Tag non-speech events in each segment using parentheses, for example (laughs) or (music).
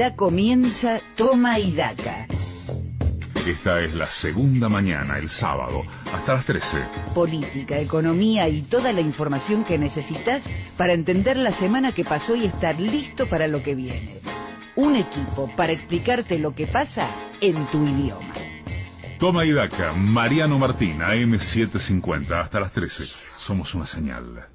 Ya comienza Toma y Daca. Esta es la segunda mañana, el sábado, hasta las 13. Política, economía y toda la información que necesitas para entender la semana que pasó y estar listo para lo que viene. Un equipo para explicarte lo que pasa en tu idioma. Toma y Daca, Mariano Martín, AM750, hasta las 13. Somos una señal.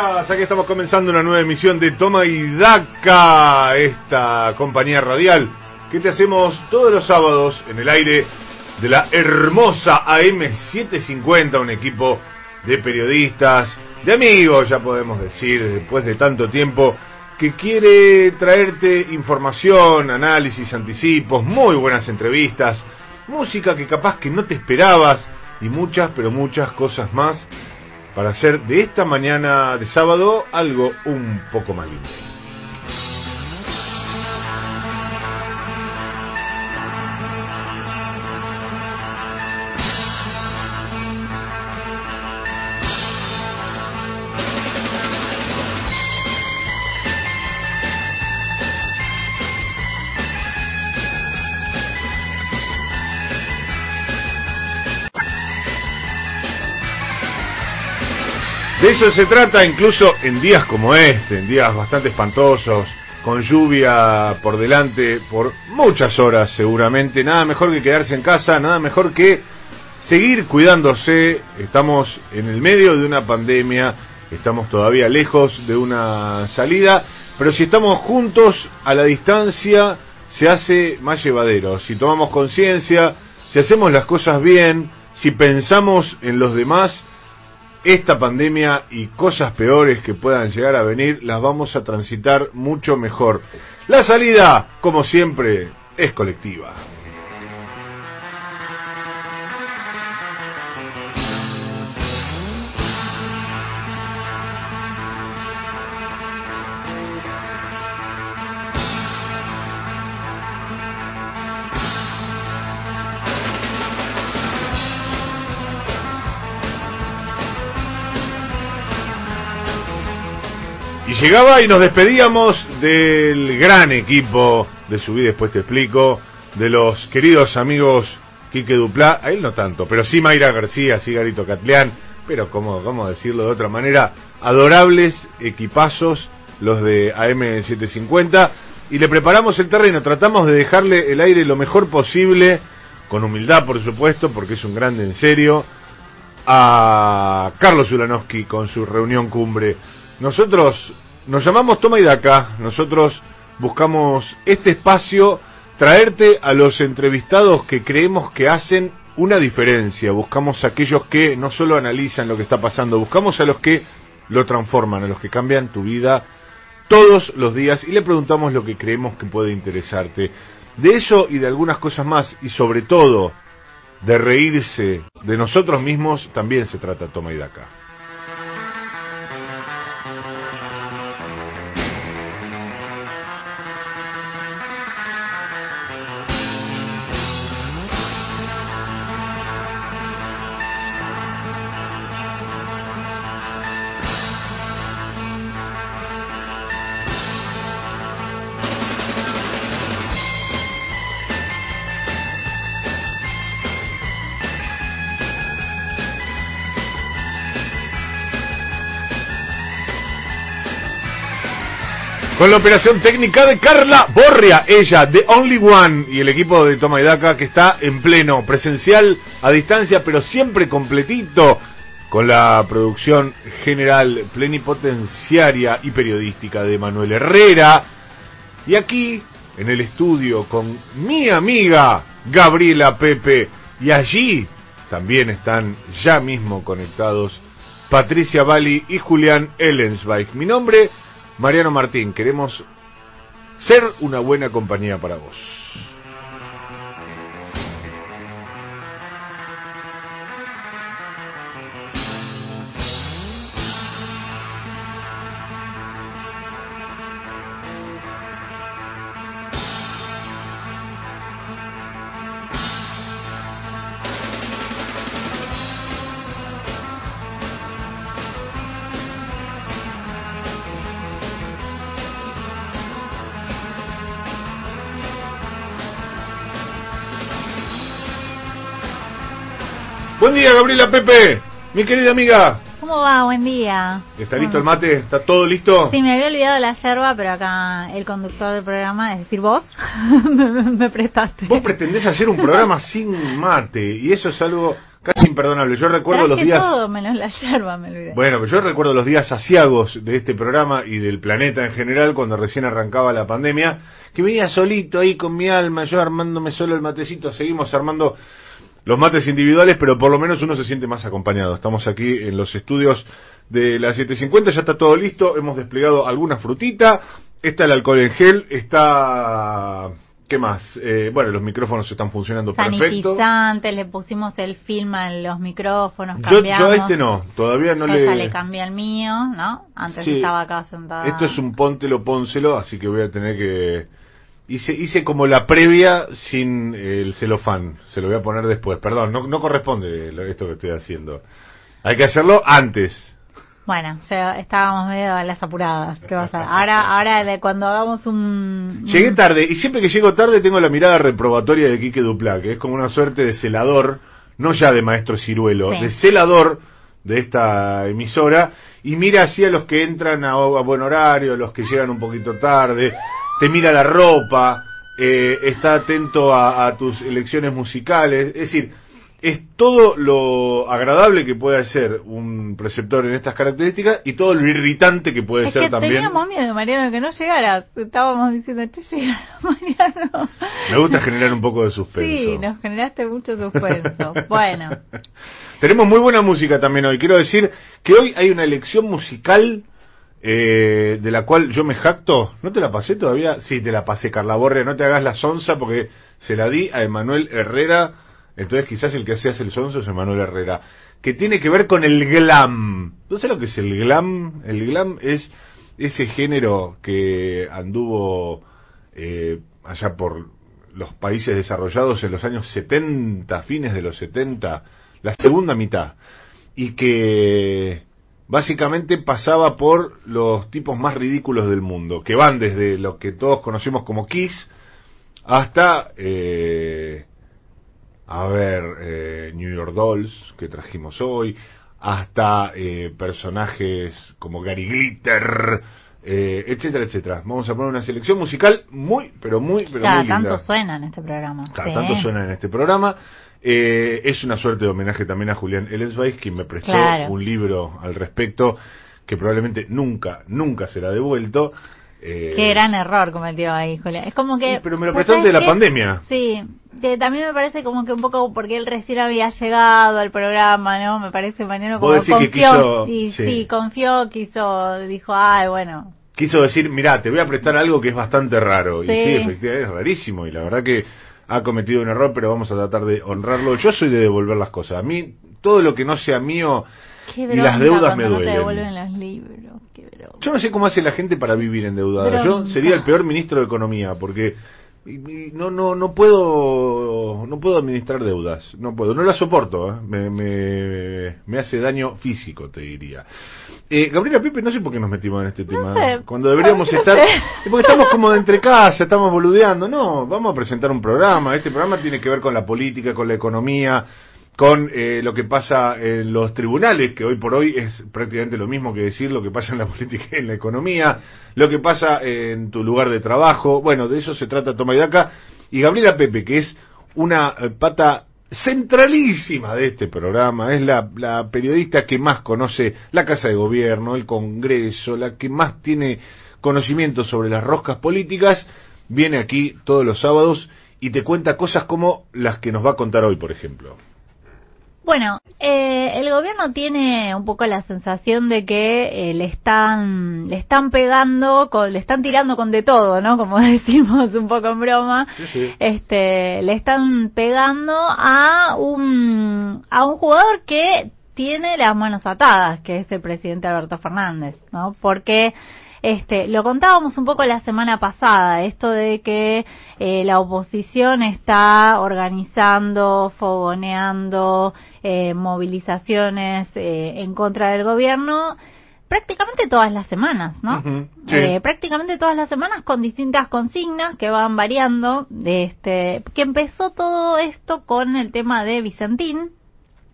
Aquí estamos comenzando una nueva emisión de Toma y Daca, esta compañía radial que te hacemos todos los sábados en el aire de la hermosa AM750, un equipo de periodistas, de amigos, ya podemos decir, después de tanto tiempo, que quiere traerte información, análisis, anticipos, muy buenas entrevistas, música que capaz que no te esperabas y muchas, pero muchas cosas más para hacer de esta mañana de sábado algo un poco más lindo. Eso se trata incluso en días como este, en días bastante espantosos, con lluvia por delante por muchas horas seguramente. Nada mejor que quedarse en casa, nada mejor que seguir cuidándose. Estamos en el medio de una pandemia, estamos todavía lejos de una salida, pero si estamos juntos a la distancia se hace más llevadero. Si tomamos conciencia, si hacemos las cosas bien, si pensamos en los demás, esta pandemia y cosas peores que puedan llegar a venir las vamos a transitar mucho mejor. La salida, como siempre, es colectiva. Llegaba y nos despedíamos del gran equipo de Subí Después Te Explico, de los queridos amigos Quique Duplá, a él no tanto, pero sí Mayra García, sí Garito Catleán, pero como cómo decirlo de otra manera, adorables equipazos los de AM750 y le preparamos el terreno, tratamos de dejarle el aire lo mejor posible, con humildad por supuesto, porque es un grande en serio, a Carlos Ulanowski con su reunión cumbre. Nosotros nos llamamos Toma y nosotros buscamos este espacio, traerte a los entrevistados que creemos que hacen una diferencia, buscamos a aquellos que no solo analizan lo que está pasando, buscamos a los que lo transforman, a los que cambian tu vida todos los días y le preguntamos lo que creemos que puede interesarte. De eso y de algunas cosas más, y sobre todo de reírse de nosotros mismos, también se trata Toma y Daca. Con la operación técnica de Carla Borria, ella, The Only One, y el equipo de Toma y Daca que está en pleno, presencial, a distancia, pero siempre completito, con la producción general plenipotenciaria y periodística de Manuel Herrera. Y aquí, en el estudio, con mi amiga Gabriela Pepe, y allí también están ya mismo conectados Patricia Bali y Julián Ellensweig. Mi nombre, Mariano Martín. Queremos ser una buena compañía para vos. Gabriela Pepe, mi querida amiga. ¿Cómo va? Buen día. ¿Está listo el mate? ¿Está todo listo? Sí, me había olvidado la yerba, pero acá el conductor del programa, es decir, vos, (laughs) me, prestaste. Vos pretendés hacer un programa (laughs) sin mate, y eso es algo casi imperdonable. Yo recuerdo los días... todo menos la yerba, me olvidé. Bueno, yo recuerdo los días asiagos de este programa y del planeta en general, cuando recién arrancaba la pandemia, que venía solito ahí con mi alma, yo armándome solo el matecito, seguimos armando los mates individuales, pero por lo menos uno se siente más acompañado. Estamos aquí en los estudios de la 750, ya está todo listo, hemos desplegado alguna frutita, está el alcohol en gel, está... ¿Qué más? Eh, bueno, los micrófonos están funcionando perfecto. le pusimos el film a los micrófonos, yo, yo, a este no, todavía no yo le... ya le cambié el mío, ¿no? Antes estaba acá sentado. Esto es un póntelo, pónselo, así que voy a tener que Hice, hice como la previa sin el celofán. Se lo voy a poner después. Perdón, no, no corresponde esto que estoy haciendo. Hay que hacerlo antes. Bueno, estábamos medio a las apuradas. ¿Qué va a Ahora, ahora cuando hagamos un... Llegué tarde y siempre que llego tarde tengo la mirada reprobatoria de Quique Duplá, que es como una suerte de celador, no ya de maestro ciruelo, de celador de esta emisora y mira así a los que entran a, a buen horario, a los que llegan un poquito tarde te mira la ropa, eh, está atento a, tus elecciones musicales, es decir, es todo lo agradable que puede ser un preceptor en estas características y todo lo irritante que puede ser también. Teníamos miedo, Mariano, que no llegara. Estábamos diciendo, che, llega (laughs) Mariano. Me gusta generar un poco de suspenso. Sí, nos generaste mucho suspenso. (laughs) bueno. Tenemos muy buena música también hoy. Quiero decir que hoy hay una elección musical eh, de la cual yo me jacto. ¿No te la pasé todavía? Sí, te la pasé, Carla Borre. No te hagas la sonza porque se la di a Emanuel Herrera. Entonces quizás el que hace el sonso es Emanuel Herrera. Que tiene que ver con el glam. ¿No sé lo que es el glam? El glam es ese género que anduvo eh, allá por los países desarrollados en los años 70, fines de los 70, la segunda mitad. Y que básicamente pasaba por los tipos más ridículos del mundo, que van desde lo que todos conocemos como Kiss hasta, eh, a ver, eh, New York Dolls, que trajimos hoy, hasta eh, personajes como Gary Glitter, eh, etcétera, etcétera. Vamos a poner una selección musical muy, pero muy, pero muy linda. tanto suena en este programa. Cada tanto suena en este programa. Eh, es una suerte de homenaje también a Julián Ellensweig, quien me prestó un libro al respecto que probablemente nunca, nunca será devuelto. Eh, Qué gran error cometió ahí, Julián. Es como que... pero me lo prestó antes de la pandemia. Sí, también me parece como que un poco porque él recién había llegado al programa, ¿no? Me parece mañana como confió. y, sí. confió, quiso, dijo, ay, bueno. Quiso decir, mira, te voy a prestar algo que es bastante raro. Y sí, efectivamente, es rarísimo. Y la verdad que ha cometido un error, pero vamos a tratar de honrarlo. Yo soy de devolver las cosas. A mí, todo lo que no sea mío y las deudas me duelen. los libros. Yo no sé cómo hace la gente para vivir endeudada. Yo sería el peor ministro de Economía, porque no no no puedo no puedo administrar deudas no puedo no las soporto ¿eh? me, me, me, hace daño físico te diría. Eh, Gabriela Pipe no sé por qué nos metimos en este tema. cuando deberíamos estar porque estamos como de entre casa estamos boludeando. No vamos a presentar un programa. Este programa tiene que ver con la política con la economía con eh, lo que pasa en los tribunales, que hoy por hoy es prácticamente lo mismo que decir lo que pasa en la (laughs) política y en la economía, lo que pasa en tu lugar de trabajo, bueno, de eso se trata Toma y Daca, y Gabriela Pepe, que es una eh, pata centralísima de este programa, es la, la, periodista que más conoce la Casa de Gobierno, el Congreso, la que más tiene conocimiento sobre las roscas políticas, viene aquí todos los sábados y te cuenta cosas como las que nos va a contar hoy, por ejemplo. Bueno, eh, el gobierno tiene un poco la sensación de que eh, le están le están pegando, con, le están tirando con de todo, ¿no? Como (laughs) decimos un poco en broma. Este, le están pegando a un a un jugador que tiene las manos atadas, que es el presidente Alberto Fernández, ¿no? Porque este, lo contábamos un poco la semana pasada, esto de que eh, la oposición está organizando, fogoneando eh, movilizaciones eh, en contra del gobierno prácticamente todas las semanas, ¿no? prácticamente todas las semanas con distintas consignas que van variando. De este, que empezó todo esto con el tema de Vicentín.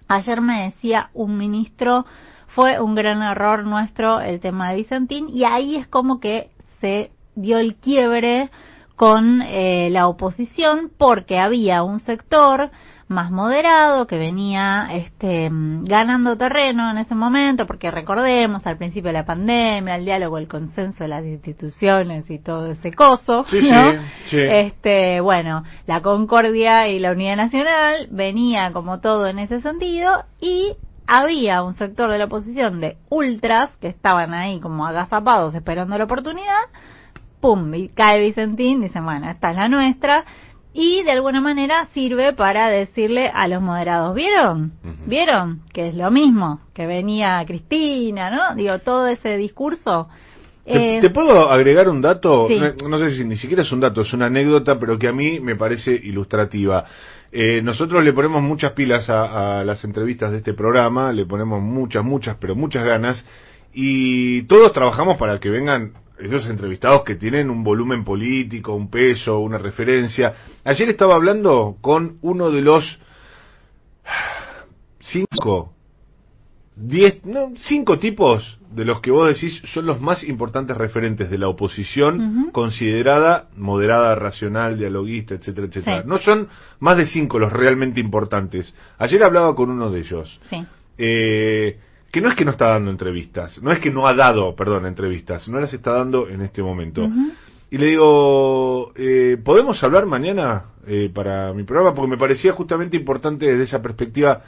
Ayer me decía un ministro fue un gran error nuestro el tema de Vicentín y ahí es como que se dio el quiebre con eh, la oposición porque había un sector más moderado que venía este, ganando terreno en ese momento porque recordemos al principio de la pandemia el diálogo el consenso de las instituciones y todo ese coso este bueno la concordia y la unidad nacional venía como todo en ese sentido y había un sector de la oposición de ultras que estaban ahí como agazapados esperando la oportunidad, pum, y cae Vicentín, dice, bueno, esta es la nuestra, y de alguna manera sirve para decirle a los moderados, ¿vieron? ¿Vieron? Que es lo mismo, que venía Cristina, ¿no? Digo, todo ese discurso. ¿Te, eh, puedo agregar un dato? no, sé si ni siquiera es un dato, es una anécdota, pero que a mí me parece ilustrativa. Eh, nosotros le ponemos muchas pilas a, las entrevistas de este programa, le ponemos muchas, muchas, pero muchas ganas, y todos trabajamos para que vengan esos entrevistados que tienen un volumen político, un peso, una referencia. Ayer estaba hablando con uno de los cinco diez, no, cinco tipos de los que vos decís son los más importantes referentes de la oposición considerada moderada, racional, dialoguista, etcétera, etcétera. No son más de cinco los realmente importantes. Ayer hablaba con uno de ellos. Eh, que no es que no está dando entrevistas, no es que no ha dado, perdón, entrevistas, no las está dando en este momento. Y le digo, eh, ¿podemos hablar mañana eh, para mi programa? Porque me parecía justamente importante desde esa perspectiva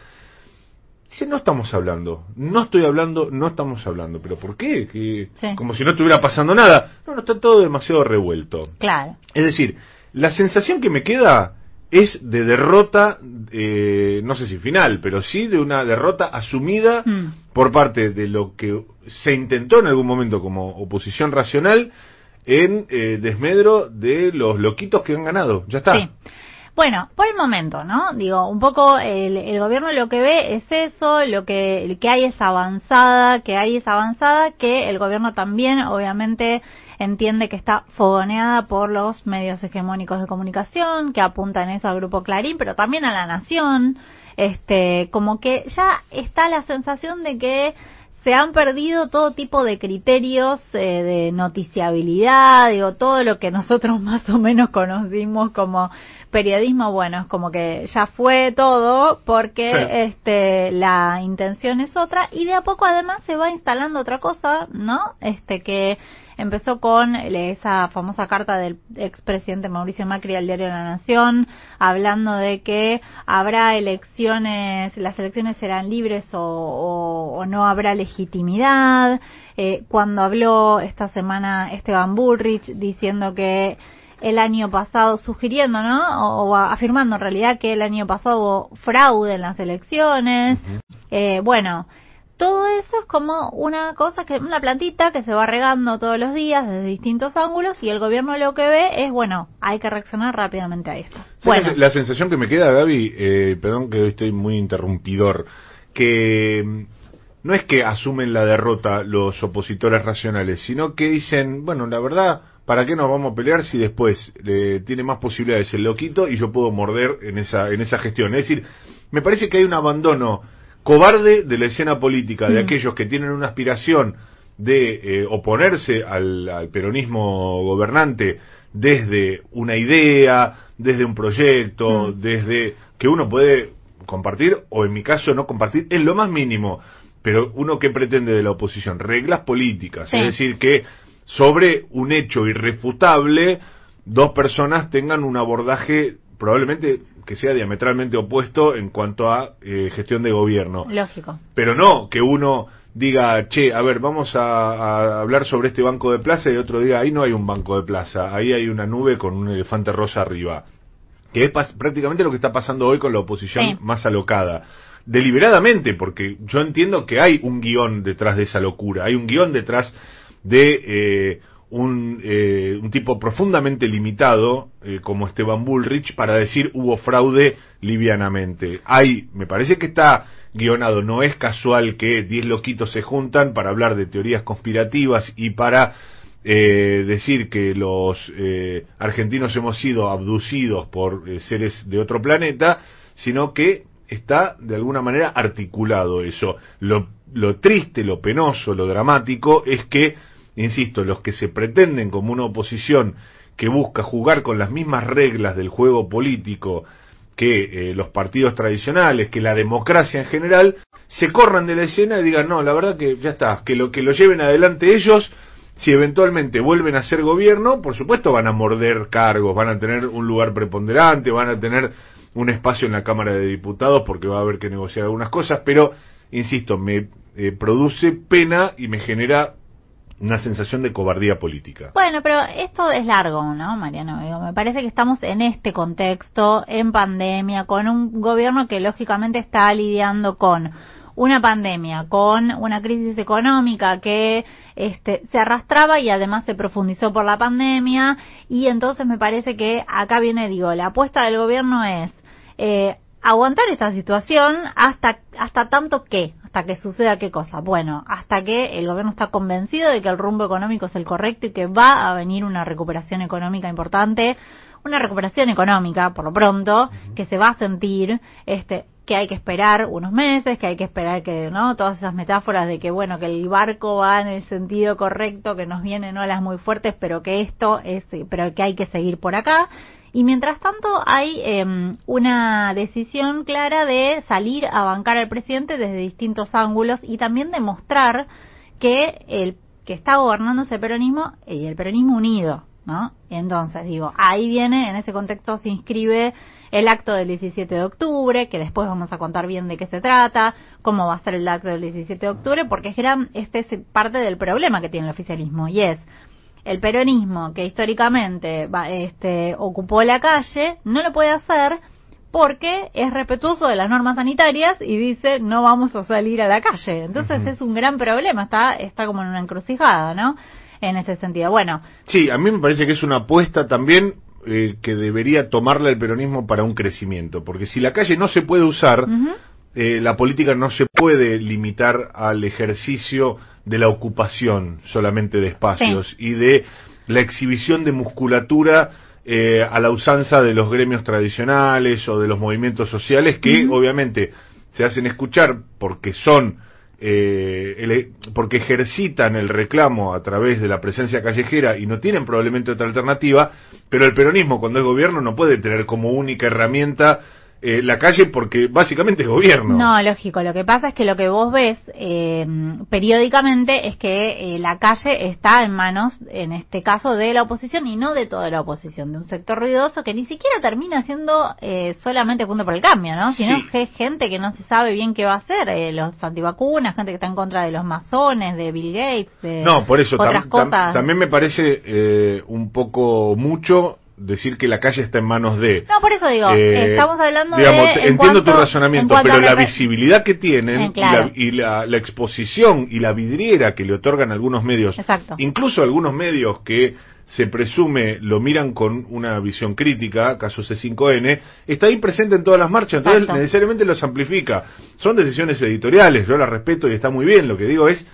Dice, no estamos hablando, no estoy hablando, no estamos hablando. ¿Pero por qué? Que, Como si no estuviera pasando nada. No, no, está todo demasiado revuelto. Claro. Es decir, la sensación que me queda es de derrota, eh, no sé si final, pero sí de una derrota asumida hmm. por parte de lo que se intentó en algún momento como oposición racional en eh, desmedro de los loquitos que han ganado. Ya está. Sí. Bueno, por el momento, ¿no? Digo, un poco el, gobierno lo que ve es eso, lo que, que hay es avanzada, que hay es avanzada, que el gobierno también, obviamente, entiende que está fogoneada por los medios hegemónicos de comunicación, que apuntan eso al grupo Clarín, pero también a la nación, este, como que ya está la sensación de que se han perdido todo tipo de criterios eh, de noticiabilidad, digo, todo lo que nosotros (laughs) más o menos conocimos como periodismo, bueno, es como que ya fue todo porque este la intención es otra y de a poco además se va instalando otra cosa, ¿no? Este que empezó con esa famosa carta del expresidente Mauricio Macri al diario La Nación, hablando de que habrá elecciones, las elecciones serán libres o, no habrá legitimidad. Eh, cuando habló esta semana Esteban Bullrich diciendo que el año pasado, sugiriendo, ¿no? O, afirmando en realidad que el año pasado hubo fraude en las elecciones. eh, bueno, todo eso es como una cosa que una plantita que se va regando todos los días desde distintos ángulos y el gobierno lo que ve es bueno hay que reaccionar rápidamente a esto bueno. la, sensación que me queda Gaby eh, perdón que hoy estoy muy interrumpidor que mm, no es que asumen la derrota los opositores racionales sino que dicen bueno la verdad ¿para qué nos vamos a pelear si después tiene más posibilidades el loquito y yo puedo morder en esa, en esa gestión? Es decir, me parece que hay un abandono cobarde de la escena política, de Mm. aquellos que tienen una aspiración de eh, oponerse al, al peronismo gobernante desde una idea, desde un proyecto, Mm. desde que uno puede compartir o en mi caso no compartir en lo más mínimo, pero uno que pretende de la oposición reglas políticas, Sí. es decir que sobre un hecho irrefutable dos personas tengan un abordaje probablemente que sea diametralmente opuesto en cuanto a eh, gestión de gobierno. Lógico. Pero no que uno diga, che, a ver, vamos a, a hablar sobre este banco de plaza y otro diga, ahí no hay un banco de plaza, ahí hay una nube con un elefante rosa arriba. Que es prácticamente lo que está pasando hoy con la oposición Sí. más alocada. Deliberadamente, porque yo entiendo que hay un guion detrás de esa locura, hay un guion detrás de eh, un, eh, un tipo profundamente limitado eh, como Esteban Bullrich para decir hubo fraude livianamente. Hay, me parece que está guionado, no es casual que 10 loquitos se juntan para hablar de teorías conspirativas y para eh, decir que los eh, argentinos hemos sido abducidos por eh, seres de otro planeta, sino que está de alguna manera articulado eso. Lo, lo triste, lo penoso, lo dramático es que, insisto, los que se pretenden como una oposición que busca jugar con las mismas reglas del juego político que eh, los partidos tradicionales, que la democracia en general, se corran de la escena y digan, no, la verdad que ya está, que lo que lo lleven adelante ellos, si eventualmente vuelven a ser gobierno, por supuesto van a morder cargos, van a tener un lugar preponderante, van a tener un espacio en la Cámara de Diputados porque va a haber que negociar algunas cosas, pero, insisto, me eh, produce pena y me genera una sensación de cobardía política. Bueno, pero esto es largo, ¿no, Mariano? Me parece que estamos en este contexto, en pandemia, con un gobierno que lógicamente está lidiando con una pandemia, con una crisis económica que este, se arrastraba y además se profundizó por la pandemia y entonces me parece que acá viene, digo, la apuesta del gobierno es eh, aguantar esta situación hasta hasta tanto que hasta que suceda qué cosa bueno hasta que el gobierno está convencido de que el rumbo económico es el correcto y que va a venir una recuperación económica importante una recuperación económica por lo pronto que se va a sentir este que hay que esperar unos meses, que hay que esperar que, ¿no? Todas esas metáforas de que, bueno, que el barco va en el sentido correcto, que nos vienen olas muy fuertes, pero que esto es, pero que hay que seguir por acá. Y mientras tanto hay eh, una decisión clara de salir a bancar al presidente desde distintos ángulos y también demostrar que el que está gobernando ese peronismo y el peronismo unido, ¿no? Entonces, digo, ahí viene, en ese contexto se inscribe el acto del 17 de octubre, que después vamos a contar bien de qué se trata, cómo va a ser el acto del 17 de octubre, porque es gran, este es parte del problema que tiene el oficialismo, y es el peronismo que históricamente va, este, ocupó la calle, no lo puede hacer porque es respetuoso de las normas sanitarias y dice no vamos a salir a la calle. Entonces es un gran problema, está, está como en una encrucijada, ¿no? En ese sentido. Bueno, Sí, a mí me parece que es una apuesta también eh, que debería tomarla el peronismo para un crecimiento, porque si la calle no se puede usar, eh, la política no se puede limitar al ejercicio de la ocupación solamente de espacios y de la exhibición de musculatura eh, a la usanza de los gremios tradicionales o de los movimientos sociales que obviamente se hacen escuchar porque son eh, porque ejercitan el reclamo a través de la presencia callejera y no tienen probablemente otra alternativa, pero el peronismo cuando es gobierno no puede tener como única herramienta eh, la calle porque básicamente es gobierno. No, lógico. Lo que pasa es que lo que vos ves eh, periódicamente es que eh, la calle está en manos, en este caso, de la oposición y no de toda la oposición, de un sector ruidoso que ni siquiera termina siendo eh, solamente punto por el cambio, ¿no? Sino Sí. que es gente que no se sabe bien qué va a hacer, eh, los antivacunas, gente que está en contra de los masones, de Bill Gates, de No, por eso otras tam- tam- cosas. también me parece eh, un poco mucho decir que la calle está en manos de... No, por eso digo, Eh, estamos hablando digamos, de... en entiendo cuanto- tu en razonamiento, pero la visibilidad que tienen Eh, claro. y, la, y la- la exposición y la vidriera que le otorgan algunos medios, Exacto. incluso algunos medios que se presume lo miran con una visión crítica, caso C5N, está ahí presente en todas las marchas, entonces Exacto. necesariamente los amplifica. Son decisiones editoriales, yo las respeto y está muy bien, lo que digo es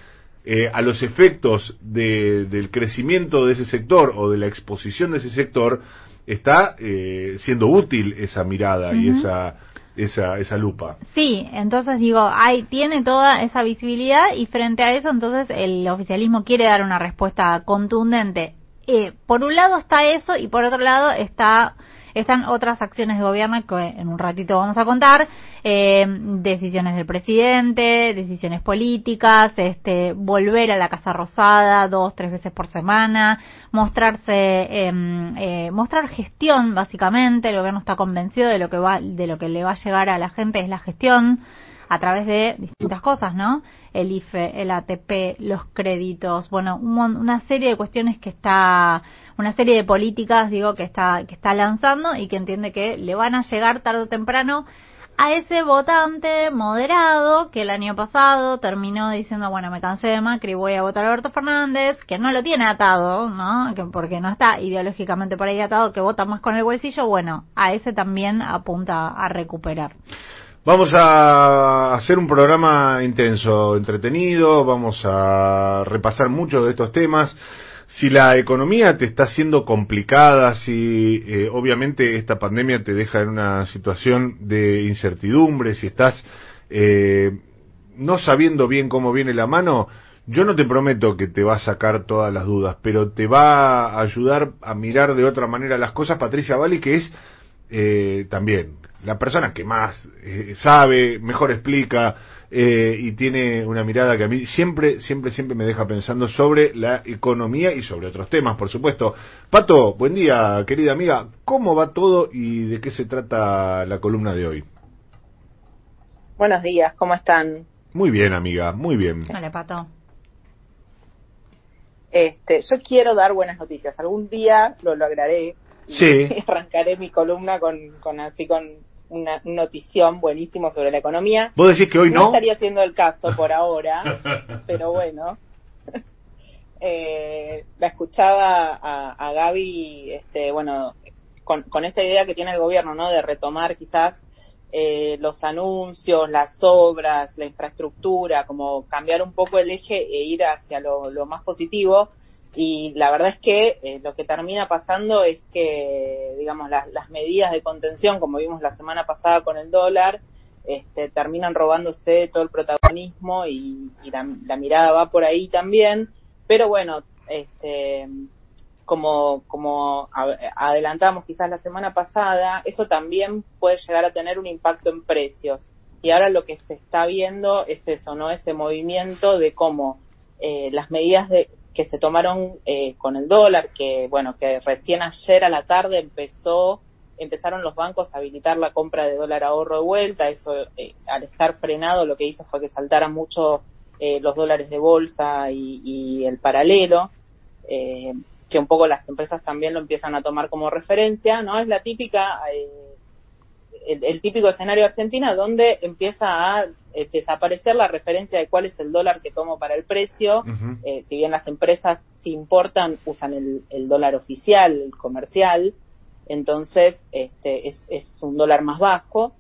eh, a los efectos de- del crecimiento de ese sector o de la exposición de ese sector, está eh, siendo útil esa mirada y esa esa, esa lupa. Sí, entonces digo, hay, tiene toda esa visibilidad y frente a eso entonces el oficialismo quiere dar una respuesta contundente. Eh, por un lado está eso y por otro lado está están otras acciones de gobierno que en un ratito vamos a contar, eh, decisiones del presidente, decisiones políticas, este, volver a la Casa Rosada dos, tres veces por semana, mostrarse, em, eh, mostrar gestión básicamente, el gobierno está convencido de lo que va, de lo que le va a llegar a la gente es la gestión a través de distintas cosas, ¿no? El IFE, el ATP, los créditos, bueno, una serie de cuestiones que está una serie de políticas, digo, que está, que está lanzando y que entiende que le van a llegar tarde o temprano a ese votante moderado que el año pasado terminó diciendo, bueno, me cansé de Macri, voy a votar a Alberto Fernández, que no lo tiene atado, ¿no? Que porque no está ideológicamente por ahí atado, que vota más con el bolsillo, bueno, a ese también apunta a recuperar. Vamos a hacer un programa intenso, entretenido, vamos a repasar muchos de estos temas si la economía te está siendo complicada, si eh, obviamente esta pandemia te deja en una situación de incertidumbre, si estás eh, no sabiendo bien cómo viene la mano, yo no te prometo que te va a sacar todas las dudas, pero te va a ayudar a mirar de otra manera las cosas, Patricia Valli, que es eh, también la persona que más sabe, mejor explica, eh, y tiene una mirada que a mí siempre, siempre, siempre me deja pensando sobre la economía y sobre otros temas, por supuesto. Pato, buen día, querida amiga. ¿Cómo va todo y de qué se trata la columna de hoy? Buenos días, ¿cómo están? Muy bien, amiga, muy bien. Hola, Pato. Este, yo quiero dar buenas noticias. Algún día lo lograré. Y sí. (laughs) arrancaré mi columna con, con así con una notición buenísimo sobre la economía. ¿Vos decís que hoy no? No estaría siendo el caso por ahora, (laughs) pero bueno. (laughs) Eh, la escuchaba a, a Gaby, este, bueno, con, con, esta idea que tiene el gobierno, ¿no? De retomar quizás eh, los anuncios, las obras, la infraestructura, como cambiar un poco el eje e ir hacia lo, lo más positivo y la verdad es que eh, lo que termina pasando es que, digamos, las, medidas de contención, como vimos la semana pasada con el dólar, este, terminan robándose todo el protagonismo y, y la, la, mirada va por ahí también. Pero bueno, este, como, como adelantamos quizás la semana pasada, eso también puede llegar a tener un impacto en precios. Y ahora lo que se está viendo es eso, ¿no? Ese movimiento de cómo eh, las medidas de, que se tomaron eh, con el dólar, que bueno, que recién ayer a la tarde empezó, empezaron los bancos a habilitar la compra de dólar ahorro de vuelta, eso eh, al estar frenado lo que hizo fue que saltaran mucho eh, los dólares de bolsa y, y el paralelo, eh, que un poco las empresas también lo empiezan a tomar como referencia, ¿no? Es la típica eh, el, el, típico escenario de Argentina donde empieza a eh, desaparecer la referencia de cuál es el dólar que tomo para el precio. Uh -huh. eh, si bien las empresas si importan usan el, el dólar oficial, el comercial, entonces este, es, es, un dólar más bajo.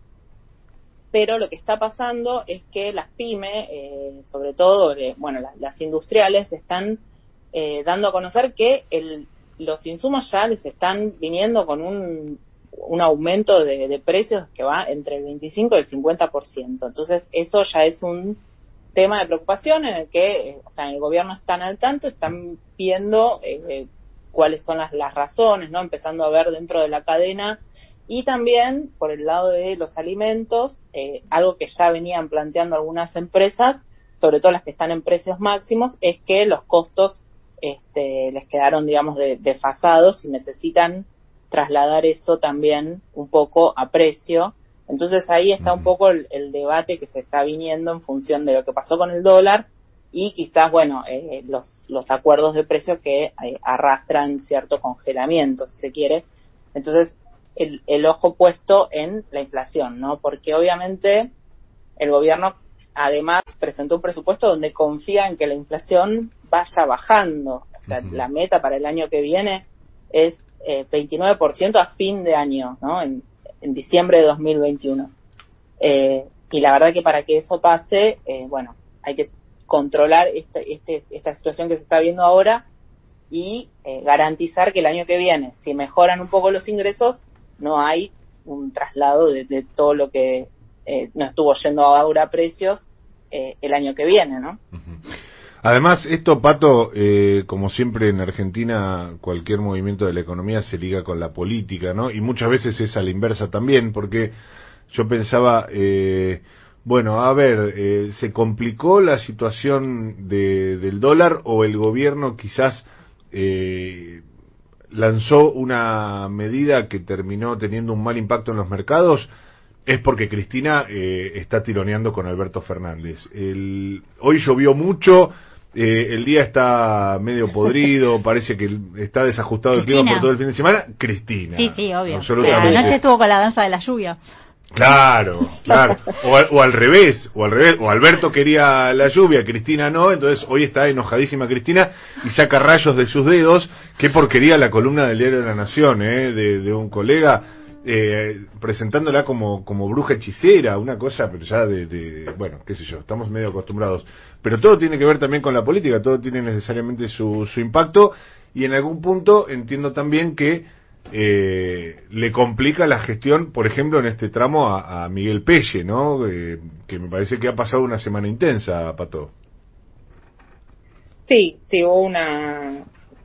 Pero lo que está pasando es que las pymes, eh, sobre todo, eh, bueno, las, las, industriales, están eh, dando a conocer que el, los insumos ya les están viniendo con un un aumento de, precios que va entre el 25 y el 50%. Entonces, eso ya es un tema de preocupación en el que, eh, o sea, el gobierno están al tanto, están viendo eh, cuáles son las, las razones, ¿no? Empezando a ver dentro de la cadena y también por el lado de los alimentos, eh, algo que ya venían planteando algunas empresas, sobre todo las que están en precios máximos, es que los costos este, les quedaron, digamos, de, desfasados y necesitan trasladar eso también un poco a precio. Entonces ahí está un poco el, el, debate que se está viniendo en función de lo que pasó con el dólar y quizás, bueno, eh, los, los acuerdos de precio que eh, arrastran cierto congelamiento, si se quiere. Entonces, el, el ojo puesto en la inflación, ¿no? Porque obviamente el gobierno además presentó un presupuesto donde confía en que la inflación vaya bajando. O sea, uh -huh. la meta para el año que viene es eh, 29% a fin de año, ¿no? En, diciembre de 2021. Eh, y la verdad que para que eso pase, eh, bueno, hay que controlar este, este, esta situación que se está viendo ahora y eh, garantizar que el año que viene, si mejoran un poco los ingresos, no hay un traslado de, todo lo que eh, no estuvo yendo ahora a precios eh, el año que viene, ¿no? Además, esto, Pato, eh, como siempre en Argentina, cualquier movimiento de la economía se liga con la política, ¿no? Y muchas veces es a la inversa también, porque yo pensaba, eh, bueno, a ver, eh, ¿se complicó la situación de, del dólar o el gobierno quizás eh, lanzó una medida que terminó teniendo un mal impacto en los mercados? Es porque Cristina eh, está tironeando con Alberto Fernández. El, hoy llovió mucho, eh, el día está medio podrido, (laughs) parece que está desajustado el clima por todo el fin de semana. Cristina. Sí, sí, obvio. La noche estuvo con la danza de la lluvia. Claro, (laughs) claro. O, al revés, o al revés, o Alberto quería la lluvia, Cristina no, entonces hoy está enojadísima Cristina y saca rayos de sus dedos. Qué porquería la columna del diario de la Nación, ¿eh? de, un colega. Eh, presentándola como, como bruja hechicera, una cosa, pero ya de, bueno, qué sé yo, estamos medio acostumbrados. Pero todo tiene que ver también con la política, todo tiene necesariamente su, su impacto y en algún punto entiendo también que eh, le complica la gestión, por ejemplo, en este tramo a, Miguel Pelle, ¿no? Eh, que me parece que ha pasado una semana intensa, Pato. Sí, sí, hubo una.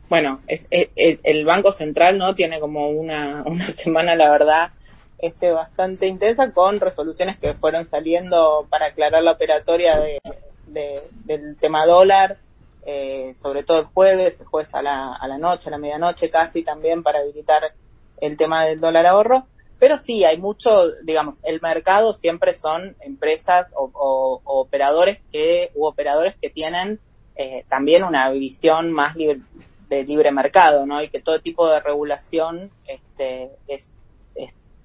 Bueno, es, el Banco Central, ¿no? Tiene como una, (laughs) una semana, la verdad, este bastante intensa con resoluciones que fueron saliendo para aclarar la operatoria de, del tema dólar eh, sobre todo el jueves, el jueves a la, a la noche, a la medianoche casi también para habilitar el tema del dólar ahorro. Pero sí, hay mucho, digamos, el mercado siempre son empresas o, operadores que, u operadores que tienen eh, también una visión más libre, de libre mercado, ¿no? Y que todo tipo de regulación este, es,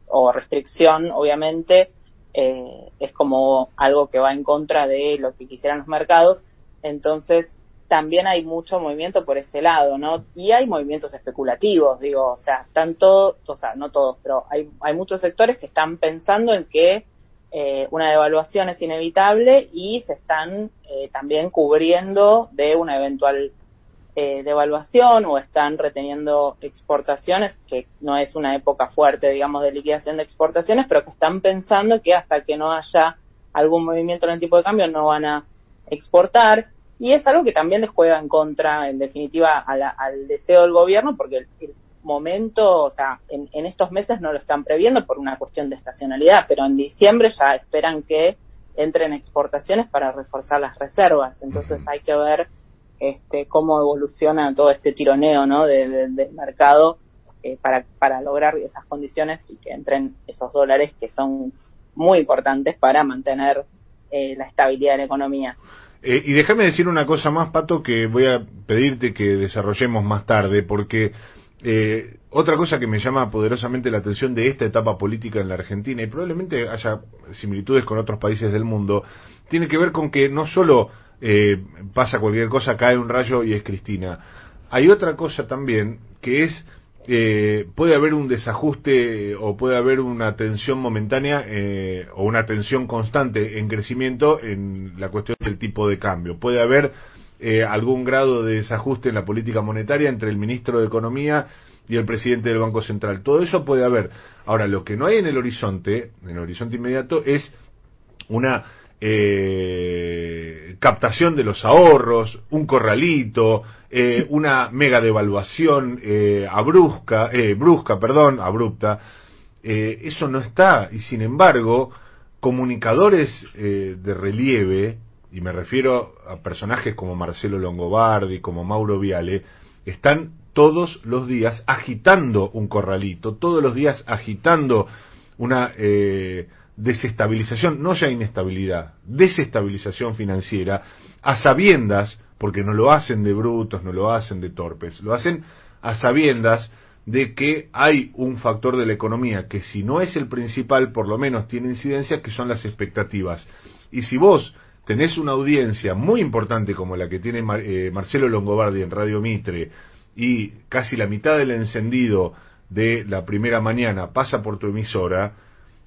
o restricción, obviamente, eh, es como algo que va en contra de lo que quisieran los mercados. Entonces, también hay mucho movimiento por ese lado, ¿no? Y hay movimientos especulativos, digo, o sea, tanto, o sea, no todos, pero hay, hay muchos sectores que están pensando en que eh, una devaluación es inevitable y se están eh, también cubriendo de una eventual eh, devaluación o están reteniendo exportaciones, que no es una época fuerte, digamos, de liquidación de exportaciones, pero que están pensando que hasta que no haya algún movimiento en el tipo de cambio no van a exportar y es algo que también les juega en contra, en definitiva, al deseo del gobierno, porque el, momento, o sea, en, estos meses no lo están previendo por una cuestión de estacionalidad, pero en diciembre ya esperan que entren exportaciones para reforzar las reservas. Entonces hay que ver este, cómo evoluciona todo este tironeo ¿no? del mercado eh, para, para lograr esas condiciones y que entren esos dólares que son muy importantes para mantener eh, la estabilidad de la economía. Eh, y déjame decir una cosa más, Pato, que voy a pedirte que desarrollemos más tarde, porque otra cosa que me llama poderosamente la atención de esta etapa política en la Argentina, y probablemente haya similitudes con otros países del mundo, tiene que ver con que no solo eh, pasa cualquier cosa, cae un rayo y es Cristina. Hay otra cosa también, que es eh, puede haber un desajuste o puede haber una tensión momentánea eh, o una tensión constante en crecimiento en la cuestión del tipo de cambio. Puede haber eh, algún grado de desajuste en la política monetaria entre el ministro de Economía y el presidente del Banco Central. Todo eso puede haber. Ahora, lo que no hay en el horizonte, en el horizonte inmediato, es una eh, captación de los ahorros, un corralito, eh, una mega devaluación eh, eh, brusca, perdón, abrupta, eso no está. Y sin embargo comunicadores de relieve y me refiero a personajes como Marcelo Longobardi, como Mauro Viale, están todos los días agitando un corralito, todos los días agitando una eh, desestabilización, no ya inestabilidad, desestabilización financiera, a sabiendas, porque no lo hacen de brutos, no lo hacen de torpes, lo hacen a sabiendas de que hay un factor de la economía que si no es el principal, por lo menos tiene incidencia, que son las expectativas. Y si vos tenés una audiencia muy importante como la que tiene eh, Marcelo Longobardi en Radio Mitre y casi la mitad del encendido de la primera mañana pasa por tu emisora,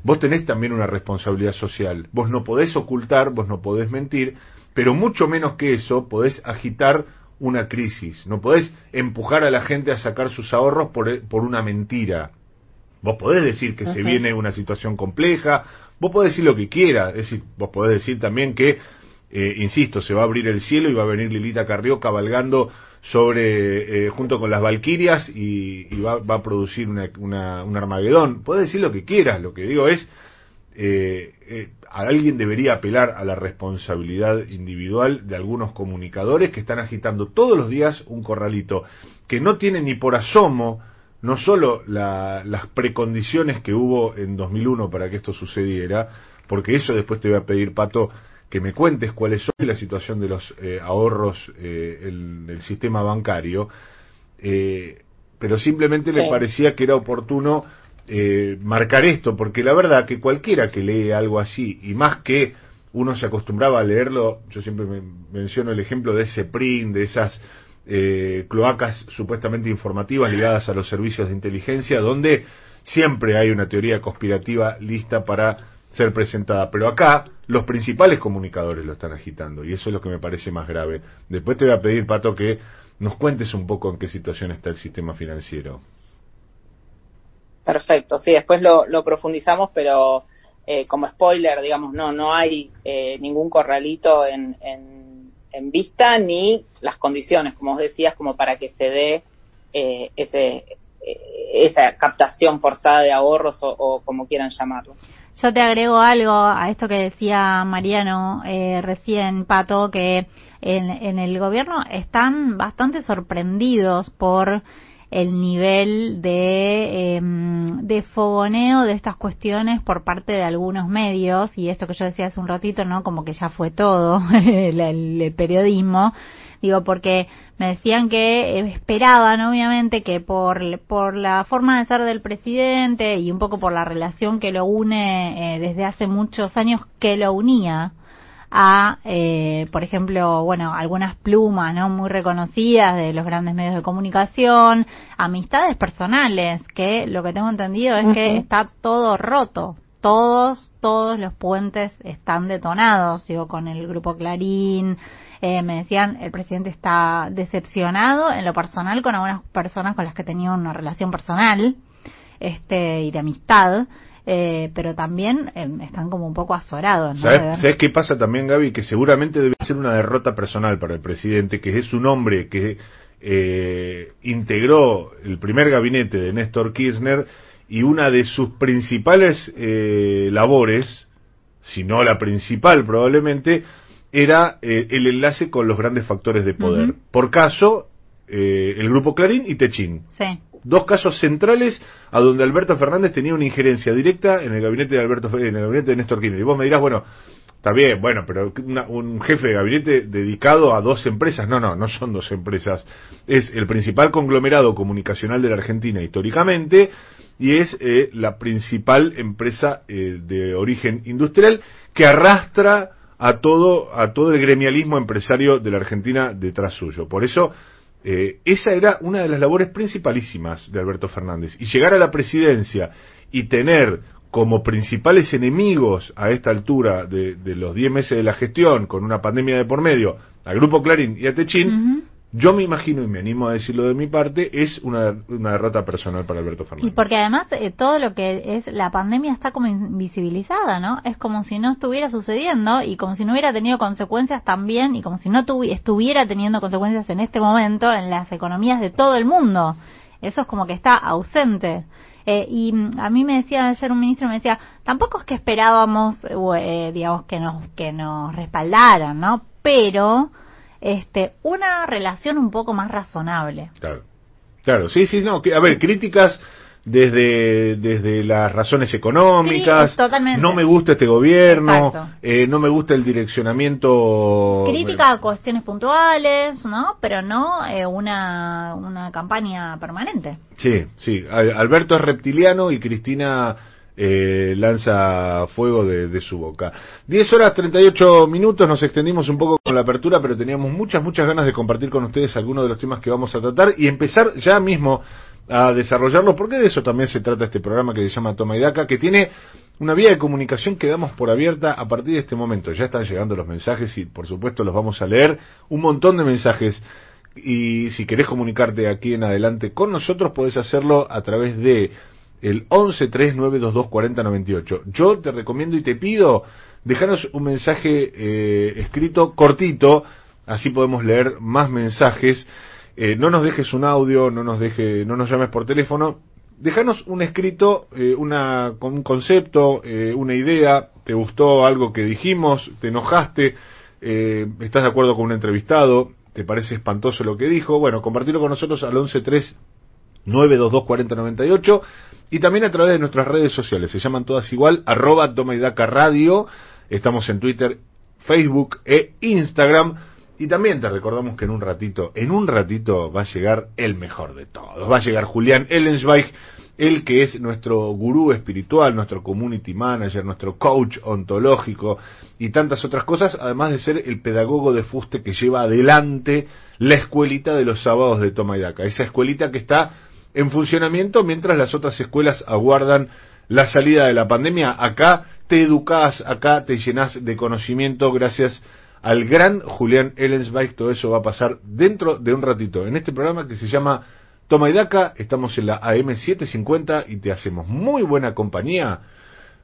vos tenés también una responsabilidad social. Vos no podés ocultar, vos no podés mentir, pero mucho menos que eso podés agitar una crisis. No podés empujar a la gente a sacar sus ahorros por, por una mentira. Vos podés decir que se viene una situación compleja, vos podés decir lo que quieras, es decir, vos podés decir también que, eh, insisto, se va a abrir el cielo y va a venir Lilita Carrió cabalgando sobre, eh, junto con las Valquirias y, y va, a producir una, una, un Armagedón. Podés decir lo que quieras, lo que digo es, eh, eh, alguien debería apelar a la responsabilidad individual de algunos comunicadores que están agitando todos los días un corralito que no tiene ni por asomo no solo la, las precondiciones que hubo en 2001 para que esto sucediera, porque eso después te voy a pedir, Pato, que me cuentes cuáles son la situación de los eh, ahorros eh, en el sistema bancario, eh, pero simplemente sí. me parecía que era oportuno eh, marcar esto, porque la verdad que cualquiera que lee algo así, y más que uno se acostumbraba a leerlo, yo siempre me menciono el ejemplo de ese print, de esas eh, cloacas supuestamente informativas ligadas a los servicios de inteligencia, donde siempre hay una teoría conspirativa lista para ser presentada. Pero acá los principales comunicadores lo están agitando y eso es lo que me parece más grave. Después te voy a pedir, Pato, que nos cuentes un poco en qué situación está el sistema financiero. Perfecto, sí, después lo, profundizamos, pero eh, como spoiler, digamos, no, no hay eh, ningún corralito en, en, en, vista ni las condiciones, como vos decías, como para que se dé eh, ese, esa captación forzada de ahorros o, como quieran llamarlo. Yo te agrego algo a esto que decía Mariano recién, Pato, que en, en el gobierno están bastante sorprendidos por el nivel de, eh, de fogoneo de estas cuestiones por parte de algunos medios y esto que yo decía hace un ratito, ¿no? Como que ya fue todo (laughs) el, el periodismo. Digo, porque me decían que esperaban, obviamente, que por, por la forma de ser del presidente y un poco por la relación que lo une eh, desde hace muchos años, que lo unía, a, eh, por ejemplo, bueno, algunas plumas, ¿no? Muy reconocidas de los grandes medios de comunicación, amistades personales, que lo que tengo entendido es uh -huh. que está todo roto. Todos, todos los puentes están detonados, digo, con el grupo Clarín, eh, me decían, el presidente está decepcionado en lo personal con algunas personas con las que tenía una relación personal, este, y de amistad, eh, pero también eh, están como un poco azorados. ¿no? ¿Sabes, ¿Sabes qué pasa también, Gaby? Que seguramente debe ser una derrota personal para el presidente, que es un hombre que eh, integró el primer gabinete de Néstor Kirchner y una de sus principales eh, labores, si no la principal probablemente, era eh, el enlace con los grandes factores de poder. Uh -huh. Por caso, eh, el grupo Clarín y Techín. Sí dos casos centrales a donde Alberto Fernández tenía una injerencia directa en el gabinete de Alberto en el gabinete de Néstor Kirchner. Y vos me dirás, bueno, está bien, bueno, pero una, un jefe de gabinete dedicado a dos empresas, no, no, no son dos empresas. Es el principal conglomerado comunicacional de la Argentina históricamente y es eh, la principal empresa eh, de origen industrial que arrastra a todo a todo el gremialismo empresario de la Argentina detrás suyo. Por eso eh, esa era una de las labores principalísimas de Alberto Fernández. Y llegar a la presidencia y tener como principales enemigos a esta altura de, de los 10 meses de la gestión, con una pandemia de por medio, al Grupo Clarín y a Techín. Yo me imagino, y me animo a decirlo de mi parte, es una, una derrota personal para Alberto Fernández. Y porque además eh, todo lo que es la pandemia está como invisibilizada, ¿no? Es como si no estuviera sucediendo y como si no hubiera tenido consecuencias también y como si no estuviera teniendo consecuencias en este momento en las economías de todo el mundo. Eso es como que está ausente. Eh, y a mí me decía ayer un ministro, me decía, tampoco es que esperábamos, eh, digamos, que nos, que nos respaldaran, ¿no? Pero, este, una relación un poco más razonable. Claro. Claro, sí, sí, no, que, a ver, críticas desde desde las razones económicas, sí, totalmente. no me gusta este gobierno, eh, no me gusta el direccionamiento. Crítica a cuestiones puntuales, ¿no? Pero no eh, una, una campaña permanente. Sí, sí. Alberto es reptiliano y Cristina eh, lanza fuego de, su boca. 10 horas 38 minutos, nos extendimos un poco con la apertura, pero teníamos muchas, muchas ganas de compartir con ustedes algunos de los temas que vamos a tratar y empezar ya mismo a desarrollarlo, porque de eso también se trata este programa que se llama Toma y Daca, que tiene una vía de comunicación que damos por abierta a partir de este momento. Ya están llegando los mensajes y por supuesto los vamos a leer. Un montón de mensajes. Y si querés comunicarte aquí en adelante con nosotros, podés hacerlo a través de el 1139224098. Yo te recomiendo y te pido, dejanos un mensaje eh, escrito cortito, así podemos leer más mensajes. Eh, no nos dejes un audio, no nos deje, no nos llames por teléfono. Déjanos un escrito, eh, una, un concepto, una idea, te gustó algo que dijimos, te enojaste, estás de acuerdo con un entrevistado, te parece espantoso lo que dijo, bueno, compartirlo con nosotros al 113 922 y también a través de nuestras redes sociales, se llaman todas igual, arroba Toma y Daca Radio, estamos en Twitter, Facebook e Instagram. Y también te recordamos que en un ratito, en un ratito va a llegar el mejor de todos. Va a llegar Julián Ellensweig, el que es nuestro gurú espiritual, nuestro community manager, nuestro coach ontológico y tantas otras cosas, además de ser el pedagogo de fuste que lleva adelante la escuelita de los sábados de Toma y Daca. Esa escuelita que está en funcionamiento mientras las otras escuelas aguardan la salida de la pandemia. Acá te educás, acá te llenás de conocimiento gracias al gran Julián Ellensweig. Todo eso va a pasar dentro de un ratito en este programa que se llama Toma y Daca. Estamos en la AM 750 y te hacemos muy buena compañía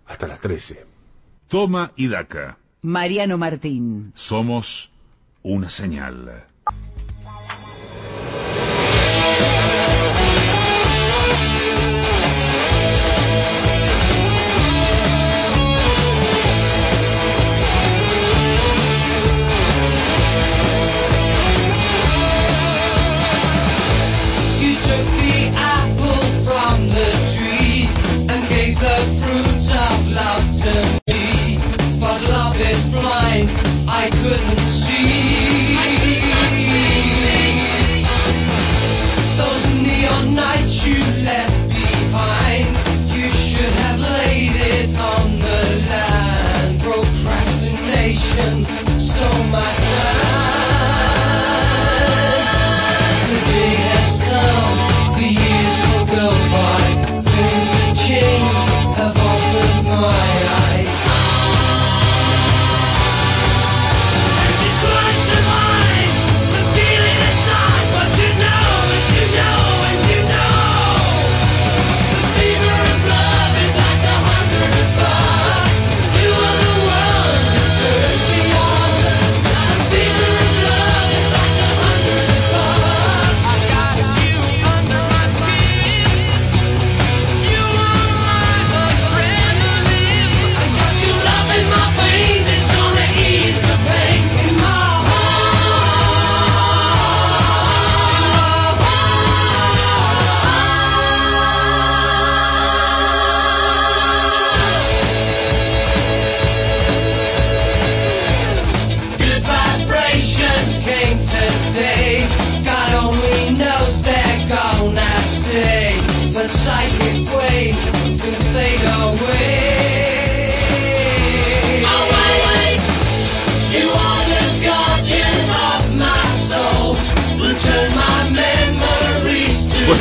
hasta las 13. Toma y Daca. Mariano Martín. Somos una señal. The fruit of love to me. But love is blind, I couldn't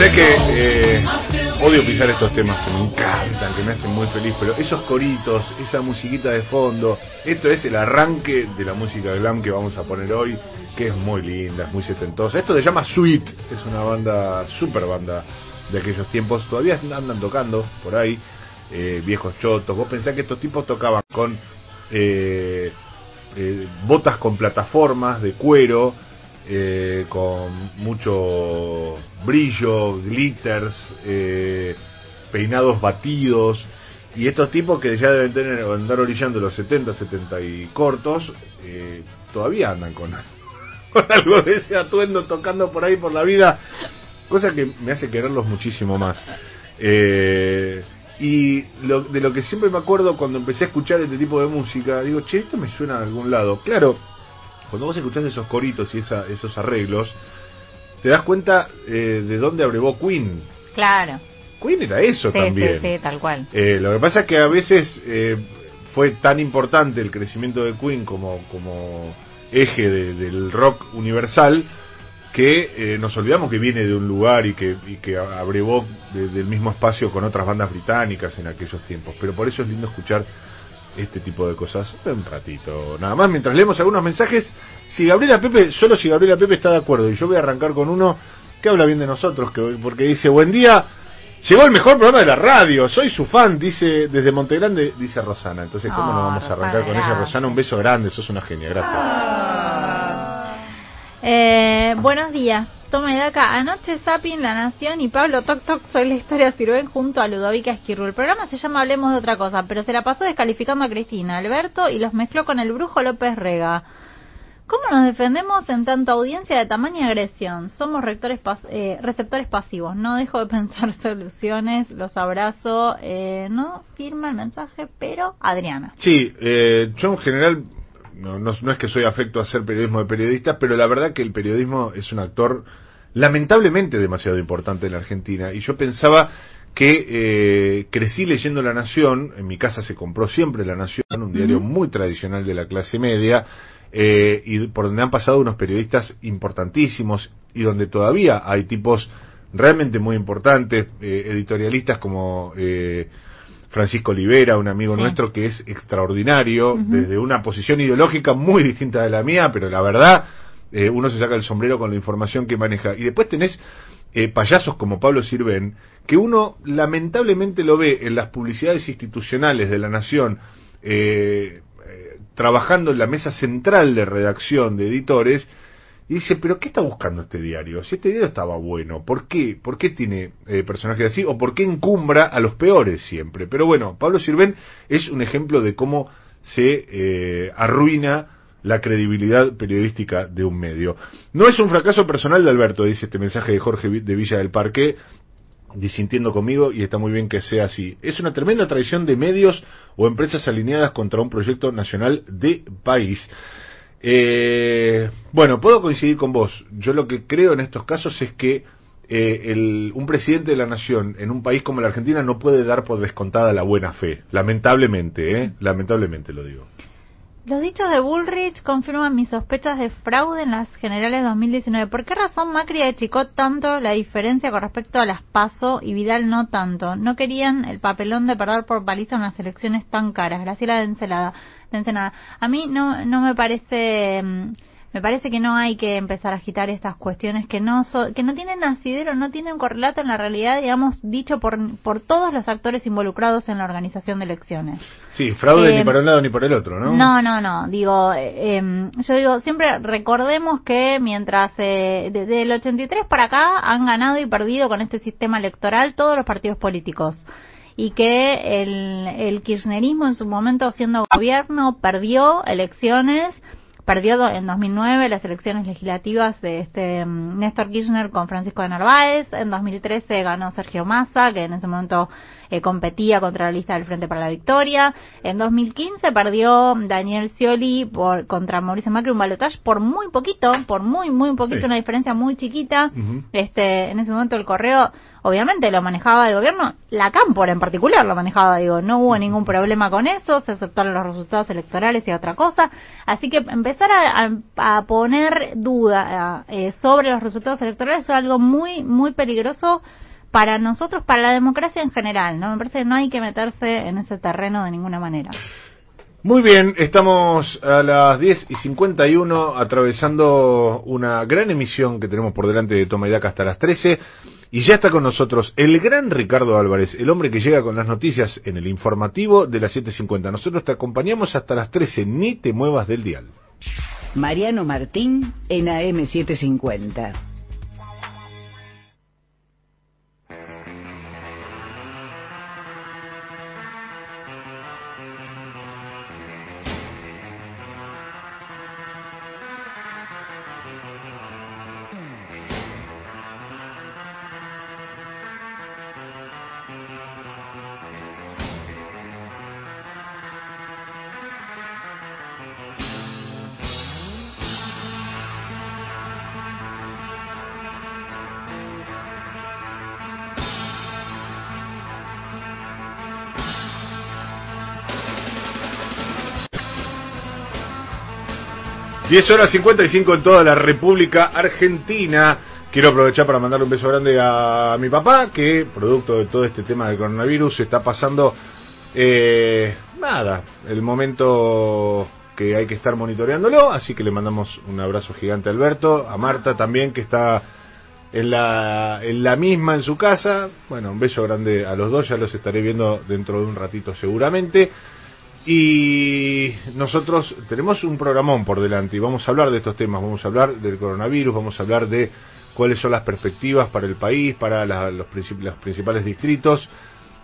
sabés que eh, odio pisar estos temas que me encantan, que me hacen muy feliz, pero esos coritos, esa musiquita de fondo, esto es el arranque de la música glam que vamos a poner hoy, que es muy linda, es muy setentosa. Esto se llama Sweet, es una banda, super banda de aquellos tiempos, todavía andan tocando por ahí, eh, viejos chotos. Vos pensás que estos tipos tocaban con eh, eh, botas con plataformas de cuero, eh, con mucho brillo, glitters, eh, peinados batidos. Y estos tipos que ya deben tener andar orillando los 70, 70 y cortos, eh, todavía andan con, (laughs) con algo de ese atuendo tocando por ahí por la vida, cosa que me hace quererlos muchísimo más. Eh, y lo, de lo que siempre me acuerdo cuando empecé a escuchar este tipo de música, digo, che, esto me suena a algún lado. Claro, cuando vos escuchás esos coritos y esa, esos arreglos, te das cuenta eh, de dónde abrevó Queen. Claro. Queen era eso Sí, también. sí, sí, tal cual. Eh, lo que pasa es que a veces eh, fue tan importante el crecimiento de Queen como, como eje de- del rock universal que eh, nos olvidamos que viene de un lugar y que, y que abrevó de- del mismo espacio con otras bandas británicas en aquellos tiempos. Pero por eso es lindo escuchar este tipo de cosas un ratito. Nada más, mientras leemos algunos mensajes, si Gabriela Pepe, solo si Gabriela Pepe está de acuerdo, y yo voy a arrancar con uno que habla bien de nosotros, que, porque dice, buen día, Llegó el mejor programa de la radio, soy su fan, dice desde Montegrande, dice Rosana. Entonces, ¿cómo Oh, no vamos a arrancar con ella? Rosana, un beso grande, sos una genia, gracias. Eh, buenos días. Toma de acá. Anoche Sapin, La Nación y Pablo Toc Toc Soy la Historia sirven junto a Ludovica Esquirru. El programa se llama Hablemos de otra cosa, pero se la pasó descalificando a Cristina, Alberto y los mezcló con el brujo López Rega. ¿Cómo nos defendemos en tanta audiencia de tamaño y agresión? Somos rectores pas- eh, receptores pasivos. No dejo de (laughs) pensar soluciones. Los abrazo. Eh, no firma el mensaje, pero Adriana. Sí, eh, yo en general no, no, no es que soy afecto a hacer periodismo de periodistas, pero la verdad que el periodismo es un actor lamentablemente demasiado importante en la Argentina. Y yo pensaba que eh, crecí leyendo La Nación, en mi casa se compró siempre La Nación, un diario muy tradicional de la clase media, eh, y por donde han pasado unos periodistas importantísimos y donde todavía hay tipos realmente muy importantes, eh, editorialistas como... Eh, Francisco Olivera, un amigo Sí. nuestro que es extraordinario, desde una posición ideológica muy distinta de la mía, pero la verdad, eh, uno se saca el sombrero con la información que maneja. Y después tenés eh, payasos como Pablo Sirven, que uno lamentablemente lo ve en las publicidades institucionales de la Nación, eh, eh, trabajando en la mesa central de redacción de editores, y dice, pero ¿qué está buscando este diario? Si este diario estaba bueno, ¿por qué? ¿Por qué tiene eh, personajes así? ¿O por qué encumbra a los peores siempre? Pero bueno, Pablo Sirven es un ejemplo de cómo se eh, arruina la credibilidad periodística de un medio. No es un fracaso personal de Alberto, dice este mensaje de Jorge de Villa del Parque, disintiendo conmigo y está muy bien que sea así. Es una tremenda traición de medios o empresas alineadas contra un proyecto nacional de país. Eh, bueno, puedo coincidir con vos. Yo lo que creo en estos casos es que eh, el- un presidente de la nación en un país como la Argentina no puede dar por descontada la buena fe. Lamentablemente, ¿eh? Lamentablemente lo digo. Los dichos de Bullrich confirman mis sospechas de fraude en las generales 2019. ¿Por qué razón Macri achicó tanto la diferencia con respecto a las PASO y Vidal no tanto? No querían el papelón de perder por paliza unas elecciones tan caras. Graciela de Encelada. Ensenada. A mí no, no me parece... mm, Me parece que no hay que empezar a agitar estas cuestiones que no so- que no tienen asidero, no tienen correlato en la realidad, digamos, dicho por, por todos los actores involucrados en la organización de elecciones. Sí, fraude Eh, ni para un lado ni para el otro, ¿no? No, no, no. Digo, eh, em, yo digo, siempre recordemos que mientras eh, desde el 83 para acá han ganado y perdido con este sistema electoral todos los partidos políticos y que el, el kirchnerismo en su momento siendo gobierno perdió elecciones perdió en 2009 las elecciones legislativas de este mm, Néstor Kirchner con Francisco de Narváez, en 2013 ganó Sergio Massa, que en ese momento eh, competía contra la lista del Frente para la Victoria, en 2015 perdió Daniel Scioli por, contra Mauricio Macri un balotaje por muy poquito, por muy muy poquito, Sí. una diferencia muy chiquita, este en ese momento el correo obviamente lo manejaba el gobierno, la Cámpora en particular lo manejaba, digo, no hubo ningún problema con eso, se aceptaron los resultados electorales y otra cosa, así que empezar a, a- a poner duda eh, sobre los resultados electorales es algo muy, muy peligroso para nosotros, para la democracia en general, ¿no? Me parece que no hay que meterse en ese terreno de ninguna manera. Muy bien, estamos a las 10 y 51 atravesando una gran emisión que tenemos por delante de Toma y Daca hasta las 13 y ya está con nosotros el gran Ricardo Álvarez, el hombre que llega con las noticias en el informativo de las 7.50. Nosotros te acompañamos hasta las 13, ni te muevas del dial. Mariano Martín en AM750. Diez horas 55 en toda la República Argentina. Quiero aprovechar para mandarle un beso grande a mi papá, que producto de todo este tema del coronavirus está pasando, eh, nada, el momento que hay que estar monitoreándolo, así que le mandamos un abrazo gigante a Alberto, a Marta también, que está en la, en la misma en su casa. Bueno, un beso grande a los dos, ya los estaré viendo dentro de un ratito seguramente. Y nosotros tenemos un programón por delante y vamos a hablar de estos temas, vamos a hablar del coronavirus, vamos a hablar de cuáles son las perspectivas para el país, para la- los, princip- los principales distritos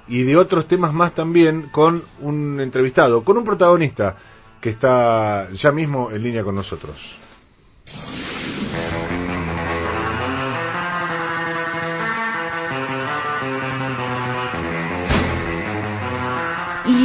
y de otros temas más también con un entrevistado, con un protagonista que está ya mismo en línea con nosotros.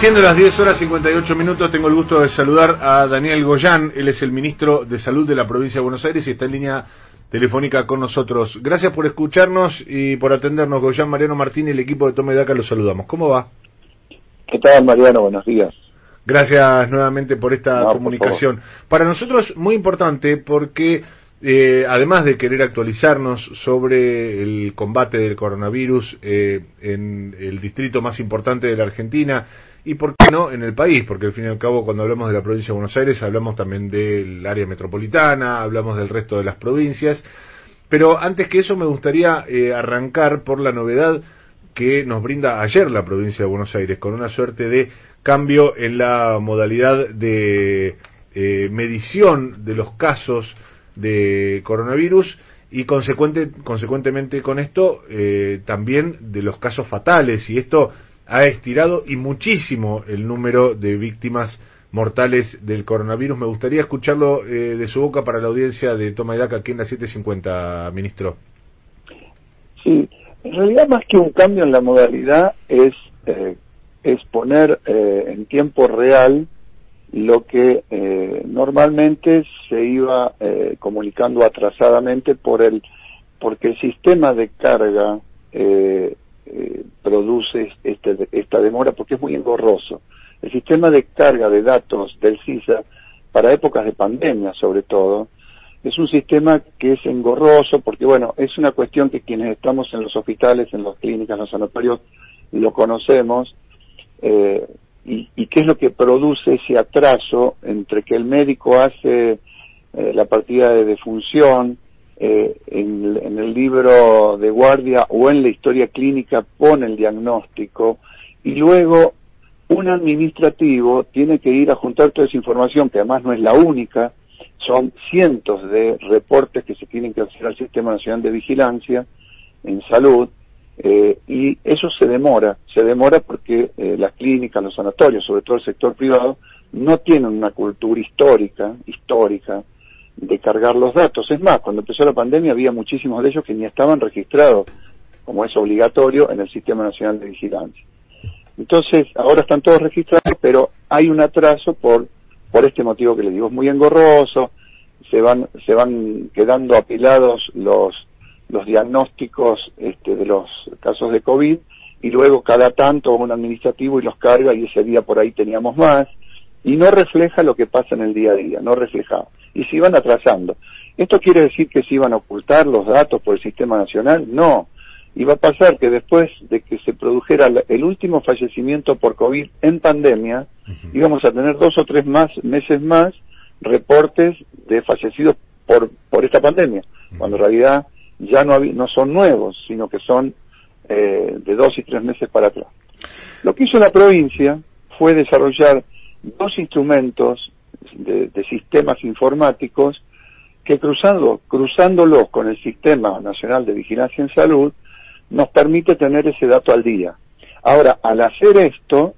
Siendo las 10 horas 58 minutos, tengo el gusto de saludar a Daniel Goyán. Él es el ministro de Salud de la provincia de Buenos Aires y está en línea telefónica con nosotros. Gracias por escucharnos y por atendernos. Goyán, Mariano Martín y el equipo de Toma y Daca los saludamos. ¿Cómo va? ¿Qué tal, Mariano? Buenos días. Gracias nuevamente por esta No, por comunicación. Para nosotros muy importante porque eh, además de querer actualizarnos sobre el combate del coronavirus eh, en el distrito más importante de la Argentina y por qué no en el país, porque al fin y al cabo cuando hablamos de la provincia de Buenos Aires hablamos también del área metropolitana, hablamos del resto de las provincias, pero antes que eso me gustaría eh, arrancar por la novedad que nos brinda ayer la provincia de Buenos Aires, con una suerte de cambio en la modalidad de eh, medición de los casos de coronavirus y consecuente, consecuentemente con esto eh, también de los casos fatales. Y esto ha estirado y muchísimo el número de víctimas mortales del coronavirus. Me gustaría escucharlo eh, de su boca para la audiencia de Toma y Daca aquí en la 750, ministro. Sí, en realidad más que un cambio en la modalidad es, eh, es poner eh, en tiempo real lo que eh, normalmente se iba eh, comunicando atrasadamente por el porque el sistema de carga eh, produce este, esta demora porque es muy engorroso. El sistema de carga de datos del CISA para épocas de pandemia sobre todo es un sistema que es engorroso porque bueno es una cuestión que quienes estamos en los hospitales, en las clínicas, en los sanatorios lo conocemos eh, y, y qué es lo que produce ese atraso entre que el médico hace eh, la partida de defunción eh, en, el libro de guardia o en la historia clínica pone el diagnóstico y luego un administrativo tiene que ir a juntar toda esa información, que además no es la única, son cientos de reportes que se tienen que hacer al Sistema Nacional de Vigilancia en salud, eh, y eso se demora, se demora porque eh, las clínicas, los sanatorios, sobre todo el sector privado, no tienen una cultura histórica, histórica, de cargar los datos. Es más, cuando empezó la pandemia había muchísimos de ellos que ni estaban registrados, como es obligatorio, en el Sistema Nacional de Vigilancia. Entonces, ahora están todos registrados, pero hay un atraso por, por este motivo que les digo, es muy engorroso, se van, se van quedando apilados los, los diagnósticos este, de los casos de COVID y luego cada tanto un administrativo y los carga y ese día por ahí teníamos más y no refleja lo que pasa en el día a día, no reflejaba. Y se iban atrasando. ¿Esto quiere decir que se iban a ocultar los datos por el sistema nacional? No. Iba a pasar que después de que se produjera el último fallecimiento por COVID en pandemia, íbamos a tener dos o tres más meses más reportes de fallecidos por, por esta pandemia, cuando en realidad ya no, no son nuevos, sino que son eh, de dos y tres meses para atrás. Lo que hizo la provincia fue desarrollar dos instrumentos de, de sistemas informáticos que cruzando, cruzándolos con el Sistema Nacional de Vigilancia en Salud nos permite tener ese dato al día. Ahora, al hacer esto,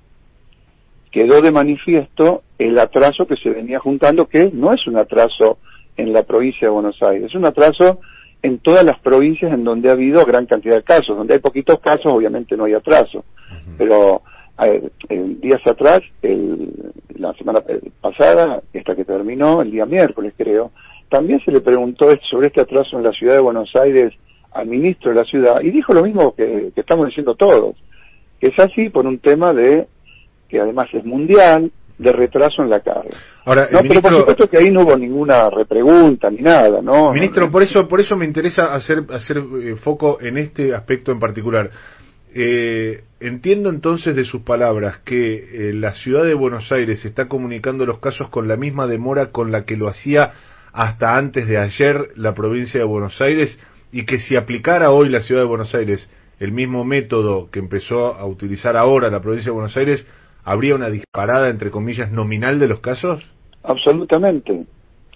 quedó de manifiesto el atraso que se venía juntando, que no es un atraso en la provincia de Buenos Aires, es un atraso en todas las provincias en donde ha habido gran cantidad de casos. Donde hay poquitos casos, obviamente no hay atraso. Pero eh, días atrás, el- la semana eh, pasada, esta que terminó, el día miércoles creo, también se le preguntó sobre este atraso en la ciudad de Buenos Aires al ministro de la ciudad y dijo lo mismo que, que estamos diciendo todos, que es así por un tema de que además es mundial, de retraso en la carga. Ahora, No, pero por supuesto que ahí no hubo ninguna repregunta ni nada, ¿no? Ministro, por eso, por eso me interesa hacer, hacer eh, foco en este aspecto en particular. Eh, entiendo entonces de sus palabras que eh, la ciudad de Buenos Aires está comunicando los casos con la misma demora con la que lo hacía hasta antes de ayer la provincia de Buenos Aires y que si aplicara hoy la ciudad de Buenos Aires el mismo método que empezó a utilizar ahora la provincia de Buenos Aires, habría una disparada, entre comillas, nominal de los casos? Absolutamente,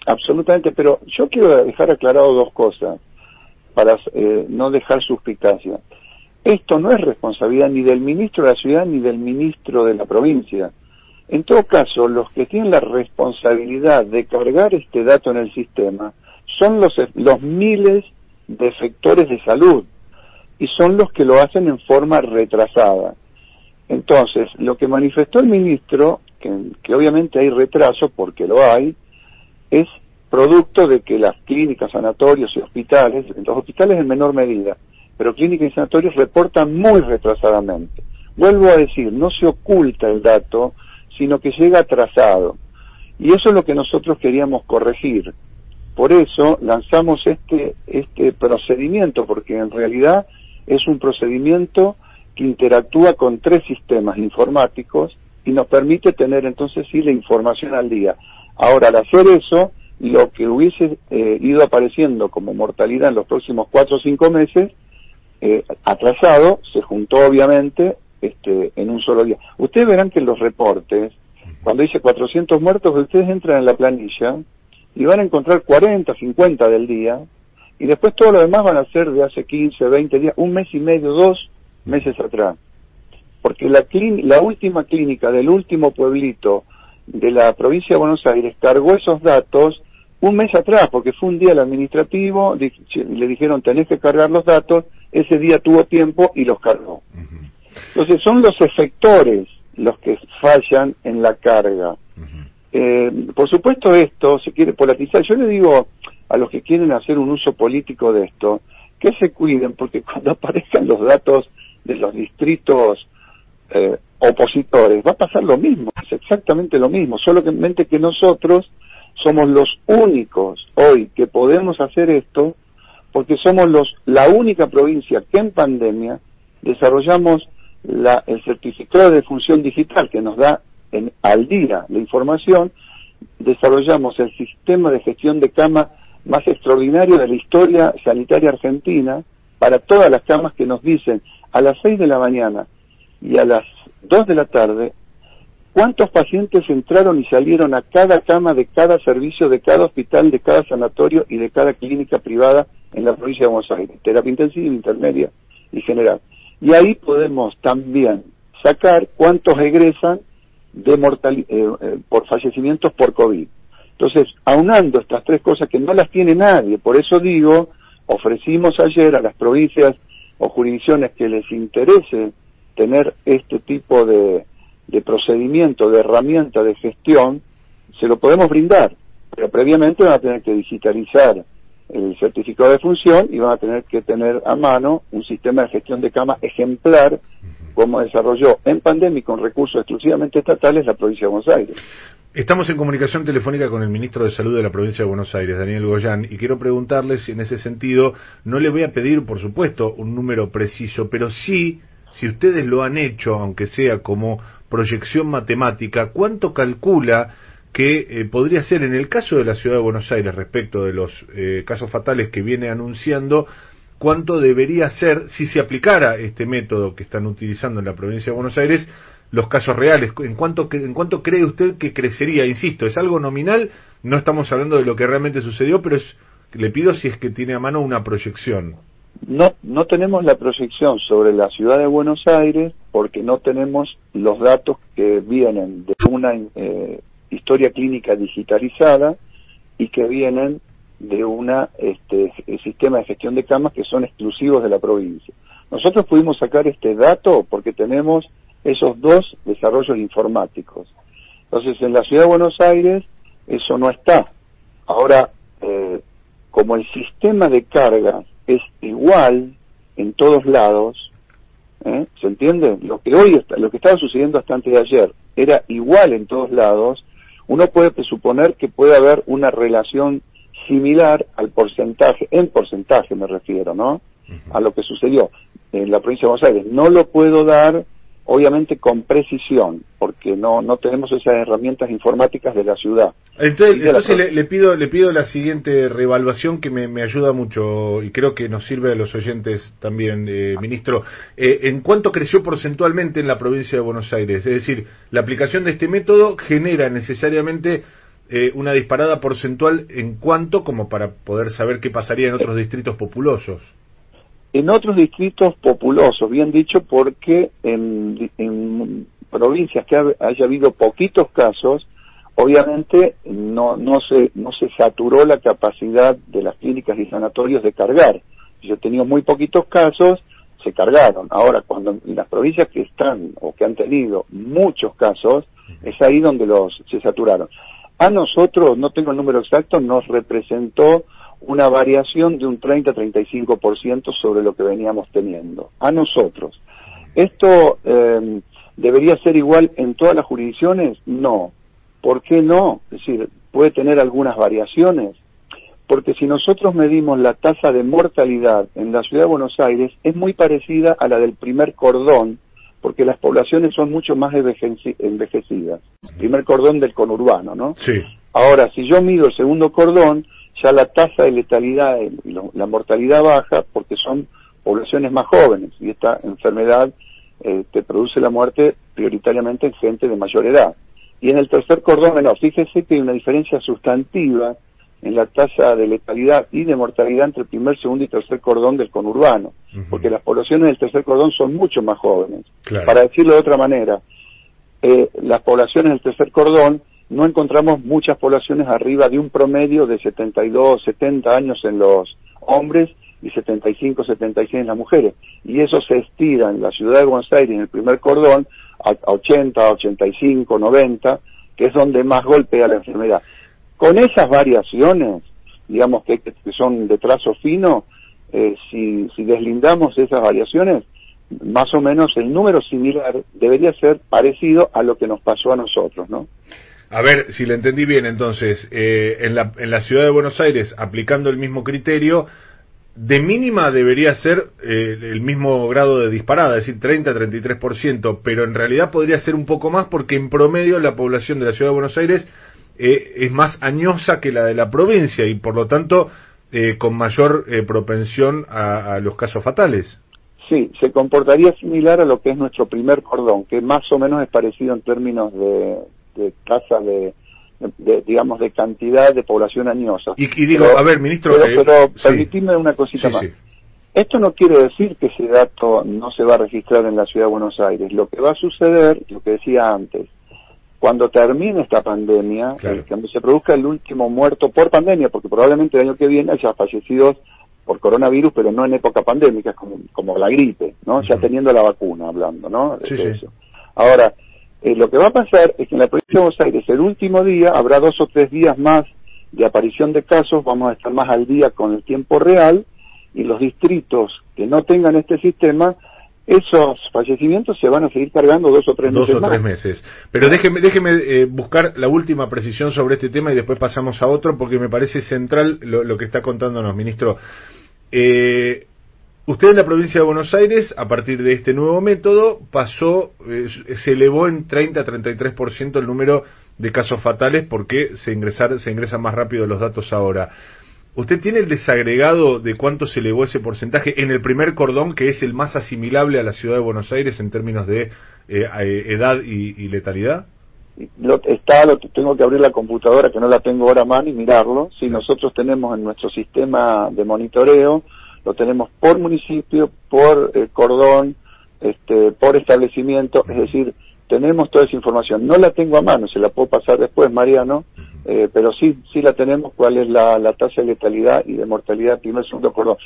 absolutamente, pero yo quiero dejar aclarado dos cosas para eh, no dejar suspicacia. Esto no es responsabilidad ni del ministro de la ciudad ni del ministro de la provincia. En todo caso, los que tienen la responsabilidad de cargar este dato en el sistema son los, los miles de efectores de salud y son los que lo hacen en forma retrasada. Entonces, lo que manifestó el ministro, que, que obviamente hay retraso, porque lo hay, es producto de que las clínicas, sanatorios y hospitales, los hospitales en menor medida, pero clínicas y sanatorios reportan muy retrasadamente. Vuelvo a decir, no se oculta el dato, sino que llega atrasado. Y eso es lo que nosotros queríamos corregir. Por eso lanzamos este, este procedimiento, porque en realidad es un procedimiento que interactúa con tres sistemas informáticos y nos permite tener entonces sí la información al día. Ahora, al hacer eso, lo que hubiese eh, ido apareciendo como mortalidad en los próximos cuatro o cinco meses, eh, atrasado, se juntó obviamente este, en un solo día. Ustedes verán que los reportes, cuando dice 400 muertos, ustedes entran en la planilla y van a encontrar 40, 50 del día, y después todo lo demás van a ser de hace 15, 20 días, un mes y medio, dos meses atrás. Porque la, la última clínica del último pueblito de la provincia de Buenos Aires cargó esos datos un mes atrás, porque fue un día el administrativo, le dijeron tenés que cargar los datos, ese día tuvo tiempo y los cargó. Entonces son los efectores los que fallan en la carga. Eh, por supuesto esto se quiere polarizar. Yo le digo a los que quieren hacer un uso político de esto, que se cuiden, porque (laughs) cuando aparezcan los datos de los distritos eh, opositores, va a pasar lo mismo, es exactamente lo mismo, solamente que nosotros somos los únicos hoy que podemos hacer esto, porque somos los la única provincia que en pandemia desarrollamos la- el certificado de función digital que nos da en, al día la información, desarrollamos el sistema de gestión de cama más extraordinario de la historia sanitaria argentina para todas las camas que nos dicen a las 6 de la mañana y a las 2 de la tarde cuántos pacientes entraron y salieron a cada cama de cada servicio, de cada hospital, de cada sanatorio y de cada clínica privada en la provincia de Buenos Aires, terapia intensiva, intermedia y general. Y ahí podemos también sacar cuántos egresan de mortali- eh, eh, por fallecimientos por COVID. Entonces, aunando estas tres cosas que no las tiene nadie, por eso digo, ofrecimos ayer a las provincias o jurisdicciones que les interese tener este tipo de, de procedimiento, de herramienta de gestión, se lo podemos brindar, pero previamente van a tener que digitalizar el certificado de función y van a tener que tener a mano un sistema de gestión de cama ejemplar como desarrolló en pandemia y con recursos exclusivamente estatales la provincia de Buenos Aires. Estamos en comunicación telefónica con el ministro de Salud de la provincia de Buenos Aires, Daniel Goyán, y quiero preguntarle si en ese sentido no le voy a pedir, por supuesto, un número preciso, pero sí, si ustedes lo han hecho, aunque sea como proyección matemática, ¿cuánto calcula que eh, podría ser en el caso de la ciudad de Buenos Aires respecto de los eh, casos fatales que viene anunciando? ¿Cuánto debería ser si se aplicara este método que están utilizando en la provincia de Buenos Aires? los casos reales. ¿En cuánto, ¿En cuánto cree usted que crecería? Insisto, es algo nominal, no estamos hablando de lo que realmente sucedió, pero es, le pido si es que tiene a mano una proyección. No, no tenemos la proyección sobre la ciudad de Buenos Aires porque no tenemos los datos que vienen de una eh, historia clínica digitalizada y que vienen de una este, sistema de gestión de camas que son exclusivos de la provincia. Nosotros pudimos sacar este dato porque tenemos esos dos desarrollos informáticos. Entonces, en la ciudad de Buenos Aires eso no está. Ahora, eh, como el sistema de carga es igual en todos lados, ¿eh? ¿se entiende? Lo que hoy está, lo que estaba sucediendo hasta antes de ayer era igual en todos lados, uno puede presuponer que puede haber una relación similar al porcentaje, en porcentaje me refiero, ¿no? A lo que sucedió en la provincia de Buenos Aires. No lo puedo dar, obviamente, con precisión, porque no, no tenemos esas herramientas informáticas de la ciudad. Entonces, la entonces le, le pido le pido la siguiente reevaluación que me, me ayuda mucho y creo que nos sirve a los oyentes también, eh, ministro. Eh, ¿En cuánto creció porcentualmente en la provincia de Buenos Aires? Es decir, la aplicación de este método genera necesariamente eh, una disparada porcentual en cuánto como para poder saber qué pasaría en otros distritos populosos. En otros distritos populosos, bien dicho, porque en, en provincias que ha- haya habido poquitos casos, obviamente no, no, se, no se saturó la capacidad de las clínicas y sanatorios de cargar. Si yo he tenido muy poquitos casos, se cargaron. Ahora, cuando en las provincias que están o que han tenido muchos casos, es ahí donde los se saturaron. A nosotros, no tengo el número exacto, nos representó una variación de un 30-35% sobre lo que veníamos teniendo. A nosotros. ¿Esto eh, debería ser igual en todas las jurisdicciones? No. ¿Por qué no? Es decir, puede tener algunas variaciones. Porque si nosotros medimos la tasa de mortalidad en la ciudad de Buenos Aires, es muy parecida a la del primer cordón, porque las poblaciones son mucho más envejeci- envejecidas. Primer cordón del conurbano, ¿no? Sí. Ahora, si yo mido el segundo cordón, ya la tasa de letalidad y lo- la mortalidad baja porque son poblaciones más jóvenes y esta enfermedad eh, te produce la muerte prioritariamente en gente de mayor edad. Y en el tercer cordón menor, fíjese que hay una diferencia sustantiva en la tasa de letalidad y de mortalidad entre el primer, segundo y tercer cordón del conurbano, porque las poblaciones del tercer cordón son mucho más jóvenes. Claro. Para decirlo de otra manera, eh, las poblaciones del tercer cordón no encontramos muchas poblaciones arriba de un promedio de 72, 70 años en los hombres y 75, 76 en las mujeres. Y eso se estira en la ciudad de Buenos Aires, en el primer cordón, a, a 80, 85, 90, que es donde más golpea la enfermedad. Con esas variaciones, digamos que, que son de trazo fino, eh, si, si deslindamos esas variaciones, más o menos el número similar debería ser parecido a lo que nos pasó a nosotros, ¿no? A ver, si le entendí bien, entonces, eh, en, la, en la ciudad de Buenos Aires, aplicando el mismo criterio, de mínima debería ser eh, el mismo grado de disparada, es decir, 30-33%, pero en realidad podría ser un poco más porque en promedio la población de la ciudad de Buenos Aires eh, es más añosa que la de la provincia y por lo tanto eh, con mayor eh, propensión a, a los casos fatales. Sí, se comportaría similar a lo que es nuestro primer cordón, que más o menos es parecido en términos de, de tasa de, de, digamos, de cantidad de población añosa. Y, y digo, Pero- a ver, ministro... Pero, eh, pero sí. una cosita Sí, más. sí. Esto no quiere decir que ese dato no se va a registrar en la ciudad de Buenos Aires. Lo que va a suceder, lo que decía antes, cuando termine esta pandemia, Claro. eh, cuando se produzca el último muerto por pandemia, porque probablemente el año que viene haya fallecidos por coronavirus, pero no en época pandémica, como, como la gripe, ¿no? Ya teniendo la vacuna, hablando, ¿no? De sí. eso. Ahora, eh, lo que va a pasar es que en la provincia de Buenos Aires, el último día, habrá dos o tres días más de aparición de casos, vamos a estar más al día con el tiempo real, y los distritos que no tengan este sistema, esos fallecimientos se van a seguir cargando dos o tres Dos meses o más. tres meses. Pero déjeme, déjeme eh, buscar la última precisión sobre este tema y después pasamos a otro porque me parece central lo, lo que está contándonos, ministro. Eh, usted en la provincia de Buenos Aires, a partir de este nuevo método, pasó, eh, se elevó en 30-33% el número de casos fatales porque se, ingresar, se ingresan más rápido los datos ahora. ¿Usted tiene el desagregado de cuánto se elevó ese porcentaje en el primer cordón, que es el más asimilable a la ciudad de Buenos Aires en términos de eh, eh, edad y, y letalidad? Lo, está, lo, tengo que abrir la computadora que no la tengo ahora a mano y mirarlo. Si nosotros tenemos en nuestro sistema de monitoreo, lo tenemos por municipio, por eh, cordón, este, por establecimiento, es decir, tenemos toda esa información. No la tengo a mano, se la puedo pasar después, Mariano, eh, pero sí, sí la tenemos, cuál es la, la tasa de letalidad y de mortalidad primer, segundo cordón.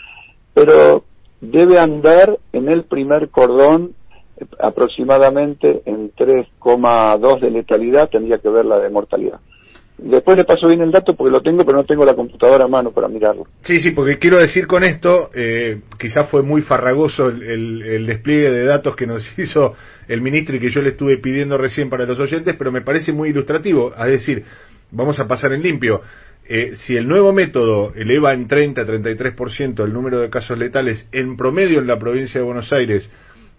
Pero debe andar en el primer cordón eh, aproximadamente en 3,2 de letalidad, tendría que ver la de mortalidad. Después le paso bien el dato porque lo tengo, pero no tengo la computadora a mano para mirarlo. Sí, sí, porque quiero decir con esto, eh, quizás fue muy farragoso el, despliegue de datos que nos (laughs) hizo el ministro y que yo le estuve pidiendo recién para los oyentes, pero me parece muy ilustrativo. Es decir, vamos a pasar en limpio. Eh, si el nuevo método eleva en 30-33% el número de casos letales en promedio en la provincia de Buenos Aires,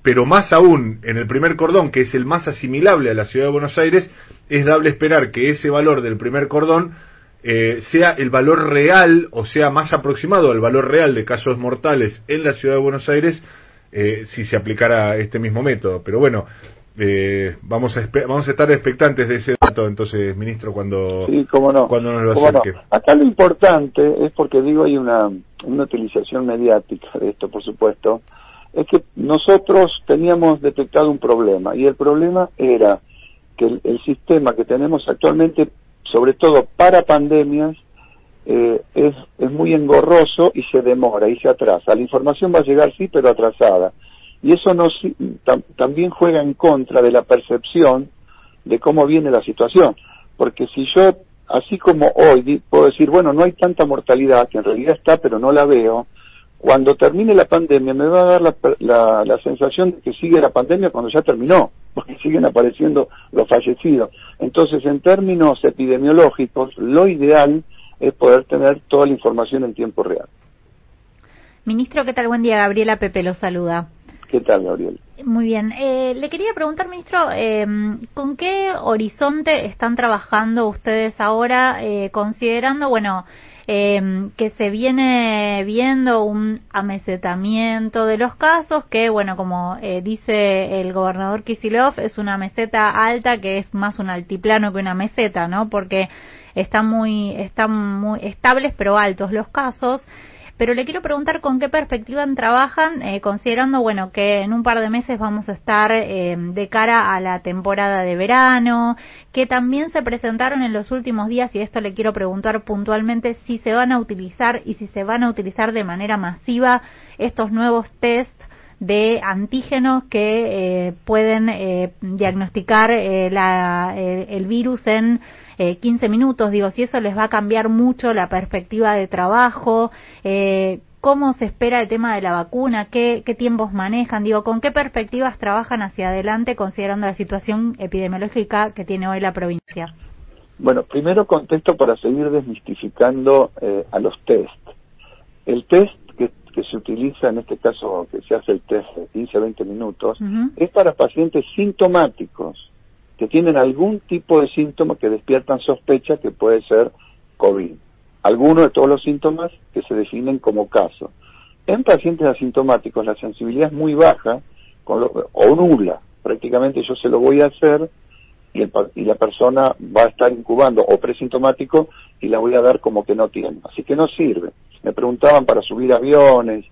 pero más aún en el primer cordón, que es el más asimilable a la ciudad de Buenos Aires, es dable esperar que ese valor del primer cordón eh, sea el valor real o sea más aproximado al valor real de casos mortales en la ciudad de Buenos Aires eh, si se aplicara este mismo método. Pero bueno, eh, vamos, a vamos a estar expectantes de ese dato entonces, ministro, cuando, Sí, cómo no. cuando nos lo Cómo no. acerque. Acá lo importante es porque digo hay una, una utilización mediática de esto, por supuesto, es que nosotros teníamos detectado un problema y el problema era que el, sistema que tenemos actualmente, sobre todo para pandemias, eh, es, es muy engorroso y se demora y se atrasa. La información va a llegar sí, pero atrasada. Y eso nos, tam- también juega en contra de la percepción de cómo viene la situación. Porque si yo, así como hoy, puedo decir, bueno, no hay tanta mortalidad, que en realidad está, pero no la veo, cuando termine la pandemia me va a dar la, la, la sensación de que sigue la pandemia cuando ya terminó, porque (laughs) siguen apareciendo los fallecidos. Entonces, en términos epidemiológicos, lo ideal es poder tener toda la información en tiempo real. Ministro, ¿qué tal? Buen día. Gabriela Pepe lo saluda. ¿Qué tal, Gabriel? Muy bien. Eh, le quería preguntar, ministro, eh, ¿con qué horizonte están trabajando ustedes ahora, eh, considerando, bueno, eh, que se viene viendo un amesetamiento de los casos, que, bueno, como eh, dice el gobernador Kisilov, es una meseta alta que es más un altiplano que una meseta, ¿no? Porque están muy, están muy estables pero altos los casos. Pero le quiero preguntar con qué perspectiva trabajan, eh, considerando, bueno, que en un par de meses vamos a estar eh, de cara a la temporada de verano, que también se presentaron en los últimos días, y esto le quiero preguntar puntualmente, si se van a utilizar y si se van a utilizar de manera masiva estos nuevos test de antígenos que eh, pueden eh, diagnosticar eh, la- eh, el virus en eh, 15 minutos. Digo, si eso les va a cambiar mucho la perspectiva de trabajo, eh, cómo se espera el tema de la vacuna, qué, qué tiempos manejan, digo, con qué perspectivas trabajan hacia adelante considerando la situación epidemiológica que tiene hoy la provincia. Bueno, primero contesto para seguir desmistificando eh, a los test. El test que, que se utiliza, en este caso que se hace el test de 15 a 20 minutos, es para pacientes sintomáticos que tienen algún tipo de síntoma que despiertan sospecha que puede ser COVID. Algunos de todos los síntomas que se definen como caso. En pacientes asintomáticos la sensibilidad es muy baja con lo- o nula. Prácticamente yo se lo voy a hacer y, el y la persona va a estar incubando o presintomático y la voy a dar como que no tiene. Así que no sirve. Me preguntaban para subir aviones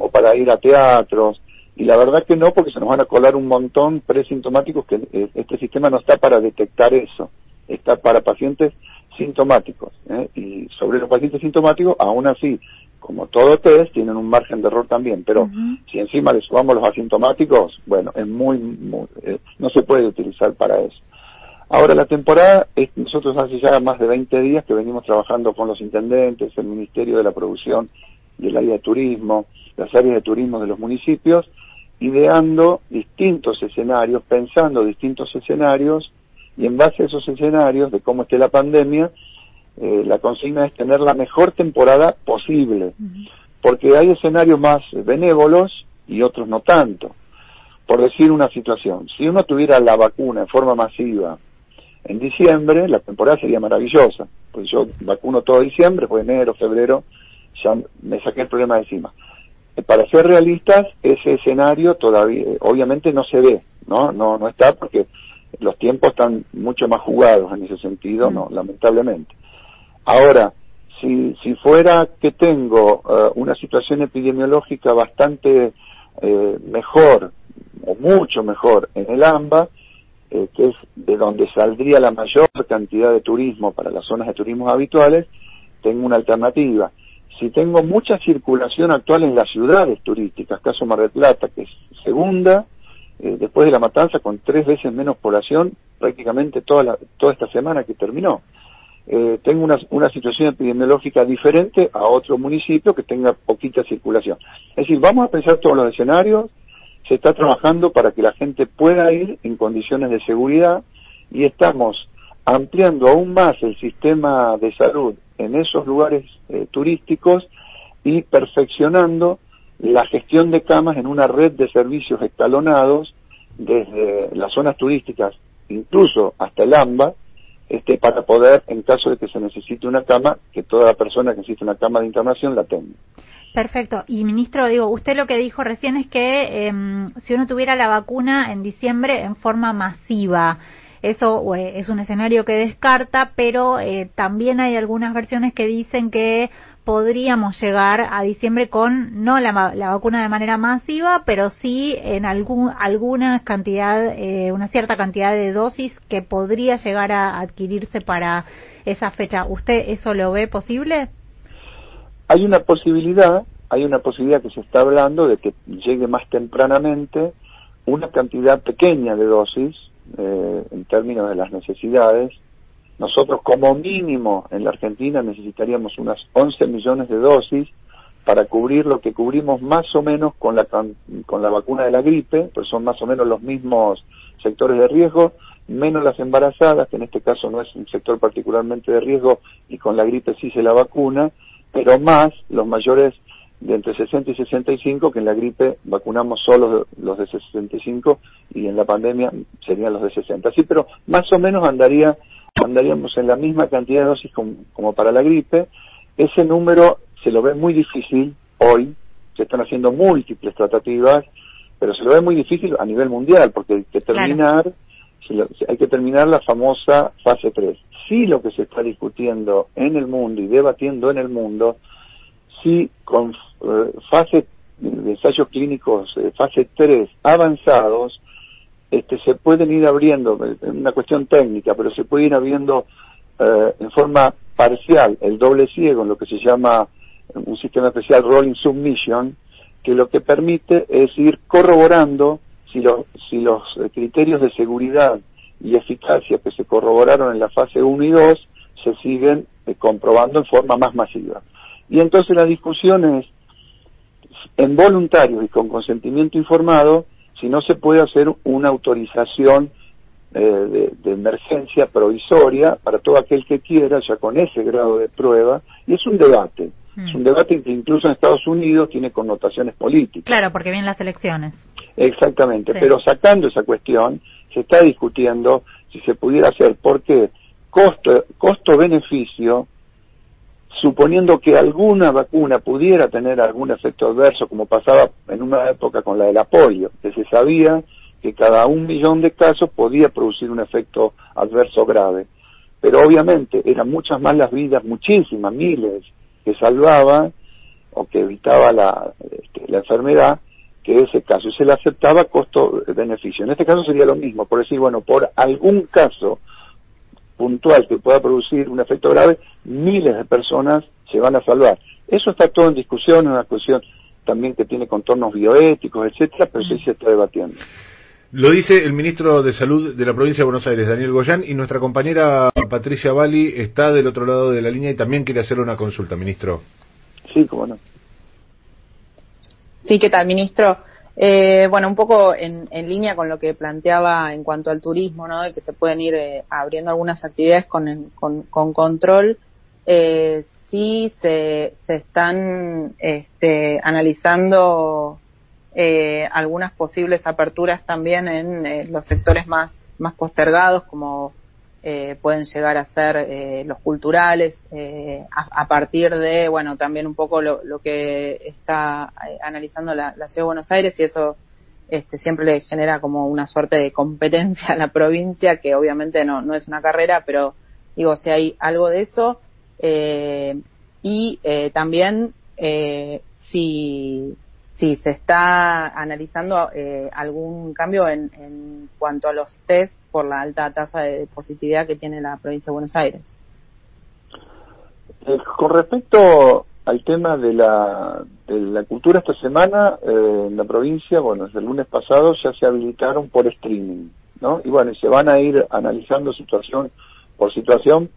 o para ir a teatros y la verdad que no porque se nos van a colar un montón presintomáticos que eh, este sistema no está para detectar eso, está para pacientes sintomáticos ¿eh? y sobre los pacientes sintomáticos aún así como todo test tienen un margen de error también, pero si encima le sumamos los asintomáticos, bueno, es muy, muy- eh, no se puede utilizar para eso. Ahora, la temporada, es- nosotros hace ya más de 20 días que venimos trabajando con los intendentes, el Ministerio de la Producción y el área de turismo, las áreas de turismo de los municipios, ideando distintos escenarios, pensando distintos escenarios, y en base a esos escenarios de cómo esté la pandemia, eh, la consigna es tener la mejor temporada posible. Porque hay escenarios más benévolos y otros no tanto. Por decir una situación, si uno tuviera la vacuna en forma masiva en diciembre, la temporada sería maravillosa, pues yo vacuno todo diciembre, pues enero, febrero, ya me saqué el problema de encima. Para ser realistas, ese escenario todavía, obviamente no se ve, ¿no? No, no está porque los tiempos están mucho más jugados en ese sentido, no, lamentablemente. Ahora, si, si fuera que tengo eh, una situación epidemiológica bastante eh, mejor o mucho mejor en el AMBA, eh, que es de donde saldría la mayor cantidad de turismo para las zonas de turismo habituales, tengo una alternativa. Si tengo mucha circulación actual en las ciudades turísticas, caso Mar del Plata, que es segunda, eh, después de la matanza con tres veces menos población prácticamente toda, la, toda esta semana que terminó. eh, tenga una, una situación epidemiológica diferente a otro municipio que tenga poquita circulación. Es decir, vamos a pensar todos los escenarios, se está trabajando para que la gente pueda ir en condiciones de seguridad y estamos ampliando aún más el sistema de salud en esos lugares eh, turísticos y perfeccionando la gestión de camas en una red de servicios escalonados desde las zonas turísticas, incluso hasta el AMBA, este, para poder, en caso de que se necesite una cama, que toda la persona que necesite una cama de internación la tenga. Perfecto. Y ministro, digo, usted lo que dijo recién es que em, si uno tuviera la vacuna en diciembre en forma masiva, eso eh, es un escenario que descarta, pero eh, también hay algunas versiones que dicen que podríamos llegar a diciembre con no la, la vacuna de manera masiva, pero sí en algún, alguna cantidad, eh, una cierta cantidad de dosis que podría llegar a adquirirse para esa fecha. ¿Usted eso lo ve posible? Hay una posibilidad, hay una posibilidad que se está hablando de que llegue más tempranamente una cantidad pequeña de dosis eh, en términos de las necesidades. Nosotros como mínimo en la Argentina necesitaríamos unas 11 millones de dosis para cubrir lo que cubrimos más o menos con la, con la vacuna de la gripe, pues son más o menos los mismos sectores de riesgo, menos las embarazadas, que en este caso no es un sector particularmente de riesgo y con la gripe sí se la vacuna, pero más los mayores de entre 60 y 65, que en la gripe vacunamos solo los de 65 y en la pandemia serían los de 60. Sí, pero más o menos andaría andaríamos en la misma cantidad de dosis como, como para la gripe. Ese número se lo ve muy difícil hoy, se están haciendo múltiples tratativas, pero se lo ve muy difícil a nivel mundial, porque hay que terminar, se lo- hay que terminar la famosa fase 3. Sí lo que se está discutiendo en el mundo y debatiendo en el mundo, sí con eh, fase de ensayos clínicos, eh, fase 3 avanzados, este, se pueden ir abriendo, eh, es una cuestión técnica, pero se puede ir abriendo eh, en forma parcial el doble ciego, en lo que se llama un sistema especial Rolling Submission, que lo que permite es ir corroborando si, los si los eh, criterios de seguridad y eficacia que se corroboraron en la fase 1 y 2 se siguen eh, comprobando en forma más masiva. Y entonces la discusión es, en voluntarios y con consentimiento informado, si no se puede hacer una autorización eh, de, de emergencia provisoria para todo aquel que quiera, ya con ese grado de prueba, y es un debate. Mm. Es un debate que incluso en Estados Unidos tiene connotaciones políticas. Claro, porque vienen las elecciones. Exactamente, Sí. pero sacando esa cuestión, se está discutiendo si se pudiera hacer, porque costo, costo-beneficio, suponiendo que alguna vacuna pudiera tener algún efecto adverso, como pasaba en una época con la de la polio, que se sabía que cada un millón de casos podía producir un efecto adverso grave. Pero obviamente eran muchas más las vidas, muchísimas, miles, que salvaba o que evitaba la, este, la enfermedad que ese caso. Y se le aceptaba costo-beneficio. En este caso sería lo mismo, por decir, bueno, por algún caso puntual que pueda producir un efecto grave, miles de personas se van a salvar. Eso está todo en discusión, es una cuestión también que tiene contornos bioéticos, etcétera, pero sí se está debatiendo. Lo dice el ministro de Salud de la provincia de Buenos Aires, Daniel Goyán, y nuestra compañera Patricia Bali está del otro lado de la línea y también quiere hacerle una consulta, ministro. Sí, cómo no. Sí, ¿qué tal, ministro? Eh, bueno, un poco en, en línea con lo que planteaba en cuanto al turismo, ¿no? De que se pueden ir eh, abriendo algunas actividades con, con control. Eh, sí se, se están este, analizando eh, algunas posibles aperturas también en eh, los sectores más, más postergados, como eh, pueden llegar a ser eh, los culturales, eh, a, partir de, bueno, también un poco lo, que está eh, analizando la, la Ciudad de Buenos Aires y eso este, siempre le genera como una suerte de competencia a la provincia, que obviamente no, no es una carrera, pero digo, si hay algo de eso, y también si, si se está analizando algún cambio en, en cuanto a los test por la alta tasa de positividad que tiene la provincia de Buenos Aires. Eh, con respecto al tema de la, de la cultura esta semana, eh, en la provincia, bueno, desde el lunes pasado ya se habilitaron por streaming, ¿no? Y bueno, y se van a ir analizando situación por situación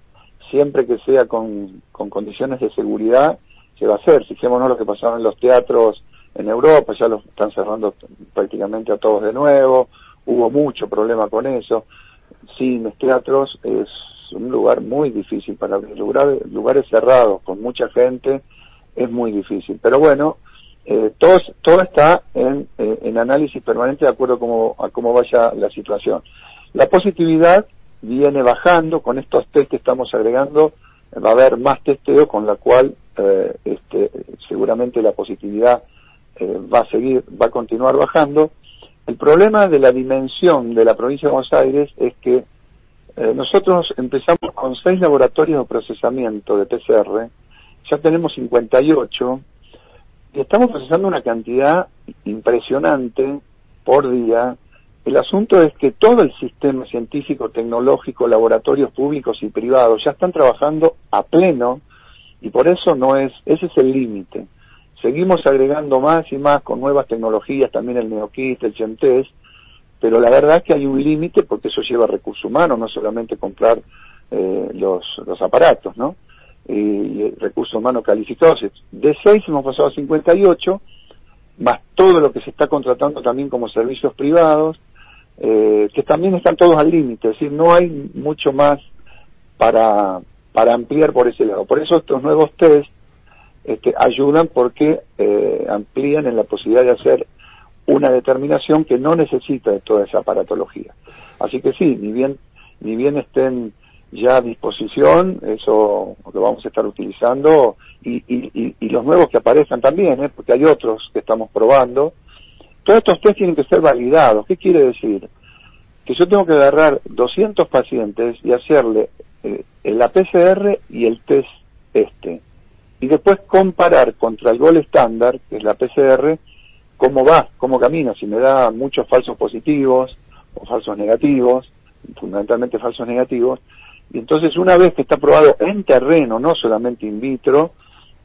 siempre que sea con, con condiciones de seguridad, se va a hacer. Fijémonos lo que pasaba en los teatros en Europa, ya los están cerrando prácticamente a todos de nuevo, hubo mucho problema con eso. Cines, teatros, es un lugar muy difícil para abrir. Lugares, lugares cerrados con mucha gente es muy difícil. Pero bueno, eh, todo, está en, eh, en análisis permanente de acuerdo a cómo, a cómo vaya la situación. La positividad viene bajando con estos test que estamos agregando, eh, va a haber más testeo con la cual eh, este, seguramente la positividad eh, va a seguir, va a continuar bajando. El problema de la dimensión de la provincia de Buenos Aires es que eh, nosotros empezamos con seis laboratorios de procesamiento de PCR, ya tenemos 58 y estamos procesando una cantidad impresionante por día. El asunto es que todo el sistema científico, tecnológico, laboratorios públicos y privados ya están trabajando a pleno y por eso no es, ese es el límite. Seguimos agregando más y más con nuevas tecnologías, también el NeoKit, el GenTest, pero la verdad es que hay un límite porque eso lleva recursos humanos, no solamente comprar eh, los, los aparatos, ¿no? Y, y recursos humanos calificados. De 6 hemos pasado a 58, más todo lo que se está contratando también como servicios privados, eh, que también están todos al límite, es decir, no hay mucho más para, para ampliar por ese lado. Por eso estos nuevos test este, ayudan porque eh, amplían en la posibilidad de hacer una determinación que no necesita de toda esa aparatología. Así que sí, ni bien, ni bien estén ya a disposición, eso lo vamos a estar utilizando, y, y, los nuevos que aparezcan también, ¿eh? porque hay otros que estamos probando. Todos estos test tienen que ser validados. ¿Qué quiere decir? Que yo tengo que agarrar 200 pacientes y hacerle eh, la PCR y el test este. Y después comparar contra el gol estándar, que es la PCR, cómo va, cómo camina, si me da muchos falsos positivos o falsos negativos, fundamentalmente falsos negativos. Y entonces una vez que está probado en terreno, no solamente in vitro,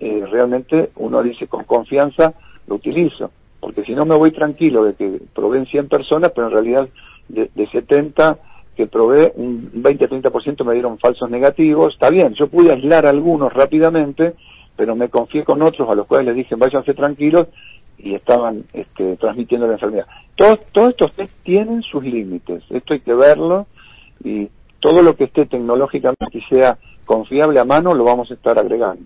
eh, realmente uno dice con confianza, lo utilizo. Porque si no me voy tranquilo de que probé en 100 personas, pero en realidad de, de 70 que probé, un 20-30% me dieron falsos negativos. Está bien, yo pude aislar algunos rápidamente, pero me confié con otros a los cuales les dije váyanse tranquilos y estaban este, transmitiendo la enfermedad. Todos, todos estos test tienen sus límites, esto hay que verlo y todo lo que esté tecnológicamente y sea confiable a mano lo vamos a estar agregando.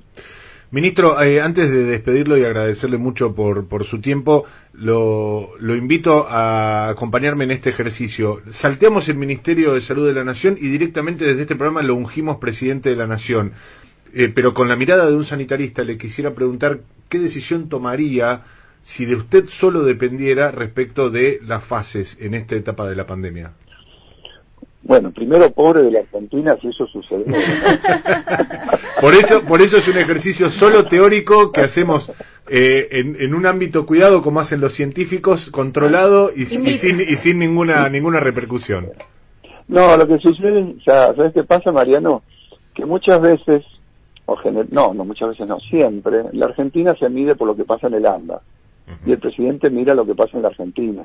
Ministro, eh, antes de despedirlo y agradecerle mucho por, su tiempo, lo, lo invito a acompañarme en este ejercicio. Salteamos el Ministerio de Salud de la Nación y directamente desde este programa lo ungimos presidente de la Nación. Eh, pero con la mirada de un sanitarista le quisiera preguntar qué decisión tomaría si de usted solo dependiera respecto de las fases en esta etapa de la pandemia. Bueno, primero pobre de la Argentina si eso sucede. (laughs) por eso, por eso es un ejercicio solo teórico que hacemos eh, en, en, un ámbito cuidado como hacen los científicos, controlado y, y, sin, y sin ninguna ninguna repercusión. No, lo que sucede, ya, ¿sabes qué pasa, Mariano? Que muchas veces, o no, no muchas veces no, siempre, la Argentina se mide por lo que pasa en el uh -huh. y el presidente mira lo que pasa en la Argentina.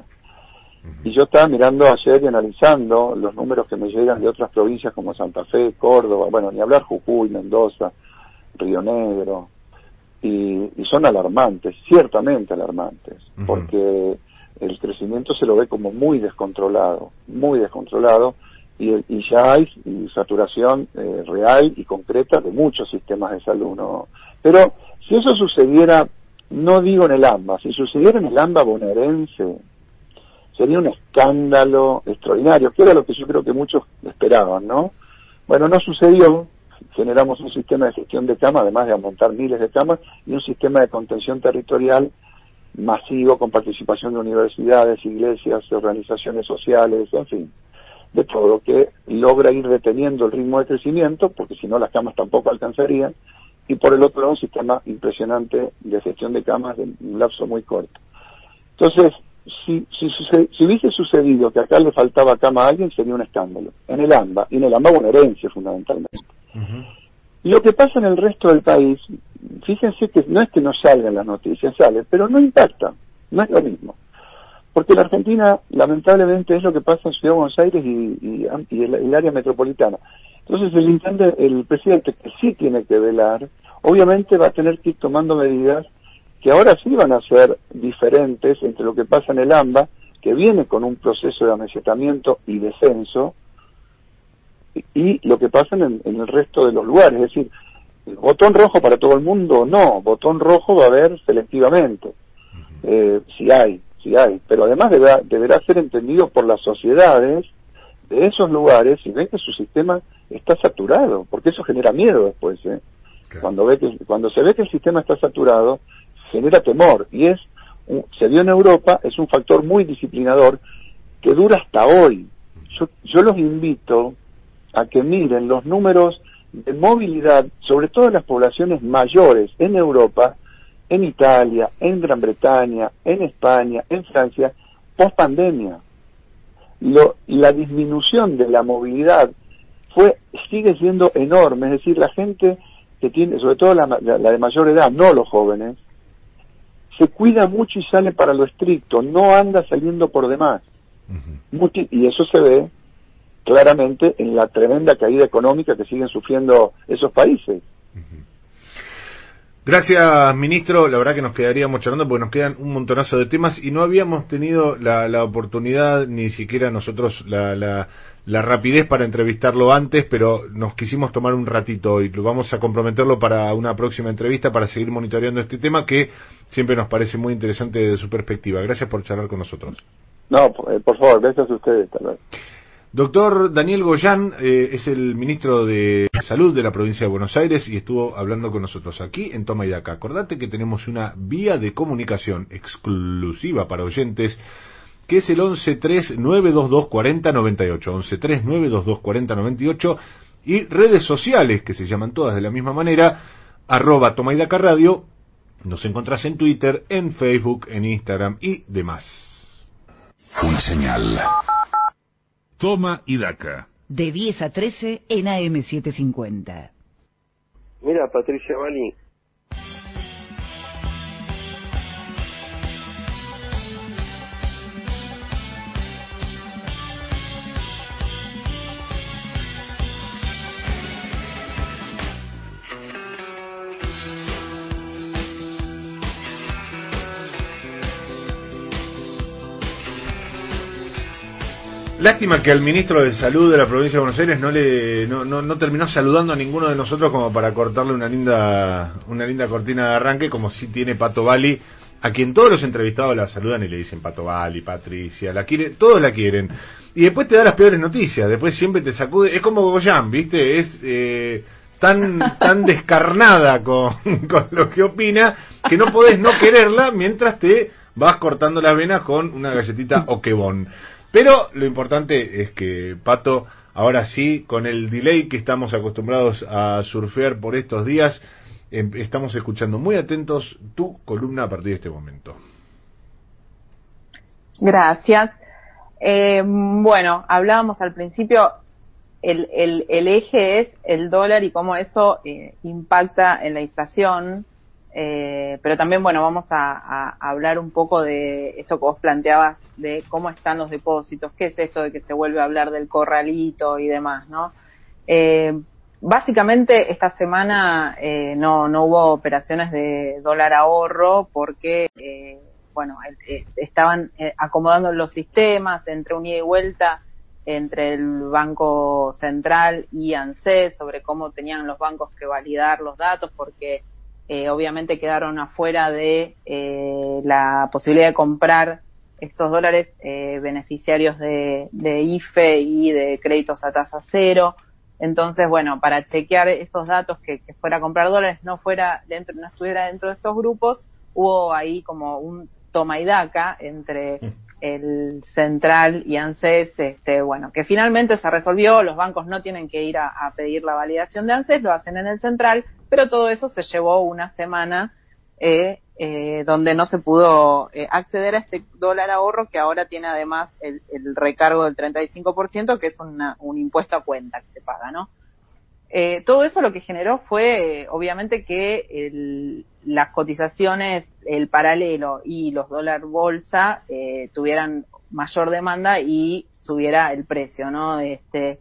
Y yo estaba mirando ayer y analizando los números que me llegan de otras provincias como Santa Fe, Córdoba, bueno, ni hablar Jujuy, Mendoza, Río Negro, y, y son alarmantes, ciertamente alarmantes, uh -huh. porque el crecimiento se lo ve como muy descontrolado, muy descontrolado, y, y ya hay saturación eh, real y concreta de muchos sistemas de salud. ¿no? Pero si eso sucediera, no digo en el AMBA, si sucediera en el AMBA bonaerense, sería un escándalo extraordinario, que era lo que yo creo que muchos esperaban, ¿no? Bueno, no sucedió, generamos un sistema de gestión de camas, además de aumentar miles de camas, y un sistema de contención territorial masivo con participación de universidades, iglesias, organizaciones sociales, en fin, de todo, que logra ir deteniendo el ritmo de crecimiento, porque si no las camas tampoco alcanzarían, y por el otro lado un sistema impresionante de gestión de camas de un lapso muy corto. Entonces, si, si, si, hubiese sucedido que acá le faltaba cama a alguien, sería un escándalo. En el AMBA, y en el AMBA bonaerense fundamentalmente. Uh -huh. Lo que pasa en el resto del país, fíjense que no es que no salgan las noticias, sale, pero no impacta, no es lo mismo. Porque la Argentina, lamentablemente, es lo que pasa en Ciudad de Buenos Aires y, y, y el, el, área metropolitana. Entonces el, intendente- el presidente que sí tiene que velar, obviamente va a tener que ir tomando medidas que ahora sí van a ser diferentes entre lo que pasa en el AMBA, que viene con un proceso de amesetamiento y descenso, y, y lo que pasa en, en el resto de los lugares. Es decir, botón rojo para todo el mundo, no, botón rojo va a haber selectivamente, eh, si hay, si hay, pero además deberá, deberá ser entendido por las sociedades de esos lugares y ven que su sistema está saturado, porque eso genera miedo después, ¿eh? Claro. cuando ve que cuando se ve que el sistema está saturado genera temor y es un- se vio en Europa es un factor muy disciplinador que dura hasta hoy yo, yo los invito a que miren los números de movilidad sobre todo en las poblaciones mayores en Europa en Italia en Gran Bretaña en España en Francia post pandemia lo, la disminución de la movilidad fue sigue siendo enorme, es decir, la gente que tiene, sobre todo la, la- la de mayor edad, no los jóvenes, se cuida mucho y sale para lo estricto, no anda saliendo por demás. Y eso se ve claramente en la tremenda caída económica que siguen sufriendo esos países. Gracias, ministro. La verdad que nos quedaríamos charlando porque nos quedan un montonazo de temas y no habíamos tenido la, la oportunidad, ni siquiera nosotros, la, la, la rapidez para entrevistarlo antes, pero nos quisimos tomar un ratito y lo vamos a comprometerlo para una próxima entrevista para seguir monitoreando este tema que siempre nos parece muy interesante desde su perspectiva. Gracias por charlar con nosotros. No, por, eh, por favor, gracias a ustedes. tal vez. Doctor Daniel Goyán eh, es el ministro de Salud de la provincia de Buenos Aires y estuvo hablando con nosotros aquí en Toma y. Acordate que tenemos una vía de comunicación exclusiva para oyentes que es el 1139224098, 1139224098 y redes sociales que se llaman todas de la misma manera, arroba Toma y Radio, nos encontrás en Twitter, en Facebook, en Instagram y demás. Una señal. Toma y daca. De 10 a 13 en AM750. Mira, Patricia Bali, Lástima que al ministro de Salud de la provincia de Buenos Aires no le no, no, no terminó saludando a ninguno de nosotros como para cortarle una linda una linda cortina de arranque como si tiene Pato Bali a quien todos los entrevistados la saludan y le dicen Pato Bali, Patricia, la quiere, todos la quieren. Y después te da las peores noticias, después siempre te sacude, es como Goyan, ¿viste? Es eh, tan tan (laughs) descarnada con, (laughs) con lo que opina que no podés no quererla mientras te vas cortando las venas con una galletita (laughs) o quebón. Pero lo importante es que, Pato, ahora sí, con el delay que estamos acostumbrados a surfear por estos días, em- estamos escuchando muy atentos tu columna a partir de este momento. Gracias. Eh, bueno, hablábamos al principio, el, el, el eje es el dólar y cómo eso eh, impacta en la inflación, eh, pero también, bueno, vamos a, hablar un poco de esto que vos planteabas, de cómo están los depósitos, qué es esto de que se vuelve a hablar del corralito y demás, ¿no? Eh, básicamente esta semana eh, no, no hubo operaciones de dólar ahorro porque eh, bueno eh, estaban eh, acomodando los sistemas entre un ida y vuelta entre el Banco Central y ANSES sobre cómo tenían los bancos que validar los datos porque eh, obviamente quedaron afuera de eh, la posibilidad de comprar estos dólares eh, beneficiarios de, de IFE y de créditos a tasa cero. Entonces, bueno, para chequear esos datos que, que fuera a comprar dólares no fuera dentro, no estuviera dentro de estos grupos, hubo ahí como un toma y daca entre el central y ANSES, este, bueno, que finalmente se resolvió, los bancos no tienen que ir a, a pedir la validación de ANSES, lo hacen en el central, pero todo eso se llevó una semana eh, eh, donde no se pudo eh, acceder a este dólar ahorro que ahora tiene además el, recargo del 35%, que es una- un impuesto a cuenta que se paga, ¿no? Todo eso lo que generó fue, obviamente, que las cotizaciones, el paralelo y los dólar bolsa eh, tuvieran mayor demanda y subiera el precio, ¿no? Este,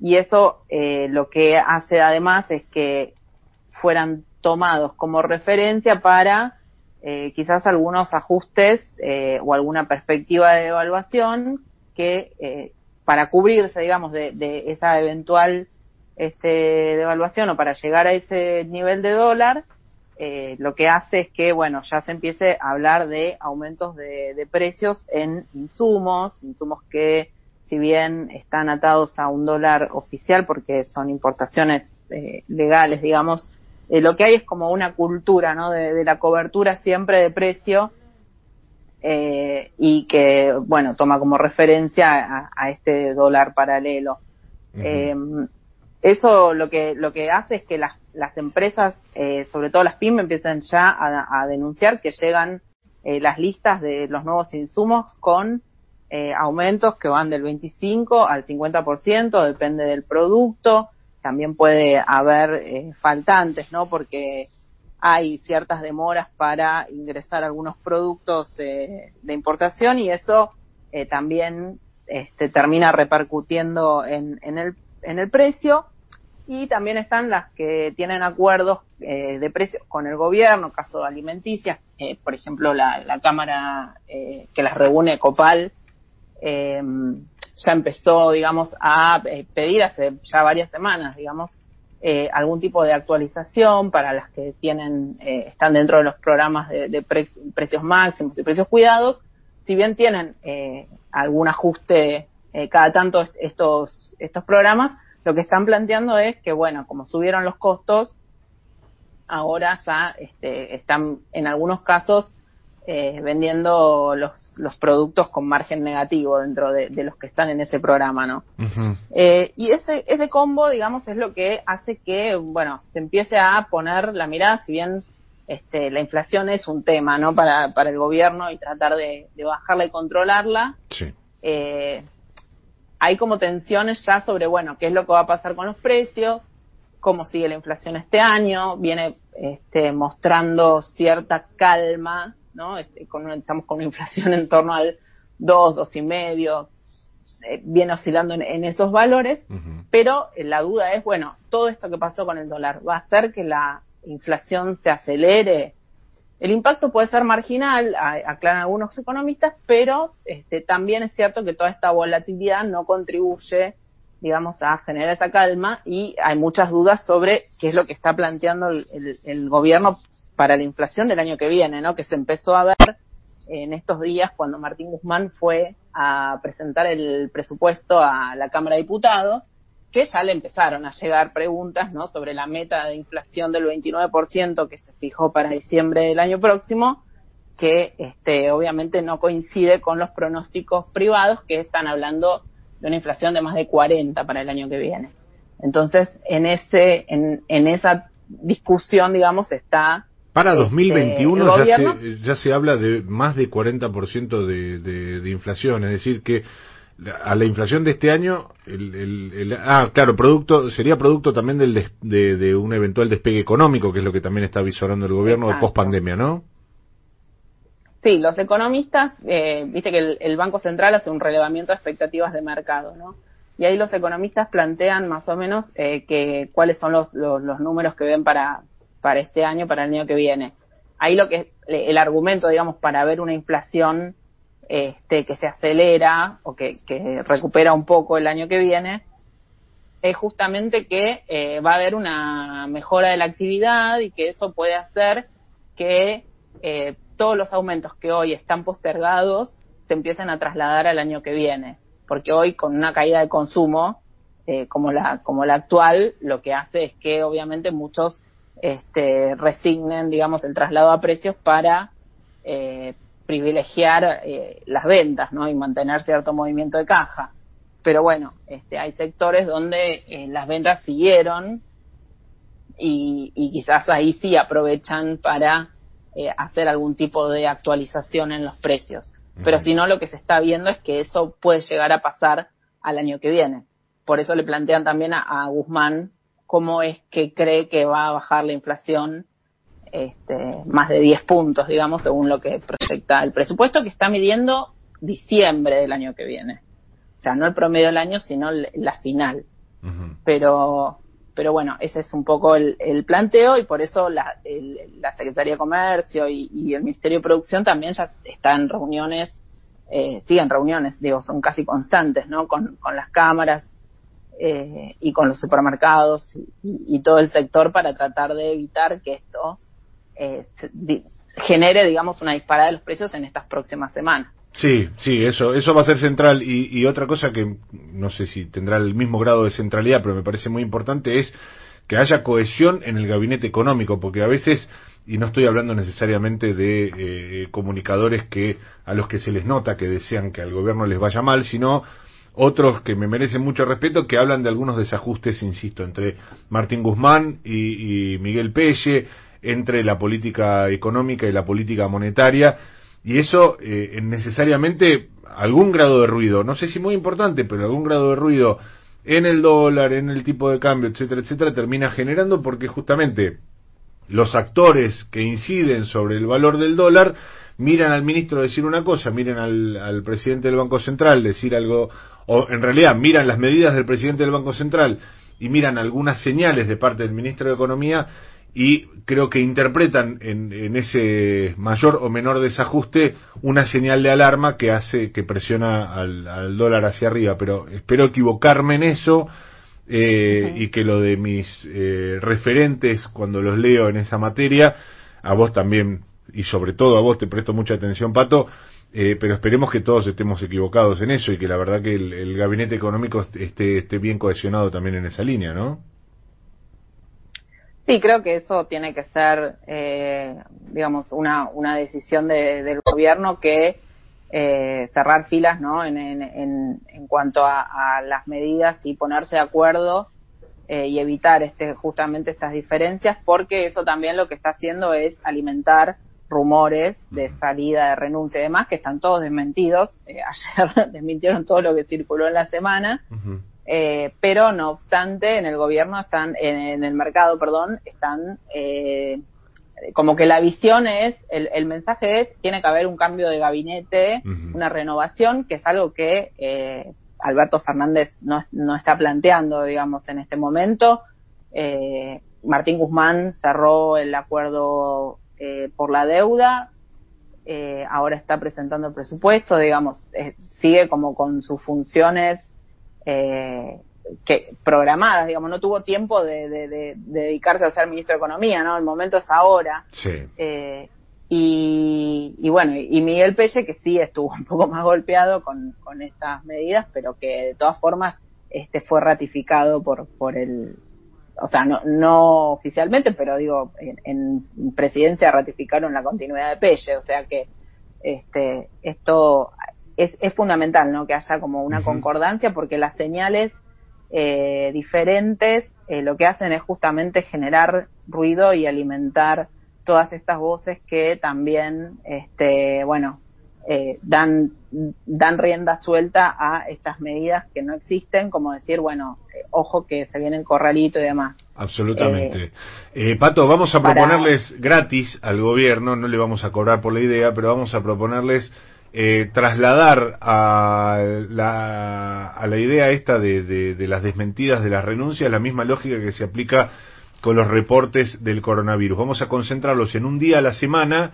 y eso lo que hace además es que fueran tomados como referencia para eh, quizás algunos ajustes eh, o alguna perspectiva de evaluación que eh, para cubrirse, digamos, de, de esa eventual este, devaluación o para llegar a ese nivel de dólar, eh, lo que hace es que, bueno, ya se empiece a hablar de aumentos de, de precios en insumos, insumos que si bien están atados a un dólar oficial porque son importaciones eh, legales, digamos, eh, lo que hay es como una cultura, ¿no? De, de la cobertura siempre de precio eh, y que, bueno, toma como referencia a, a este dólar paralelo. Eh, eso lo que lo que hace es que las, las empresas, eh, sobre todo las pymes, empiecen ya a, a denunciar que llegan eh, las listas de los nuevos insumos con eh, aumentos que van del 25 al 50%, depende del producto. También puede haber eh, faltantes, ¿no? Porque hay ciertas demoras para ingresar algunos productos eh, de importación y eso eh, también este, termina repercutiendo en, en, el, en el precio. Y también están las que tienen acuerdos eh, de precios con el gobierno, caso de alimenticias, eh, por ejemplo, la, la Cámara que las reúne, Copal, ya empezó, digamos, a eh, pedir hace ya varias semanas, digamos, eh, algún tipo de actualización para las que tienen, eh, están dentro de los programas de, de pre- precios máximos y precios cuidados, si bien tienen eh, algún ajuste eh, cada tanto est- estos, estos programas, lo que están planteando es que, bueno, como subieron los costos, ahora ya este, están en algunos casos eh, vendiendo los, los productos con margen negativo dentro de, de los que están en ese programa, ¿no? Eh, y ese, ese combo, digamos, es lo que hace que, bueno, se empiece a poner la mirada, si bien este, la inflación es un tema, ¿no? Para, para el gobierno y tratar de, de bajarla y controlarla, Sí. eh, hay como tensiones ya sobre, bueno, qué es lo que va a pasar con los precios, cómo sigue la inflación este año, viene este, mostrando cierta calma, ¿no? Este, con una- estamos con una inflación en torno al 2, dos y medio, eh, viene oscilando en, en esos valores, pero eh, la duda es, bueno, todo esto que pasó con el dólar, ¿va a hacer que la inflación se acelere? El impacto puede ser marginal, a- aclaran algunos economistas, pero este, también es cierto que toda esta volatilidad no contribuye, digamos, a generar esa calma y hay muchas dudas sobre qué es lo que está planteando el, el- el gobierno para la inflación del año que viene, ¿no? Que se empezó a ver en estos días cuando Martín Guzmán fue a presentar el presupuesto a la Cámara de Diputados, que ya le empezaron a llegar preguntas ¿no? sobre la meta de inflación del 29% que se fijó para diciembre del año próximo, que este, obviamente no coincide con los pronósticos privados que están hablando de una inflación de más de 40 para el año que viene. Entonces, en ese, en, en esa discusión, digamos, está Para Este, 2021 el ya, se, ya se habla de más de 40% de, de, de inflación, es decir, que a la inflación de este año, el, el- el- ah, claro, producto sería producto también del des- de, de un eventual despegue económico, que es lo que también está visorando el gobierno de Exacto. post pandemia, ¿no? Sí, los economistas, eh, viste que el, el Banco Central hace un relevamiento de expectativas de mercado, ¿no? Y ahí los economistas plantean más o menos eh, que cuáles son los, los, los números que ven para, para este año, para el año que viene. Ahí lo que el argumento, digamos, para ver una inflación este, que se acelera o que, que recupera un poco el año que viene, es justamente que eh, va a haber una mejora de la actividad y que eso puede hacer que eh, todos los aumentos que hoy están postergados se empiecen a trasladar al año que viene. Porque hoy con una caída de consumo eh, como la como la actual, lo que hace es que obviamente muchos este, resignen, digamos, el traslado a precios para eh, privilegiar eh, las ventas, ¿no? Y mantener cierto movimiento de caja. Pero bueno, este, hay sectores donde eh, las ventas siguieron y, y quizás ahí sí aprovechan para hacer algún tipo de actualización en los precios. Pero si no, lo que se está viendo es que eso puede llegar a pasar al año que viene. Por eso le plantean también a, a Guzmán cómo es que cree que va a bajar la inflación este, más de 10 puntos, digamos, según lo que proyecta el presupuesto que está midiendo diciembre del año que viene. O sea, no el promedio del año, sino la final. Pero pero bueno, ese es un poco el, el planteo y por eso la, el- la Secretaría de Comercio y, y el Ministerio de Producción también ya están en reuniones, eh, siguen reuniones, digo, son casi constantes, ¿no? Con, con las cámaras eh, y con los supermercados y, y- todo el sector para tratar de evitar que esto eh, genere, digamos, una disparada de los precios en estas próximas semanas. Sí, sí, eso, eso va a ser central. Y, y otra cosa que no sé si tendrá el mismo grado de centralidad, pero me parece muy importante es que haya cohesión en el gabinete económico, porque a veces, y no estoy hablando necesariamente de eh, comunicadores que a los que se les nota que desean que al gobierno les vaya mal, sino otros que me merecen mucho respeto que hablan de algunos desajustes, insisto, entre Martín Guzmán y, Miguel Pelle, entre la política económica y la política monetaria, y eso eh, necesariamente algún grado de ruido, no sé si muy importante, pero algún grado de ruido en el dólar, en el tipo de cambio, etcétera, etcétera, termina generando porque justamente los actores que inciden sobre el valor del dólar miran al ministro decir una cosa, miran al presidente del Banco Central decir algo, o en realidad miran las medidas del presidente del Banco Central y miran algunas señales de parte del ministro de Economía y creo que interpretan en, en ese mayor o menor desajuste una señal de alarma que hace que presiona al, al dólar hacia arriba, pero espero equivocarme en eso eh, y que lo de mis eh, referentes cuando los leo en esa materia, a vos también y sobre todo a vos te presto mucha atención, Pato, eh, pero esperemos que todos estemos equivocados en eso y que la verdad que el, gabinete económico esté, esté bien cohesionado también en esa línea, ¿no? Sí, creo que eso tiene que ser, eh, digamos, una, una decisión de- del gobierno que eh, cerrar filas, ¿no? En, en, en, cuanto a, a las medidas y ponerse de acuerdo eh, y evitar este, justamente estas diferencias, porque eso también lo que está haciendo es alimentar rumores de salida, de renuncia y demás, que están todos desmentidos. (laughs) Eh, ayer (laughs) desmintieron todo lo que circuló en la semana. Eh, pero no obstante en el gobierno están en, en el mercado perdón están eh, como que la visión es el, el mensaje es tiene que haber un cambio de gabinete una renovación que es algo que eh, Alberto Fernández no, no está planteando digamos en este momento Eh, Martín Guzmán cerró el acuerdo eh, por la deuda eh, ahora está presentando el presupuesto, digamos, eh, sigue como con sus funciones eh, que programadas, digamos, no tuvo tiempo de, de- de- de dedicarse a ser ministro de Economía, ¿no? El momento es ahora. Sí. Y, y bueno, y Miguel Pelle, que sí estuvo (laughs) un poco más golpeado con, con estas medidas, pero que de todas formas este fue ratificado por, por el, o sea, no, no oficialmente, pero digo, en, en presidencia ratificaron la continuidad de Pelle, o sea que este esto es, es fundamental, ¿no? Que haya como una concordancia, porque las señales eh, diferentes eh, lo que hacen es justamente generar ruido y alimentar todas estas voces que también, este, bueno, eh, dan dan rienda suelta a estas medidas que no existen, como decir, bueno, eh, ojo que se viene el corralito y demás. Absolutamente. Eh, Pato, vamos a para- proponerles gratis al gobierno, no le vamos a cobrar por la idea, pero vamos a proponerles eh, trasladar a la, a la idea esta de, de- de las desmentidas de las renuncias la misma lógica que se aplica con los reportes del coronavirus. Vamos a concentrarlos en un día a la semana,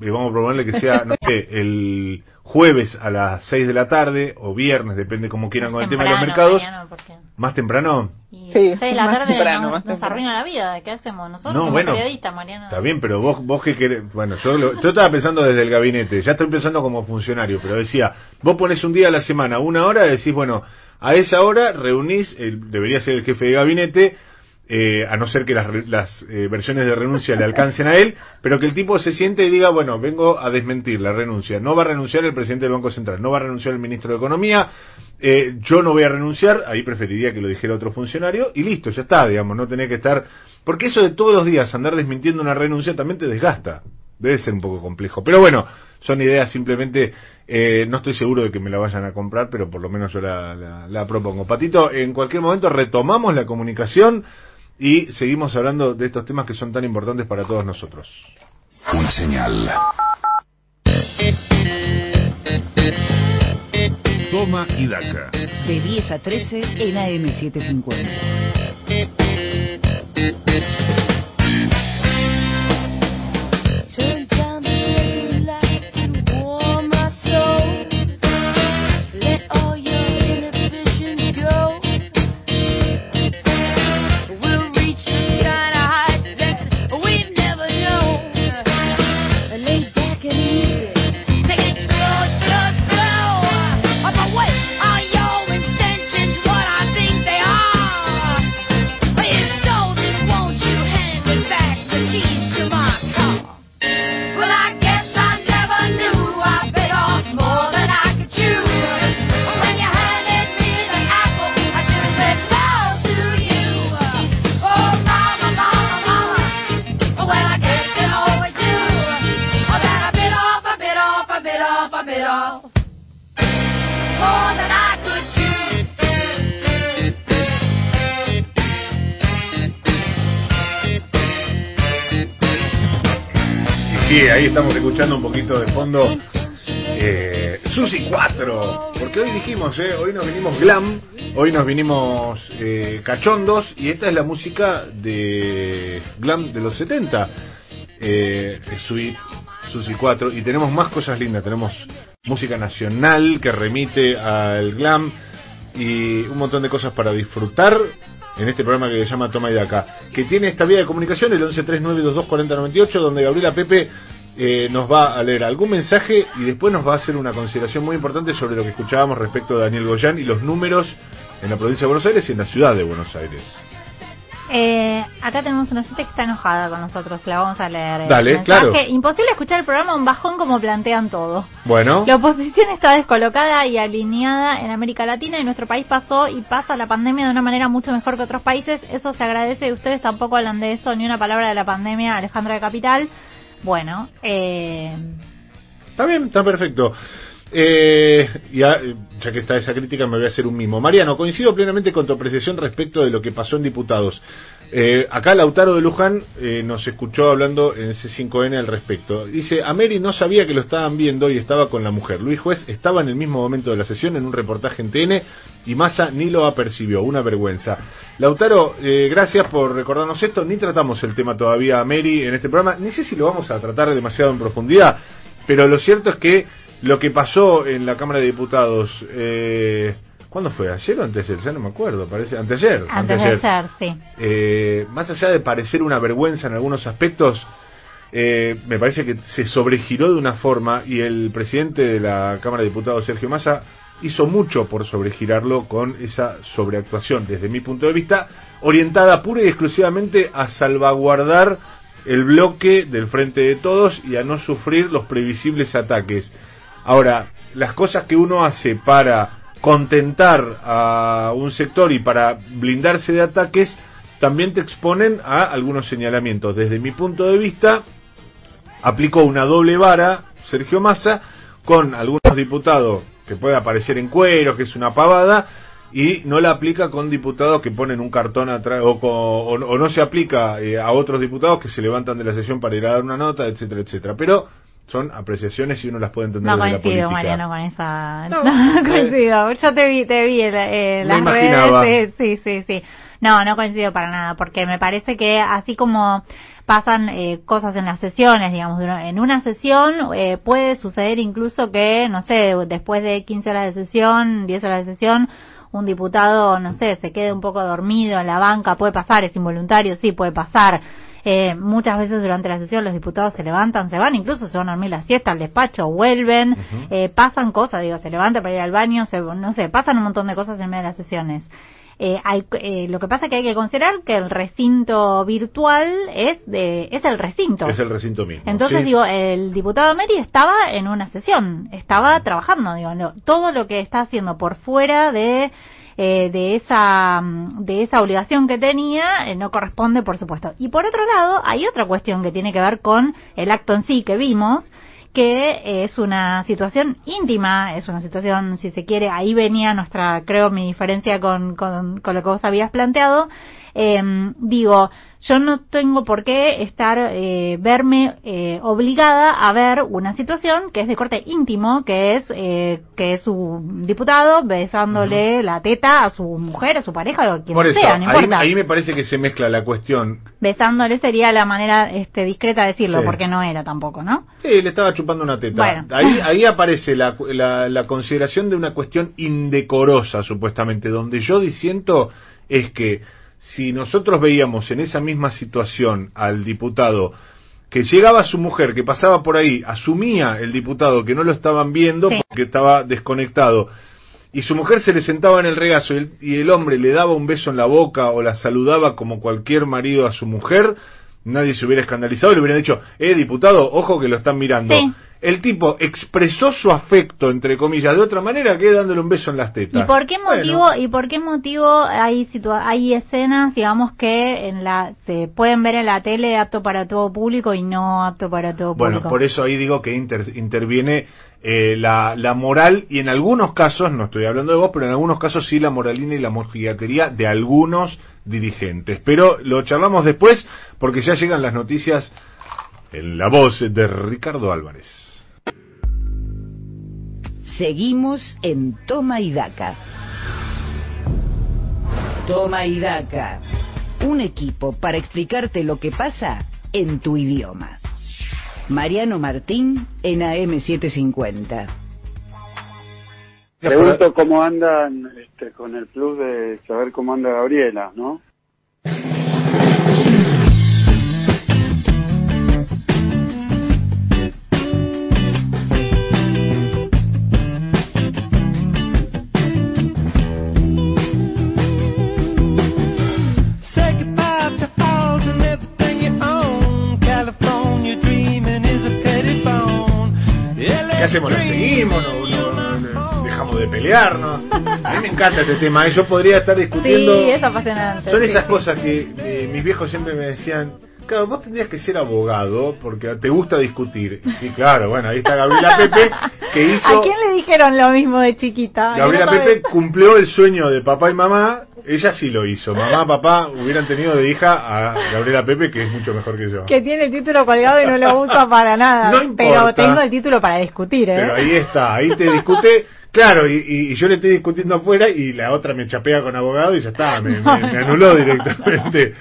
eh, vamos a proponerle que sea, no sé, el jueves a las 6 de la tarde o viernes, depende como quieran con el tema de los mercados. mañana, porque- ¿Más temprano? Y Sí, seis de la más tarde temprano, nos, más nos temprano. arruina la vida. ¿Qué hacemos? Nosotros No, somos bueno, periodistas, Mariano. Está bien, pero vos, vos que querés, bueno, yo, lo- yo estaba pensando desde el gabinete, ya estoy pensando como funcionario, pero decía, vos pones un día a la semana, una hora, decís, bueno, a esa hora reunís, el- debería ser el jefe de gabinete, eh, a no ser que las, las eh, versiones de renuncia le alcancen a él, pero que el tipo se siente y diga, bueno, vengo a desmentir la renuncia, no va a renunciar el presidente del Banco Central, no va a renunciar el ministro de Economía, eh, yo no voy a renunciar, ahí preferiría que lo dijera otro funcionario, y listo, ya está, digamos, no tenés que estar, porque eso de todos los días andar desmintiendo una renuncia también te desgasta, debe ser un poco complejo, pero bueno, son ideas simplemente, eh, no estoy seguro de que me la vayan a comprar, pero por lo menos yo la- la propongo. Patito, en cualquier momento retomamos la comunicación y seguimos hablando de estos temas que son tan importantes para todos nosotros. Una señal. Toma y Daca. De 10 a 13 en AM750. Sí, ahí estamos escuchando un poquito de fondo eh, Susi 4. Porque hoy dijimos, eh, hoy nos vinimos glam, hoy nos vinimos eh, cachondos y esta es la música de glam de los 70. Eh, Suite, Susi 4 y tenemos más cosas lindas, tenemos música nacional que remite al glam y un montón de cosas para disfrutar en este programa que se llama Toma y Daca, que tiene esta vía de comunicación, el 1139224098, donde Gabriela Pepe eh, nos va a leer algún mensaje y después nos va a hacer una consideración muy importante sobre lo que escuchábamos respecto de Daniel Goyán y los números en la provincia de Buenos Aires y en la ciudad de Buenos Aires. Eh, acá tenemos una gente que está enojada con nosotros, la vamos a leer. El Dale, mensaje. claro. Imposible escuchar el programa un bajón como plantean todo. Bueno, La oposición está descolocada y alineada en América Latina y nuestro país pasó y pasa la pandemia de una manera mucho mejor que otros países. Eso se agradece y ustedes tampoco hablan de eso, ni una palabra de la pandemia, Alejandro de Capital. Bueno, eh, está bien, está perfecto. Eh, ya, ya que está esa crítica, me voy a hacer un mimo. Mariano, coincido plenamente con tu apreciación respecto de lo que pasó en diputados. Eh, acá Lautaro de Luján eh, nos escuchó hablando en C5N al respecto. Dice, Ameri no sabía que lo estaban viendo y estaba con la mujer. Luis Juez estaba en el mismo momento de la sesión en un reportaje en TN y Massa ni lo apercibió. Una vergüenza. Lautaro, eh, gracias por recordarnos esto. Ni tratamos el tema todavía Ameri en este programa. Ni sé si lo vamos a tratar demasiado en profundidad, pero lo cierto es que lo que pasó en la Cámara de Diputados, eh, ¿cuándo fue? ¿Ayer o antes Ya no me acuerdo, parece. Anteayer. antes de ser, sí. Eh, más allá de parecer una vergüenza en algunos aspectos, eh, me parece que se sobregiró de una forma y el presidente de la Cámara de Diputados, Sergio Massa, hizo mucho por sobregirarlo con esa sobreactuación, desde mi punto de vista, orientada pura y exclusivamente a salvaguardar el bloque del frente de todos y a no sufrir los previsibles ataques. Ahora, las cosas que uno hace para contentar a un sector y para blindarse de ataques también te exponen a algunos señalamientos. Desde mi punto de vista, aplicó una doble vara Sergio Massa con algunos diputados que puede aparecer en cuero, que es una pavada, y no la aplica con diputados que ponen un cartón atrás, o, o- o no se aplica eh, a otros diputados que se levantan de la sesión para ir a dar una nota, etcétera, etcétera. Pero son apreciaciones y uno las puede entender No desde la coincido, política. Mariano, con esa. No, No, eh. coincido. Yo te vi, te vi en, en Me las imaginaba. redes. Sí, sí, sí, sí. No, no coincido para nada, porque me parece que así como pasan eh, cosas en las sesiones, digamos, en una sesión eh, puede suceder incluso que, no sé, después de 15 horas de sesión, 10 horas de sesión, un diputado, no sé, se quede un poco dormido en la banca, puede pasar, es involuntario, sí, puede pasar. Eh, muchas veces durante la sesión los diputados se levantan, se van, incluso se van a dormir la siesta al despacho, vuelven, eh, pasan cosas, digo, se levantan para ir al baño, se, no sé, pasan un montón de cosas en medio de las sesiones. Eh, hay, eh, lo que pasa es que hay que considerar que el recinto virtual es de, es el recinto. Es el recinto mismo. Entonces, ¿sí? digo, el diputado Meri estaba en una sesión, estaba trabajando, digo, no, todo lo que está haciendo por fuera de, eh, de esa, mm, de esa obligación que tenía, eh, no corresponde, por supuesto. Y por otro lado, hay otra cuestión que tiene que ver con el acto en sí que vimos, que es una situación íntima, es una situación, si se quiere, ahí venía nuestra, creo, mi diferencia con, con, con lo que vos habías planteado, eh, digo, yo no tengo por qué estar, eh, verme eh, obligada a ver una situación que es de corte íntimo, que es eh, que es un diputado besándole la teta a su mujer, a su pareja, o a quien Por eso, sea, no ahí, importa. ahí me parece que se mezcla la cuestión. Besándole sería la manera este, discreta de decirlo, Sí. porque no era tampoco, ¿no? Sí, le estaba chupando una teta. Bueno. Ahí, (laughs) ahí aparece la, la, la consideración de una cuestión indecorosa, supuestamente, donde yo disiento es que si nosotros veíamos en esa misma situación al diputado que llegaba su mujer, que pasaba por ahí, asumía el diputado que no lo estaban viendo Sí. porque estaba desconectado, y su mujer se le sentaba en el regazo y el, y el hombre le daba un beso en la boca o la saludaba como cualquier marido a su mujer, nadie se hubiera escandalizado y le hubiera dicho, eh, diputado, ojo que lo están mirando. Sí. El tipo expresó su afecto, entre comillas, de otra manera que dándole un beso en las tetas. ¿Y por qué Bueno, motivo y por qué motivo hay situa- hay escenas, digamos que en la se pueden ver en la tele apto para todo público y no apto para todo Bueno, público? por eso ahí digo que inter- interviene eh, la, la moral y en algunos casos, no estoy hablando de vos, pero en algunos casos sí la moralina y la mojigatería de algunos dirigentes. Pero lo charlamos después porque ya llegan las noticias en la voz de Ricardo Álvarez. Seguimos en Toma y Daca. Toma y Daca. Un equipo para explicarte lo que pasa en tu idioma. Mariano Martín en AM750. Pregunto cómo andan este, con el plus de saber cómo anda Gabriela, ¿no? Hacemos? ¿Lo seguimos? ¿No, no- no- dejamos de pelearnos? A mí me encanta este tema. ¿eh? Yo podría estar discutiendo... Sí, es apasionante. Son sí, esas cosas que eh, mis viejos siempre me decían, claro, vos tendrías que ser abogado porque te gusta discutir. Y claro, bueno, ahí está Gabriela Pepe que hizo... ¿A quién le dijeron lo mismo de chiquita? Gabriela no Pepe cumplió el sueño de papá y mamá, ella sí lo hizo. Mamá, papá hubieran tenido de hija a Gabriela Pepe, que es mucho mejor que yo. Que tiene el título colgado y no lo usa para nada. No importa. Pero tengo el título para discutir, ¿eh? Pero ahí está, ahí te discute, claro, y, y- y yo le estoy discutiendo afuera y la otra me chapea con abogado y ya está, me, me- (laughs) me anuló directamente.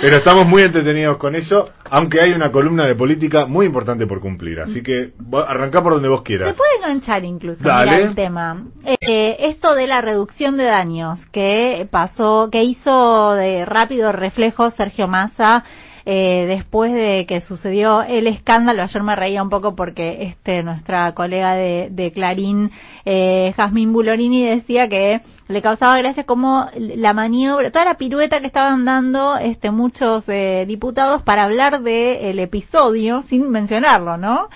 Pero estamos muy entretenidos con eso, aunque hay una columna de política muy importante por cumplir. Así que arrancá por donde vos Se quieras. puede enganchar incluso Dale. el tema. Eh, esto de la reducción de daños que pasó, que hizo de rápido reflejo Sergio Massa eh, después de que sucedió el escándalo. Ayer me reía un poco porque este nuestra colega de, de Clarín, eh, Jazmín Bulorini, decía que le causaba gracia como la maniobra, toda la pirueta que estaban dando este muchos eh, diputados para hablar del episodio sin mencionarlo, ¿no?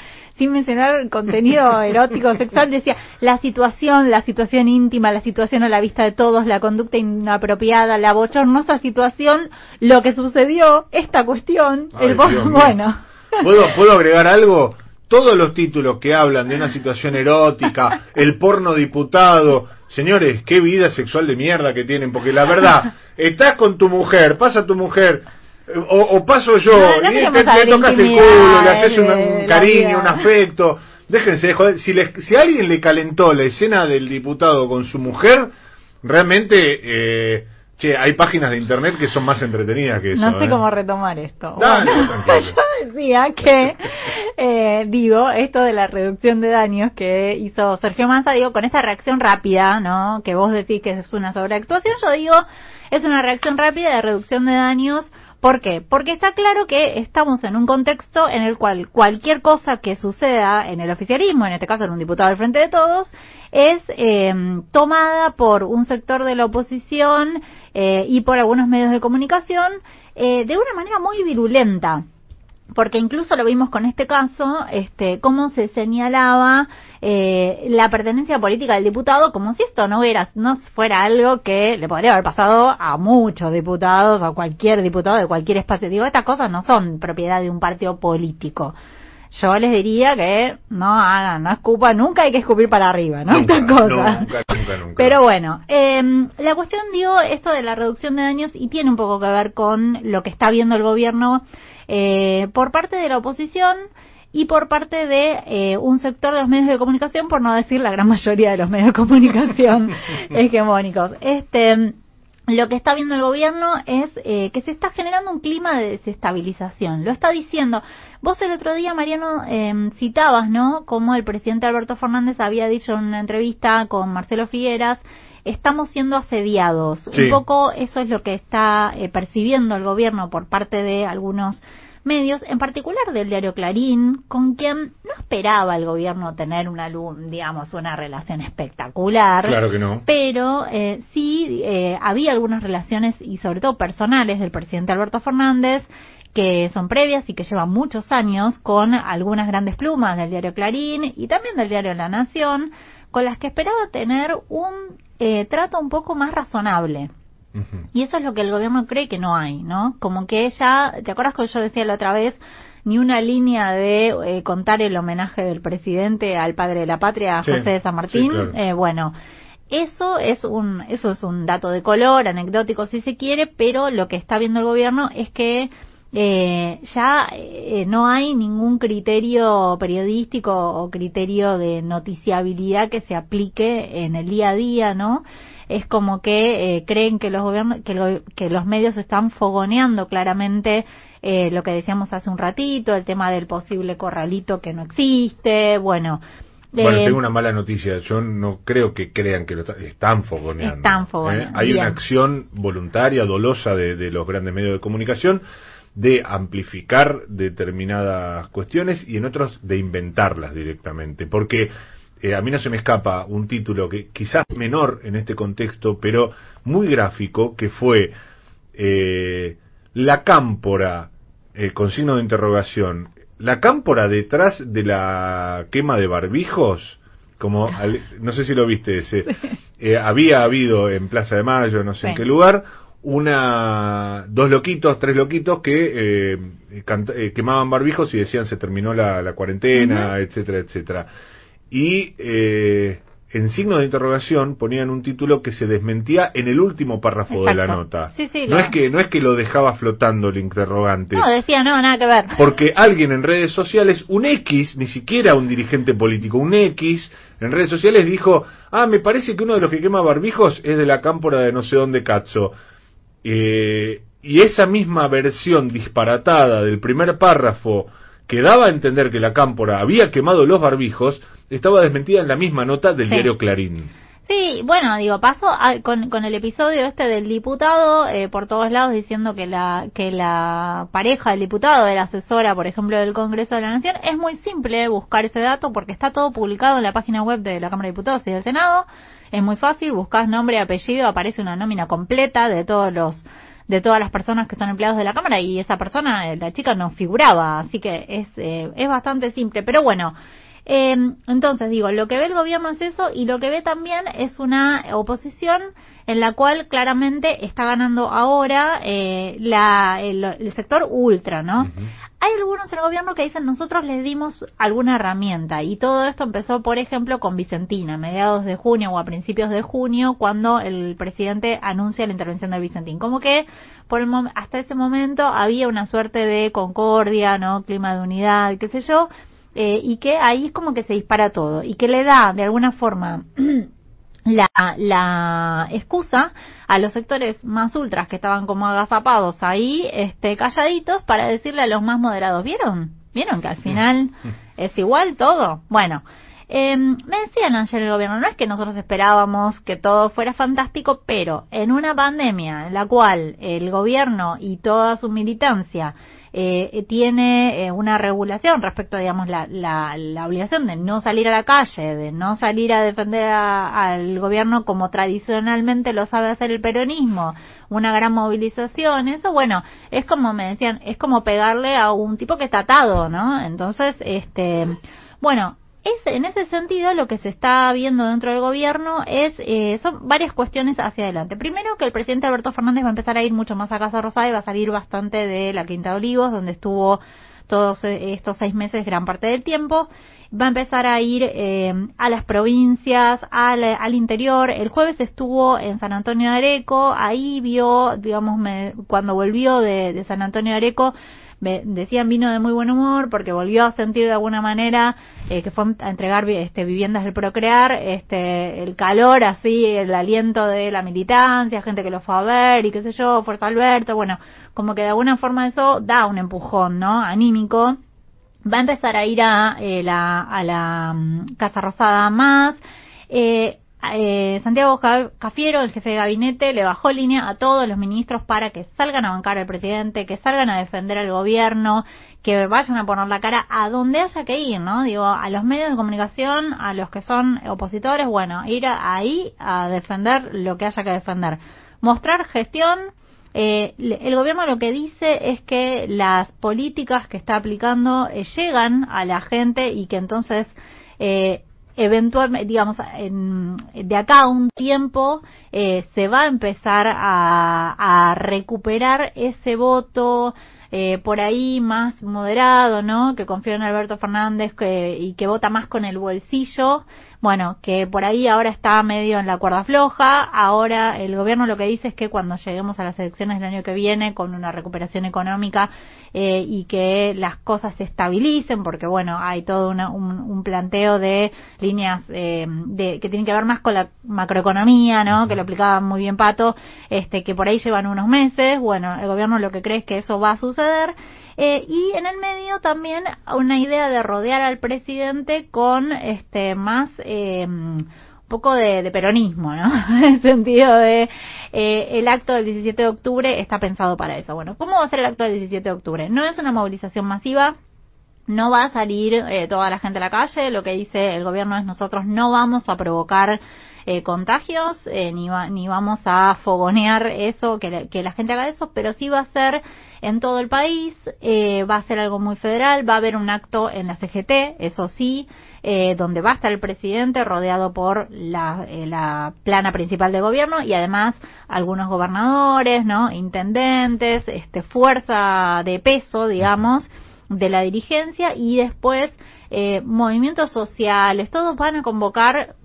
Sin mencionar contenido (laughs) erótico sexual, decía la situación, la situación íntima, la situación a la vista de todos, la conducta inapropiada, la bochornosa situación, lo que sucedió, esta cuestión, Ay, el Dios bueno. ¿Puedo, (laughs) ¿Puedo agregar algo? Todos los títulos que hablan de una situación erótica, el porno diputado, señores, qué vida sexual de mierda que tienen, porque la verdad, (laughs) estás con tu mujer, pasa tu mujer, o, o paso yo, No, no y queremos te, tocas el culo, le haces un, cariño, vida. un afecto, déjense de joder. Si, les- si alguien le calentó la escena del diputado con su mujer, realmente, eh, che, hay páginas de internet que son más entretenidas que eso. No sé ¿eh? cómo retomar esto. Dale, Bueno, tranquilo. (laughs) yo decía que, eh, digo, esto de la reducción de daños que hizo Sergio Massa, digo, con esta reacción rápida, ¿no? Que vos decís que es una sobreactuación, yo digo, es una reacción rápida de reducción de daños. ¿Por qué? Porque está claro que estamos en un contexto en el cual cualquier cosa que suceda en el oficialismo, en este caso en un diputado del Frente de Todos, es eh, tomada por un sector de la oposición eh, y por algunos medios de comunicación eh, de una manera muy virulenta porque incluso lo vimos con este caso, este, cómo se señalaba eh, la pertenencia política del diputado como si esto no hubiera, no fuera algo que le podría haber pasado a muchos diputados, a cualquier diputado de cualquier espacio. Digo, estas cosas no son propiedad de un partido político. Yo les diría que no hagan, no escupan, nunca hay que escupir para arriba, ¿no? Nunca, Estas cosas. nunca, Nunca, nunca. Pero bueno, eh, la cuestión, digo, esto de la reducción de daños y tiene un poco que ver con lo que está viendo el gobierno eh, por parte de la oposición y por parte de eh, un sector de los medios de comunicación, por no decir la gran mayoría de los medios de comunicación (laughs) hegemónicos. Este, lo que está viendo el gobierno es eh, que se está generando un clima de desestabilización. Lo está diciendo. Vos el otro día, Mariano, eh, citabas, ¿no? Como el presidente Alberto Fernández había dicho en una entrevista con Marcelo Figueras, estamos siendo asediados. Sí. Un poco eso es lo que está eh, percibiendo el gobierno por parte de algunos medios, en particular del diario Clarín, con quien no esperaba el gobierno tener una, digamos, una relación espectacular Claro que no. pero eh, sí eh, había algunas relaciones y sobre todo personales del presidente Alberto Fernández que son previas y que llevan muchos años con algunas grandes plumas del diario Clarín y también del diario La Nación, con las que esperaba tener un eh, trato un poco más razonable. Y eso es lo que el gobierno cree que no hay, ¿no? Como que ella, ¿te acuerdas que yo decía la otra vez? Ni una línea de eh, contar el homenaje del presidente al padre de la patria, a Sí, José de San Martín. sí, claro. Eh, bueno, eso es un eso es un dato de color, anecdótico si se quiere, pero lo que está viendo el gobierno es que eh, ya eh, no hay ningún criterio periodístico o criterio de noticiabilidad que se aplique en el día a día, ¿no? Es como que eh, creen que los gobiernos, que, lo- que los medios están fogoneando claramente eh, lo que decíamos hace un ratito, el tema del posible corralito que no existe, bueno. Bueno, eh, tengo una mala noticia. Yo no creo que crean que lo está- están fogoneando. Están fogoneando, ¿eh? Hay una acción voluntaria, dolosa de, de los grandes medios de comunicación de amplificar determinadas cuestiones y en otros de inventarlas directamente. Porque eh, a mí no se me escapa un título que quizás menor en este contexto, pero muy gráfico, que fue eh, La Cámpora, eh, con signo de interrogación. La Cámpora detrás de la quema de barbijos, como al- no sé si lo viste ese, (laughs) eh, había habido en Plaza de Mayo, no sé en qué lugar, una dos loquitos, tres loquitos que eh, canta- eh, quemaban barbijos y decían se terminó la, la cuarentena, etcétera, etcétera. Y eh, en signo de interrogación ponían un título que se desmentía en el último párrafo de la nota. Sí, sí, no es que no es que lo dejaba flotando el interrogante. No, decía, no, nada que ver. Porque alguien en redes sociales, un X, ni siquiera un dirigente político, un X, en redes sociales dijo, ah, me parece que uno de los que quema barbijos es de la cámpora de no sé dónde Cazzo. Eh, y esa misma versión disparatada del primer párrafo que daba a entender que la cámpora había quemado los barbijos, estaba desmentida en la misma nota del Sí. diario Clarín. Sí, bueno, digo, pasó a- con, con el episodio este del diputado eh, por todos lados diciendo que la que la pareja del diputado era asesora, por ejemplo, del Congreso de la Nación. Es muy simple buscar ese dato porque está todo publicado en la página web de la Cámara de Diputados y del Senado. Es muy fácil, buscas nombre y apellido, aparece una nómina completa de todos los de todas las personas que son empleados de la Cámara y esa persona, eh, la chica no figuraba, así que es, eh, es bastante simple. Pero bueno, eh, entonces digo, lo que ve el gobierno es eso y lo que ve también es una oposición en la cual claramente está ganando ahora eh, la, el, el sector ultra, ¿no? Hay algunos en el gobierno que dicen nosotros les dimos alguna herramienta y todo esto empezó, por ejemplo, con Vicentina, a mediados de junio o a principios de junio, cuando el presidente anuncia la intervención de Vicentín. Como que por el hasta ese momento había una suerte de concordia, ¿no? Clima de unidad, qué sé yo, eh, y que ahí es como que se dispara todo y que le da de alguna forma (clears throat) la, la excusa a los sectores más ultras que estaban como agazapados ahí, este, calladitos, para decirle a los más moderados, ¿vieron? ¿Vieron que al final (laughs) es igual todo? Bueno, eh, me decían ayer el gobierno, no es que nosotros esperábamos que todo fuera fantástico, pero en una pandemia en la cual el gobierno y toda su militancia eh, tiene eh, una regulación respecto, digamos, la, la, la obligación de no salir a la calle, de no salir a defender a- al gobierno como tradicionalmente lo sabe hacer el peronismo, una gran movilización, eso, bueno, es como me decían, es como pegarle a un tipo que está atado, ¿no? Entonces, este, bueno, es, en ese sentido, lo que se está viendo dentro del gobierno es eh, son varias cuestiones hacia adelante. Primero, que el presidente Alberto Fernández va a empezar a ir mucho más a Casa Rosada y va a salir bastante de la Quinta de Olivos, donde estuvo todos eh, estos seis meses, gran parte del tiempo. Va a empezar a ir eh, a las provincias, al, al interior. El jueves estuvo en San Antonio de Areco, ahí vio, digamos, me- cuando volvió de, de San Antonio de Areco, decían vino de muy buen humor porque volvió a sentir de alguna manera eh, que fue a entregar este, viviendas del Procrear, este, el calor así, el aliento de la militancia, gente que lo fue a ver y qué sé yo, Fuerza Alberto, bueno, como que de alguna forma eso da un empujón, ¿no? Anímico. Va a empezar a ir a, eh, la, a la mm, Casa Rosada más. Eh, eh, Santiago Ca- Cafiero, el jefe de gabinete, le bajó línea a todos los ministros para que salgan a bancar al presidente, que salgan a defender al gobierno, que vayan a poner la cara a donde haya que ir, ¿no? Digo, a los medios de comunicación, a los que son opositores, bueno, ir ahí a defender lo que haya que defender. Mostrar gestión, eh, el gobierno lo que dice es que las políticas que está aplicando eh, llegan a la gente y que entonces eh, eventualmente, digamos, en- de acá a un tiempo eh, se va a empezar a, a recuperar ese voto eh, por ahí más moderado, ¿no? Que confía en Alberto Fernández que, y que vota más con el bolsillo. Bueno, que por ahí ahora está medio en la cuerda floja. Ahora el gobierno lo que dice es que cuando lleguemos a las elecciones del año que viene con una recuperación económica eh, y que las cosas se estabilicen, porque bueno, hay todo una- un, un planteo de líneas eh, de, que tienen que ver más con la macroeconomía, ¿no? Que lo aplicaba muy bien Pato, este, que por ahí llevan unos meses. Bueno, el gobierno lo que cree es que eso va a suceder. Eh, y en el medio también una idea de rodear al presidente con este más eh, poco de, de peronismo, ¿no? (laughs) en el sentido de eh, el acto del 17 de octubre está pensado para eso. Bueno, ¿cómo va a ser el acto del 17 de octubre? No es una movilización masiva, no va a salir eh, toda la gente a la calle. Lo que dice el gobierno es nosotros no vamos a provocar eh, contagios eh, ni, va- ni vamos a fogonear eso, que, la- que la gente haga eso, pero sí va a ser en todo el país, eh, va a ser algo muy federal, va a haber un acto en la CGT, eso sí, eh, donde va a estar el presidente rodeado por la, eh, la plana principal del gobierno y además algunos gobernadores, ¿no? Intendentes, este, fuerza de peso, digamos, de la dirigencia y después eh, movimientos sociales, todos van a convocar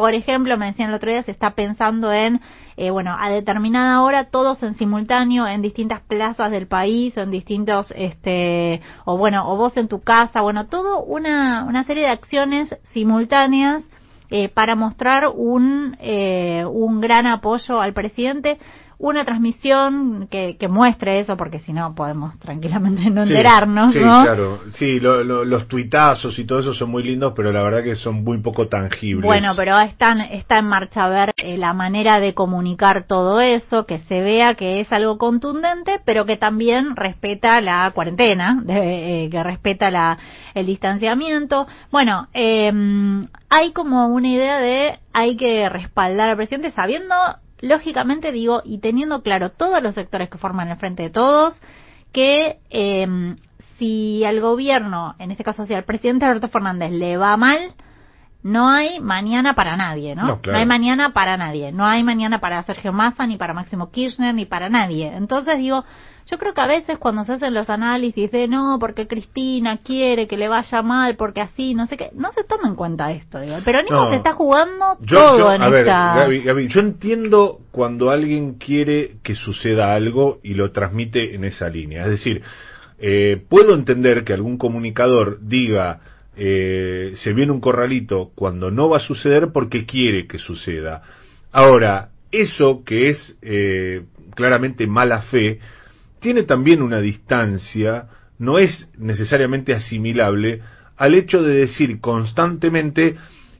por ejemplo, me decían el otro día, se está pensando en, eh, bueno, a determinada hora, todos en simultáneo, en distintas plazas del país, o en distintos, este, o bueno, o vos en tu casa, bueno, todo una, una serie de acciones simultáneas eh, para mostrar un, eh, un gran apoyo al presidente, una transmisión que, que muestre eso, porque si no podemos tranquilamente no Sí, enterarnos, Sí, ¿no? claro. Sí, lo- lo- los tuitazos y todo eso son muy lindos, pero la verdad que son muy poco tangibles. Bueno, pero está, en- está en marcha a ver eh, la manera de comunicar todo eso, que se vea que es algo contundente, pero que también respeta la cuarentena, de- eh, que respeta la, el distanciamiento. Bueno, eh, hay como una idea de hay que respaldar al presidente sabiendo, lógicamente digo, y teniendo claro todos los sectores que forman el frente de todos, que eh, si al gobierno, en este caso si al presidente Alberto Fernández le va mal, no hay mañana para nadie, ¿no? No, claro. hay mañana para nadie. No hay mañana para Sergio Massa, ni para Máximo Kirchner, ni para nadie. Entonces digo, yo creo que a veces cuando se hacen los análisis de no, porque Cristina quiere que le vaya mal, porque así, no sé qué, no se toma en cuenta esto. Digo. El peronismo No. se está jugando Yo, todo yo- en a ver, esta... Gaby, Gaby, yo entiendo cuando alguien quiere que suceda algo y lo transmite en esa línea. Es decir, eh, puedo entender que algún comunicador diga eh, se viene un corralito cuando no va a suceder porque quiere que suceda. Ahora, eso que es eh, claramente mala fe, tiene también una distancia, no es necesariamente asimilable al hecho de decir constantemente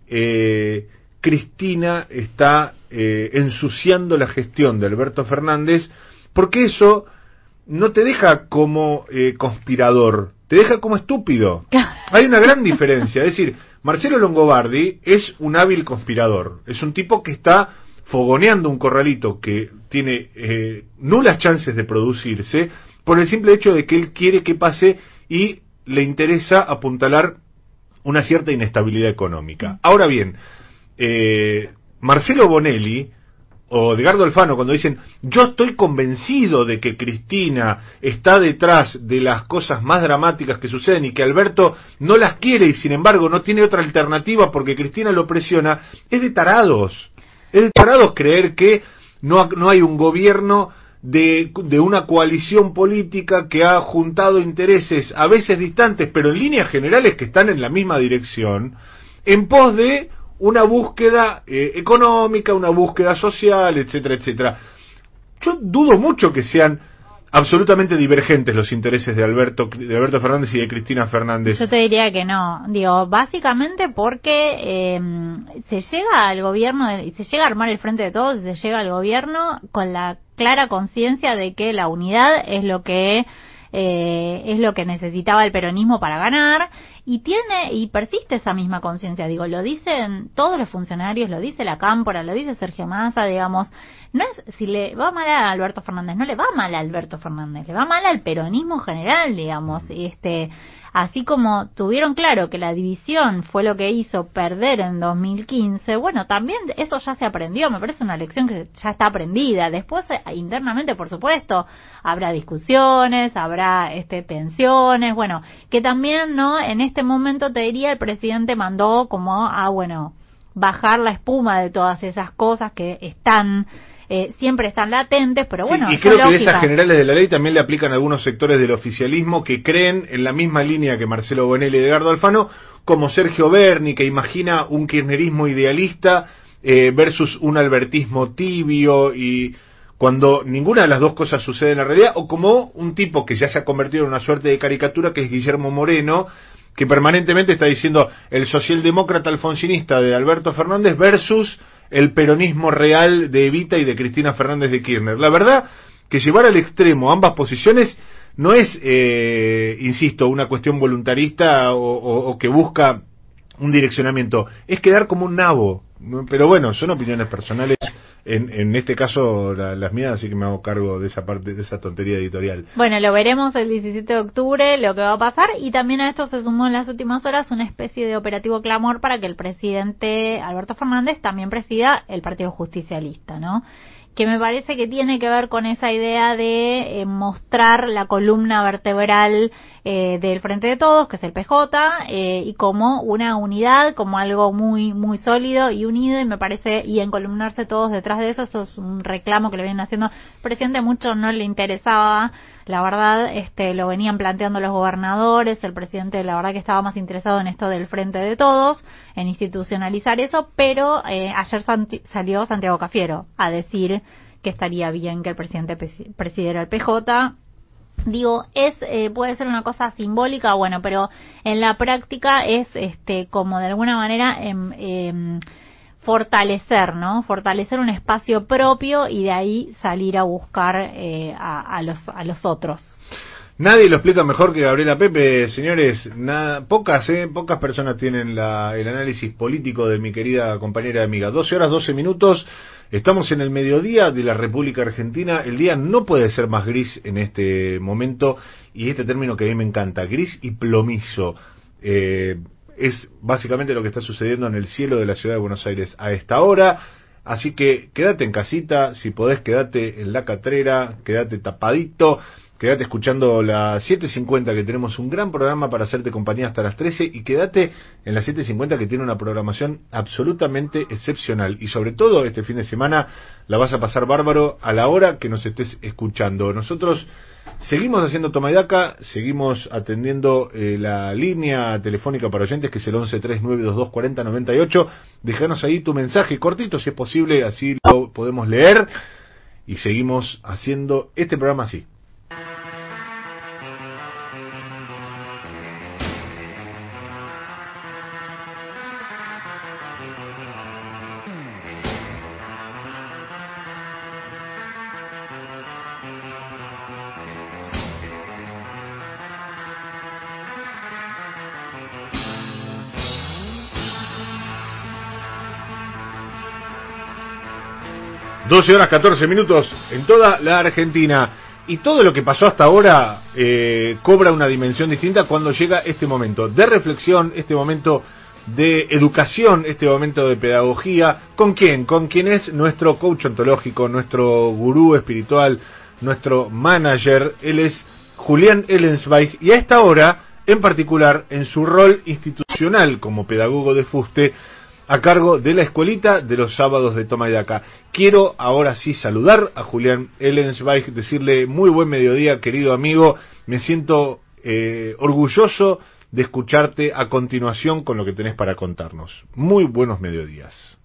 eh, Cristina está eh, ensuciando la gestión de Alberto Fernández, porque eso no te deja como eh, conspirador, te deja como estúpido. Hay una gran diferencia, es decir, Marcelo Longobardi es un hábil conspirador, es un tipo que está fogoneando un corralito que tiene eh, nulas chances de producirse por el simple hecho de que él quiere que pase y le interesa apuntalar una cierta inestabilidad económica. Ahora bien, eh, Marcelo Bonelli o Edgardo Alfano cuando dicen yo estoy convencido de que Cristina está detrás de las cosas más dramáticas que suceden y que Alberto no las quiere y sin embargo no tiene otra alternativa porque Cristina lo presiona, es de tarados. Es creer que no, no hay un gobierno de, de una coalición política que ha juntado intereses a veces distantes, pero en líneas generales que están en la misma dirección, en pos de una búsqueda eh, económica, una búsqueda social, etcétera, etcétera. Yo dudo mucho que sean absolutamente divergentes los intereses de Alberto, de Alberto Fernández y de Cristina Fernández. Yo te diría que no. Digo, básicamente porque eh, se llega al gobierno, se llega a armar el frente de todos, se llega al gobierno con la clara conciencia de que la unidad es lo que eh, es lo que necesitaba el peronismo para ganar y tiene y persiste esa misma conciencia. Digo, lo dicen todos los funcionarios, lo dice la Cámpora, lo dice Sergio Massa, digamos. No es si le va mal a Alberto Fernández, no le va mal a Alberto Fernández, le va mal al peronismo en general, digamos. Este, así como tuvieron claro que la división fue lo que hizo perder en 2015, bueno, también eso ya se aprendió, me parece una lección que ya está aprendida. Después, eh, internamente, por supuesto, habrá discusiones, habrá este, tensiones, bueno, que también, ¿no? En este momento, te diría, el presidente mandó como a, bueno, bajar la espuma de todas esas cosas que están, eh, siempre están latentes, pero Sí, bueno, y creo que de esas generales de la ley también le aplican algunos sectores del oficialismo que creen en la misma línea que Marcelo Bonelli y Edgardo Alfano, como Sergio Berni, que imagina un kirchnerismo idealista eh, versus un albertismo tibio y cuando ninguna de las dos cosas sucede en la realidad, o como un tipo que ya se ha convertido en una suerte de caricatura que es Guillermo Moreno, que permanentemente está diciendo el socialdemócrata alfonsinista de Alberto Fernández versus el peronismo real de Evita y de Cristina Fernández de Kirchner. La verdad que llevar al extremo ambas posiciones no es, eh, insisto, una cuestión voluntarista o, o- o que busca un direccionamiento, es quedar como un nabo. Pero bueno, son opiniones personales, en, en este caso la- las mías, así que me hago cargo de esa parte, de esa tontería editorial. Bueno, lo veremos el 17 de octubre, lo que va a pasar, y también a esto se sumó en las últimas horas una especie de operativo clamor para que el presidente Alberto Fernández también presida el Partido Justicialista, ¿no? Que me parece que tiene que ver con esa idea de eh, mostrar la columna vertebral eh, del Frente de Todos, que es el PJ, eh, y como una unidad, como algo muy muy sólido y unido, y me parece, y encolumnarse todos detrás de eso, eso es un reclamo que le vienen haciendo. Presidente mucho no le interesaba, la verdad, este, lo venían planteando los gobernadores, el presidente la verdad que estaba más interesado en esto del Frente de Todos, en institucionalizar eso, pero eh, ayer salió Santiago Cafiero a decir que estaría bien que el presidente presi- presidiera el PJ, digo es eh, puede ser una cosa simbólica bueno pero en la práctica es este como de alguna manera em, em, fortalecer no fortalecer un espacio propio y de ahí salir a buscar eh, a, los a los otros Nadie lo explica mejor que Gabriela Pepe, señores. Pocas, eh, pocas personas tienen la- el análisis político de mi querida compañera amiga. 12 horas, 12 minutos. Estamos en el mediodía de la República Argentina. El día no puede ser más gris en este momento y este término que a mí me encanta, gris y plomizo. Eh, es básicamente lo que está sucediendo en el cielo de la ciudad de Buenos Aires a esta hora. Así que quédate en casita, si podés quédate en la catrera, quédate tapadito, quédate escuchando la 7.50 que tenemos un gran programa para hacerte compañía hasta las 13 y quédate en la 7.50 que tiene una programación absolutamente excepcional y sobre todo este fin de semana la vas a pasar bárbaro a la hora que nos estés escuchando. Nosotros Seguimos haciendo toma y daca, seguimos atendiendo eh, la línea telefónica para oyentes que es el 1139224098. Déjanos ahí tu mensaje cortito si es posible, así lo podemos leer y seguimos haciendo este programa así. Doce horas 14 minutos en toda la Argentina. Y todo lo que pasó hasta ahora eh, cobra una dimensión distinta cuando llega este momento de reflexión, este momento de educación, este momento de pedagogía. ¿Con quién? Con quien es nuestro coach ontológico, nuestro gurú espiritual, nuestro manager. Él es Julián Ellensweig y a esta hora, en particular, en su rol institucional como pedagogo de fuste, a cargo de la escuelita de los sábados de Toma y Daca. Quiero ahora sí saludar a Julián Ellensweig, decirle muy buen mediodía, querido amigo. Me siento eh, orgulloso de escucharte a continuación con lo que tenés para contarnos. Muy buenos mediodías.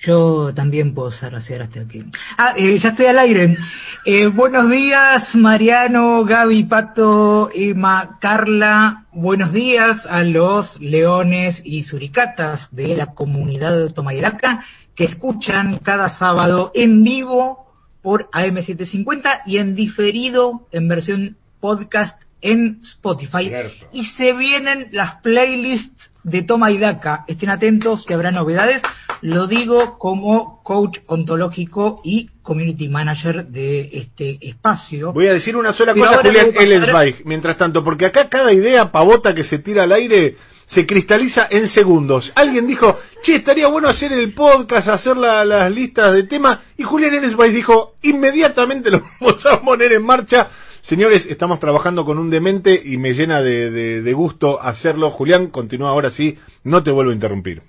Yo también puedo ser hacer hasta aquí. Ah, eh, ya estoy al aire. Eh, buenos días, Mariano, Gaby, Pato, Emma, Carla. Buenos días a los leones y suricatas de la comunidad de Tomayelaca que escuchan cada sábado en vivo por AM750 y en diferido en versión podcast en Spotify. Cierto. Y se vienen las playlists de Toma y Daca. Estén atentos que habrá novedades. Lo digo como coach ontológico y community manager de este espacio. Voy a decir una sola Pero cosa, Julián pasar- Ellensweig, mientras tanto, porque acá cada idea pavota que se tira al aire se cristaliza en segundos. Alguien dijo, che, estaría bueno hacer el podcast, hacer la- las listas de temas, y Julián Ellensweig dijo, inmediatamente lo (laughs) vamos a poner en marcha. Señores, estamos trabajando con un demente y me llena de, de- de gusto hacerlo. Julián, continúa ahora sí, no te vuelvo a interrumpir.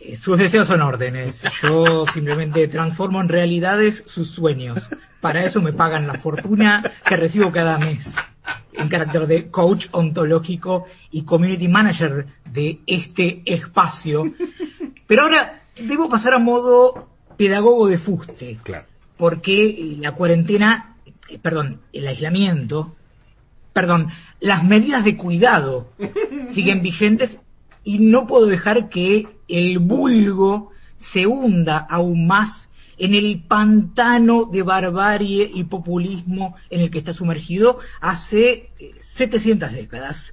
Eh, Sus deseos son órdenes. Yo simplemente transformo en realidades sus sueños. Para eso me pagan la fortuna que recibo cada mes. En carácter de coach ontológico y community manager de este espacio. Pero ahora debo pasar a modo pedagogo de fuste. Claro. Porque eh, la cuarentena, eh, perdón, el aislamiento, perdón, las medidas de cuidado siguen vigentes y no puedo dejar que el vulgo se hunda aún más en el pantano de barbarie y populismo en el que está sumergido hace eh, 700 décadas.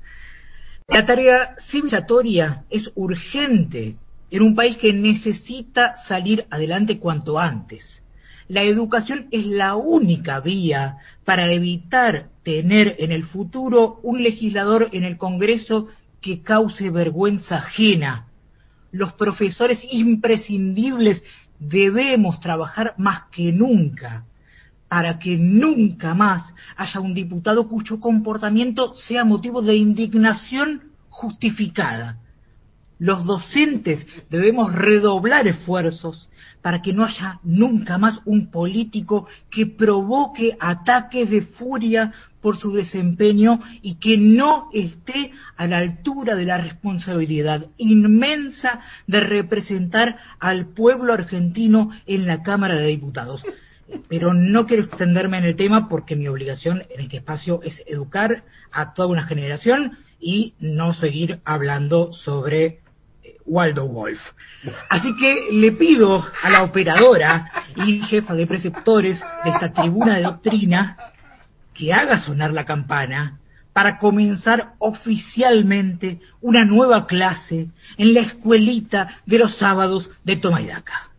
La tarea civilizatoria es urgente en un país que necesita salir adelante cuanto antes. La educación es la única vía para evitar tener en el futuro un legislador en el Congreso que cause vergüenza ajena. Los profesores imprescindibles debemos trabajar más que nunca para que nunca más haya un diputado cuyo comportamiento sea motivo de indignación justificada. Los docentes debemos redoblar esfuerzos para que no haya nunca más un político que provoque ataques de furia por su desempeño y que no esté a la altura de la responsabilidad inmensa de representar al pueblo argentino en la Cámara de Diputados. Pero no quiero extenderme en el tema porque mi obligación en este espacio es educar a toda una generación y no seguir hablando sobre eh, Waldo Wolf. Así que le pido a la operadora y jefa de preceptores de esta tribuna de doctrina que haga sonar la campana para comenzar oficialmente una nueva clase en la escuelita de los sábados de Tomaidaca.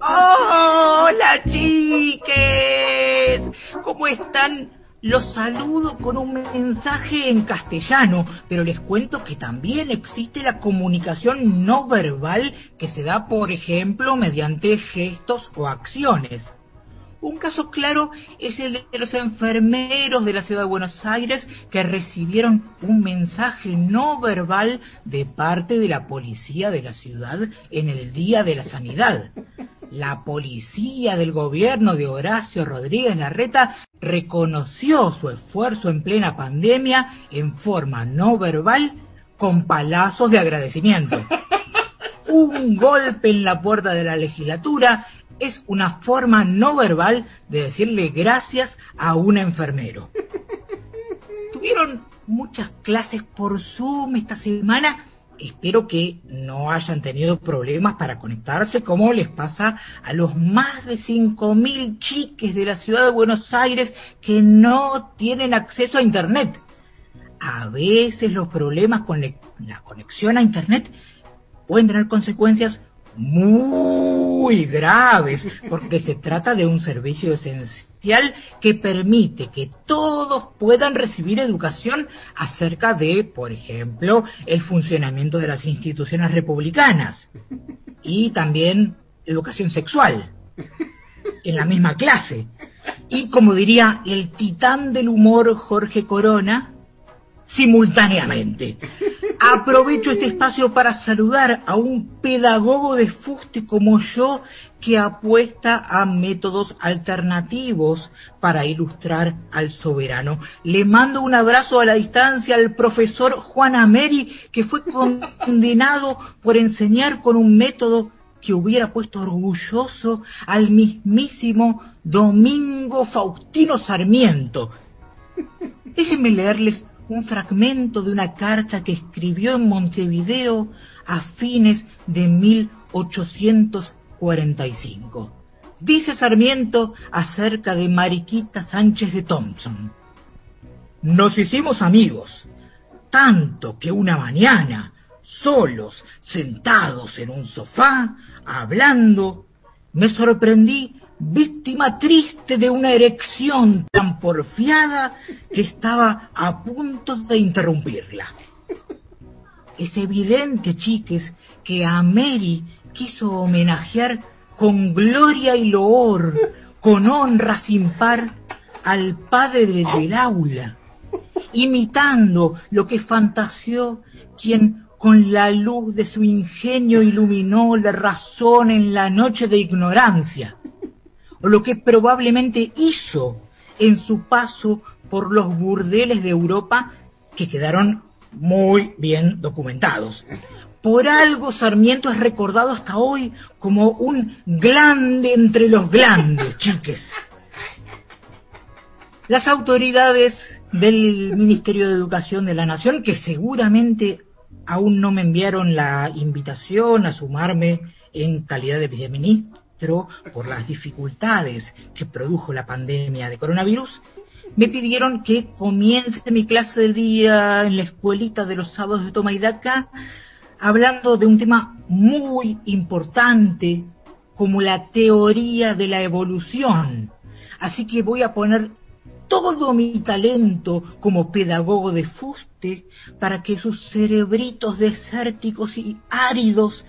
Hola chiques, ¿cómo están? Los saludo con un mensaje en castellano, pero les cuento que también existe la comunicación no verbal que se da, por ejemplo, mediante gestos o acciones. Un caso claro es el de los enfermeros de la ciudad de Buenos Aires que recibieron un mensaje no verbal de parte de la policía de la ciudad en el Día de la Sanidad. La policía del gobierno de Horacio Rodríguez Larreta reconoció su esfuerzo en plena pandemia en forma no verbal con palazos de agradecimiento. (laughs) Un golpe en la puerta de la legislatura es una forma no verbal de decirle gracias a un enfermero. (laughs) Tuvieron muchas clases por Zoom esta semana. Espero que no hayan tenido problemas para conectarse como les pasa a los más de 5.000 chiques de la ciudad de Buenos Aires que no tienen acceso a Internet. A veces los problemas con la conexión a Internet pueden tener consecuencias muy graves, porque se trata de un servicio esencial que permite que todos puedan recibir educación acerca de, por ejemplo, el funcionamiento de las instituciones republicanas y también educación sexual en la misma clase. Y como diría el titán del humor Jorge Corona, simultáneamente. Aprovecho este espacio para saludar a un pedagogo de fuste como yo que apuesta a métodos alternativos para ilustrar al soberano. Le mando un abrazo a la distancia al profesor Juan Ameri, que fue condenado por enseñar con un método que hubiera puesto orgulloso al mismísimo Domingo Faustino Sarmiento. Déjenme leerles un fragmento de una carta que escribió en Montevideo a fines de 1845. Dice Sarmiento acerca de Mariquita Sánchez de Thompson. Nos hicimos amigos, tanto que una mañana, solos, sentados en un sofá, hablando, me sorprendí víctima triste de una erección tan porfiada que estaba a punto de interrumpirla. Es evidente, chiques, que a Mary quiso homenajear con gloria y loor, con honra sin par, al padre del aula, imitando lo que fantaseó quien con la luz de su ingenio iluminó la razón en la noche de ignorancia, o lo que probablemente hizo en su paso por los burdeles de Europa que quedaron muy bien documentados. Por algo Sarmiento es recordado hasta hoy como un glande entre los glandes, chiques. Las autoridades del Ministerio de Educación de la Nación, que seguramente aún no me enviaron la invitación a sumarme en calidad de viceministro por las dificultades que produjo la pandemia de coronavirus, me pidieron que comience mi clase del día en la escuelita de los sábados de Toma y Daca hablando de un tema muy importante como la teoría de la evolución. Así que voy a poner todo mi talento como pedagogo de fuste para que sus cerebritos desérticos y áridos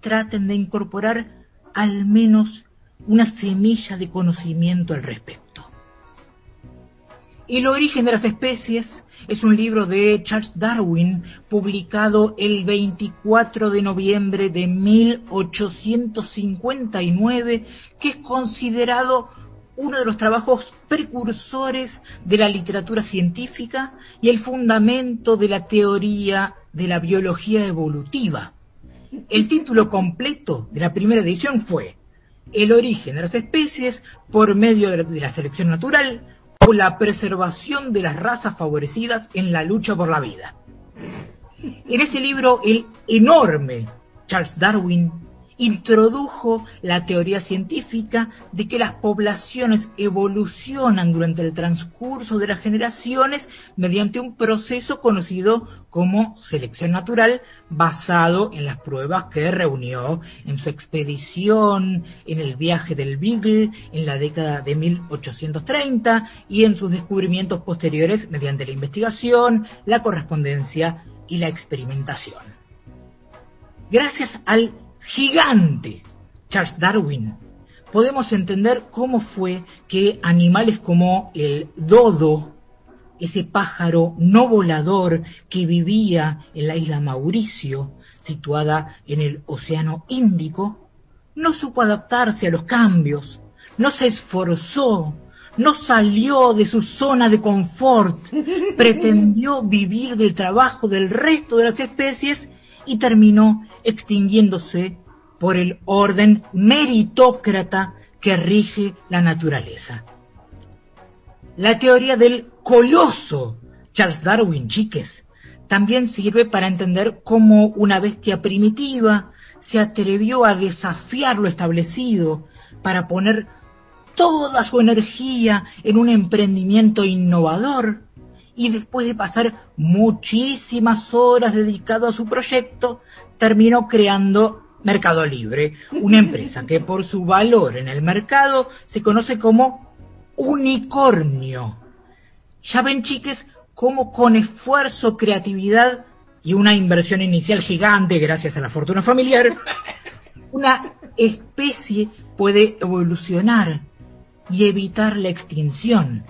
traten de incorporar al menos una semilla de conocimiento al respecto. El origen de las especies es un libro de Charles Darwin publicado el 24 de noviembre de 1859 que es considerado uno de los trabajos precursores de la literatura científica y el fundamento de la teoría de la biología evolutiva. El título completo de la primera edición fue El origen de las especies por medio de la, selección natural o la preservación de las razas favorecidas en la lucha por la vida. En ese libro, el enorme Charles Darwin introdujo la teoría científica de que las poblaciones evolucionan durante el transcurso de las generaciones mediante un proceso conocido como selección natural basado en las pruebas que reunió en su expedición en el viaje del Beagle en la década de 1830 y en sus descubrimientos posteriores mediante la investigación, la correspondencia y la experimentación. Gracias al gigante Charles Darwin, podemos entender cómo fue que animales como el dodo, ese pájaro no volador que vivía en la isla Mauricio, situada en el Océano Índico, no supo adaptarse a los cambios, no se esforzó, no salió de su zona de confort, (laughs) pretendió vivir del trabajo del resto de las especies y terminó extinguiéndose por el orden meritócrata que rige la naturaleza. La teoría del coloso, Charles Darwin, chiques, también sirve para entender cómo una bestia primitiva se atrevió a desafiar lo establecido para poner toda su energía en un emprendimiento innovador y después de pasar muchísimas horas dedicado a su proyecto, terminó creando Mercado Libre, una empresa que por su valor en el mercado se conoce como unicornio. Ya ven, chiques, cómo con esfuerzo, creatividad y una inversión inicial gigante gracias a la fortuna familiar, una especie puede evolucionar y evitar la extinción.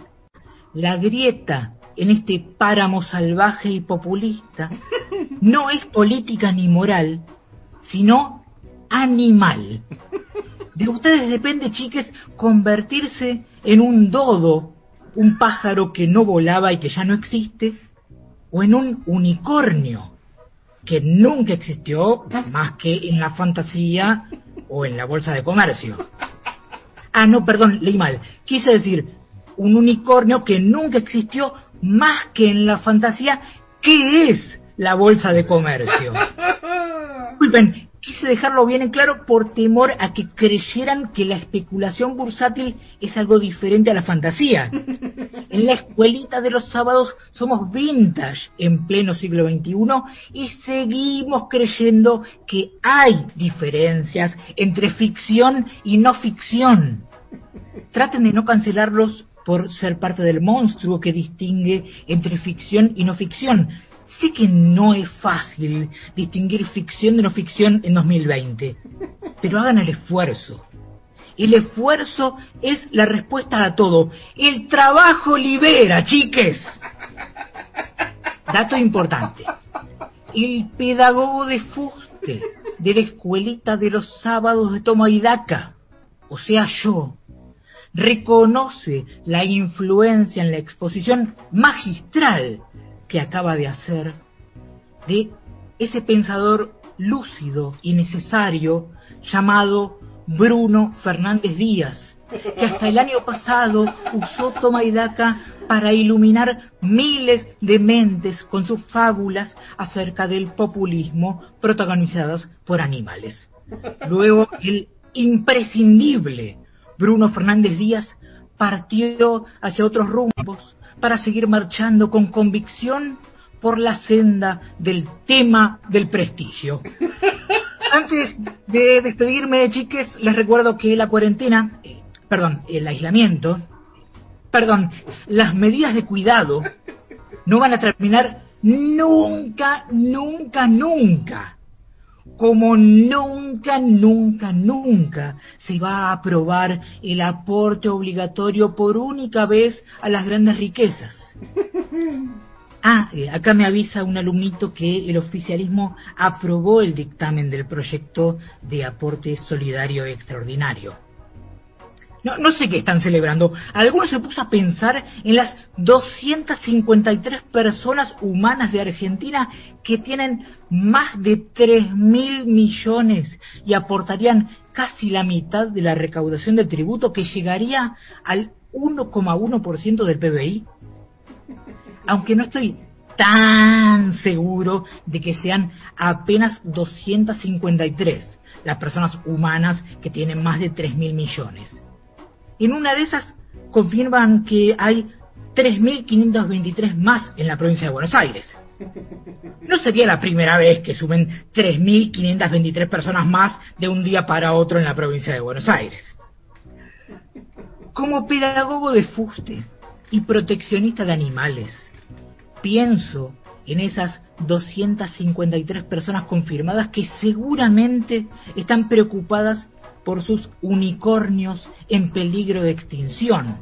La grieta en este páramo salvaje y populista no es política ni moral, sino animal. De ustedes depende, chiques, convertirse en un dodo, un pájaro que no volaba y que ya no existe, o en un unicornio, que nunca existió más que en la fantasía o en la bolsa de comercio. Ah, no, perdón, leí mal. Quise decir, un unicornio que nunca existió más que en la fantasía, que es la bolsa de comercio. (laughs) Disculpen, quise dejarlo bien en claro por temor a que creyeran que la especulación bursátil es algo diferente a la fantasía. En la escuelita de los sábados somos vintage en pleno siglo XXI y seguimos creyendo que hay diferencias entre ficción y no ficción. Traten de no cancelarlos por ser parte del monstruo que distingue entre ficción y no ficción. Sé que no es fácil distinguir ficción de no ficción en 2020, pero hagan el esfuerzo. El esfuerzo es la respuesta a todo. El trabajo libera, chiques. Dato importante. El pedagogo de fuste de la escuelita de los sábados de Toma y Daca, o sea yo, reconoce la influencia en la exposición magistral que acaba de hacer de ese pensador lúcido y necesario llamado Bruno Fernández Díaz, que hasta el año pasado usó Toma y Daca para iluminar miles de mentes con sus fábulas acerca del populismo protagonizadas por animales. Luego el imprescindible Bruno Fernández Díaz partió hacia otros rumbos para seguir marchando con convicción por la senda del tema del prestigio. (laughs) Antes de despedirme, chiques, les recuerdo que la cuarentena, eh, perdón, el aislamiento, perdón, las medidas de cuidado no van a terminar nunca, nunca, nunca. Como nunca, nunca, nunca se va a aprobar el aporte obligatorio por única vez a las grandes riquezas. (laughs) Ah, eh, acá me avisa un alumnito que el oficialismo aprobó el dictamen del proyecto de aporte solidario extraordinario. No, no sé qué están celebrando. Algunos se puso a pensar en las 253 personas humanas de Argentina que tienen más de 3 mil millones y aportarían casi la mitad de la recaudación del tributo que llegaría al 1,1% del PBI aunque no estoy tan seguro de que sean apenas 253 las personas humanas que tienen más de 3 mil millones. En una de esas confirman que hay 3.523 más en la provincia de Buenos Aires. No sería la primera vez que suben 3.523 personas más de un día para otro en la provincia de Buenos Aires. Como pedagogo de fuste y proteccionista de animales, pienso en esas 253 personas confirmadas que seguramente están preocupadas por sus unicornios en peligro de extinción.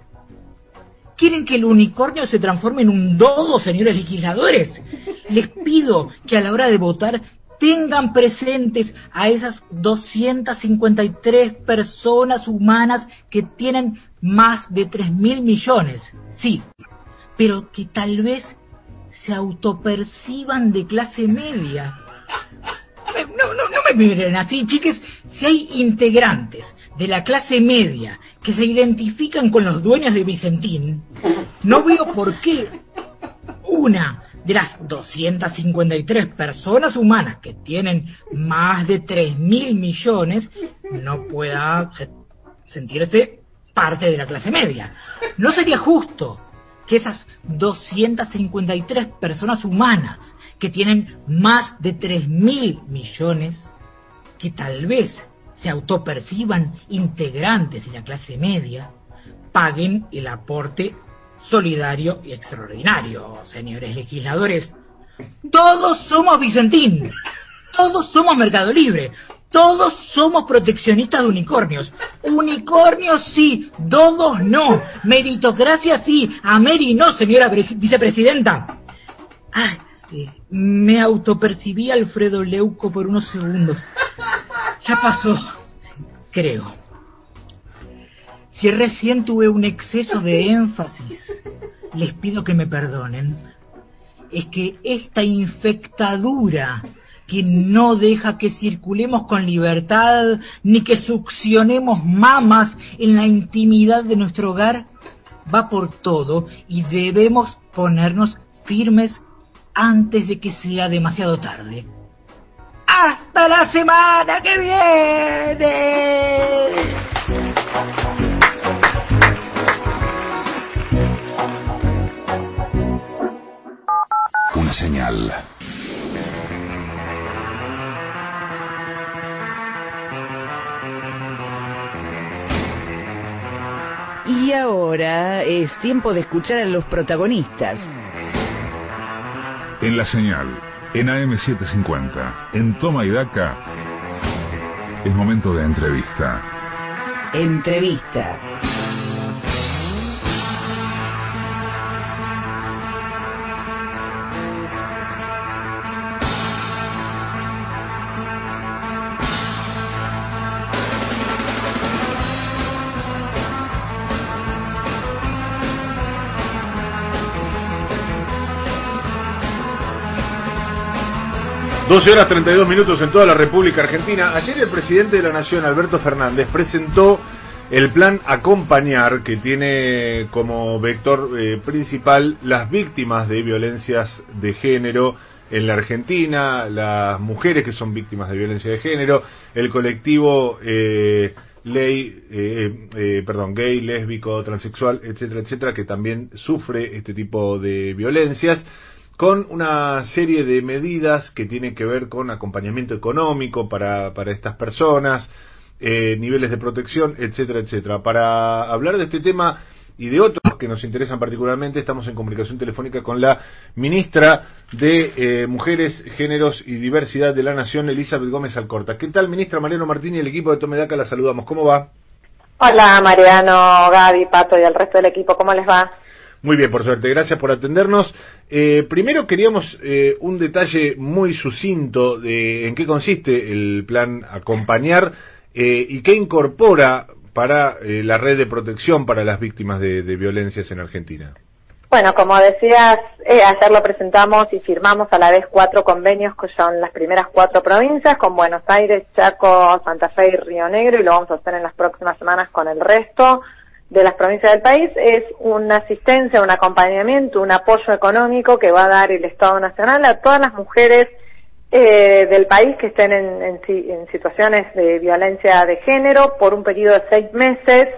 ¿Quieren que el unicornio se transforme en un dodo, señores legisladores? Les pido que a la hora de votar tengan presentes a esas 253 personas humanas que tienen más de 3 mil millones. Sí, pero que tal vez se autoperciban de clase media. Eh, No, no, no me miren así, chiques. Si hay integrantes de la clase media que se identifican con los dueños de Vicentín, no veo por qué una de las 253 personas humanas que tienen más de 3 mil millones no pueda se- sentirse parte de la clase media. No sería justo que esas 253 personas humanas que tienen más de 3 mil millones que tal vez se autoperciban integrantes de la clase media, paguen el aporte solidario y extraordinario, señores legisladores. Todos somos Vicentín, todos somos Mercado Libre, todos somos proteccionistas de unicornios. Unicornios sí, todos no. Meritocracia sí, Ameri no, señora pres- vicepresidenta. Ay, me autopercibí Alfredo Leuco por unos segundos. Ya pasó, creo. Si recién tuve un exceso de énfasis, les pido que me perdonen. Es que esta infectadura que no deja que circulemos con libertad ni que succionemos mamas en la intimidad de nuestro hogar va por todo y debemos ponernos firmes antes de que sea demasiado tarde. ¡Hasta la semana que viene! Una señal. Y ahora es tiempo de escuchar a los protagonistas. En la señal. En AM750. En Toma y Daca. Es momento de entrevista. Entrevista. Doce horas 32 minutos en toda la República Argentina. Ayer el presidente de la Nación, Alberto Fernández, presentó el plan Acompañar, que tiene como vector eh, principal las víctimas de violencias de género en la Argentina, las mujeres que son víctimas de violencia de género, el colectivo eh, ley, eh, eh, perdón, gay, lésbico, transexual, etcétera, etcétera, que también sufre este tipo de violencias con una serie de medidas que tienen que ver con acompañamiento económico para, para estas personas, eh, niveles de protección, etcétera, etcétera. Para hablar de este tema y de otros que nos interesan particularmente, estamos en comunicación telefónica con la ministra de eh, Mujeres, Géneros y Diversidad de la Nación, Elizabeth Gómez Alcorta. ¿Qué tal, ministra Mariano Martín y el equipo de Tomedaca? La saludamos. ¿Cómo va? Hola Mariano, Gaby, Pato y el resto del equipo, ¿cómo les va? Muy bien, por suerte. Gracias por atendernos. Eh, primero queríamos eh, un detalle muy sucinto de en qué consiste el plan Acompañar eh, y qué incorpora para eh, la red de protección para las víctimas de, violencias en Argentina. Bueno, como decías, eh, ayer lo presentamos y firmamos a la vez cuatro convenios que son las primeras cuatro provincias, con Buenos Aires, Chaco, Santa Fe y Río Negro, y lo vamos a hacer en las próximas semanas con el resto de las provincias del país. Es una asistencia, un acompañamiento, un apoyo económico que va a dar el Estado Nacional a todas las mujeres eh, del país que estén en, en en situaciones de violencia de género por un periodo de seis meses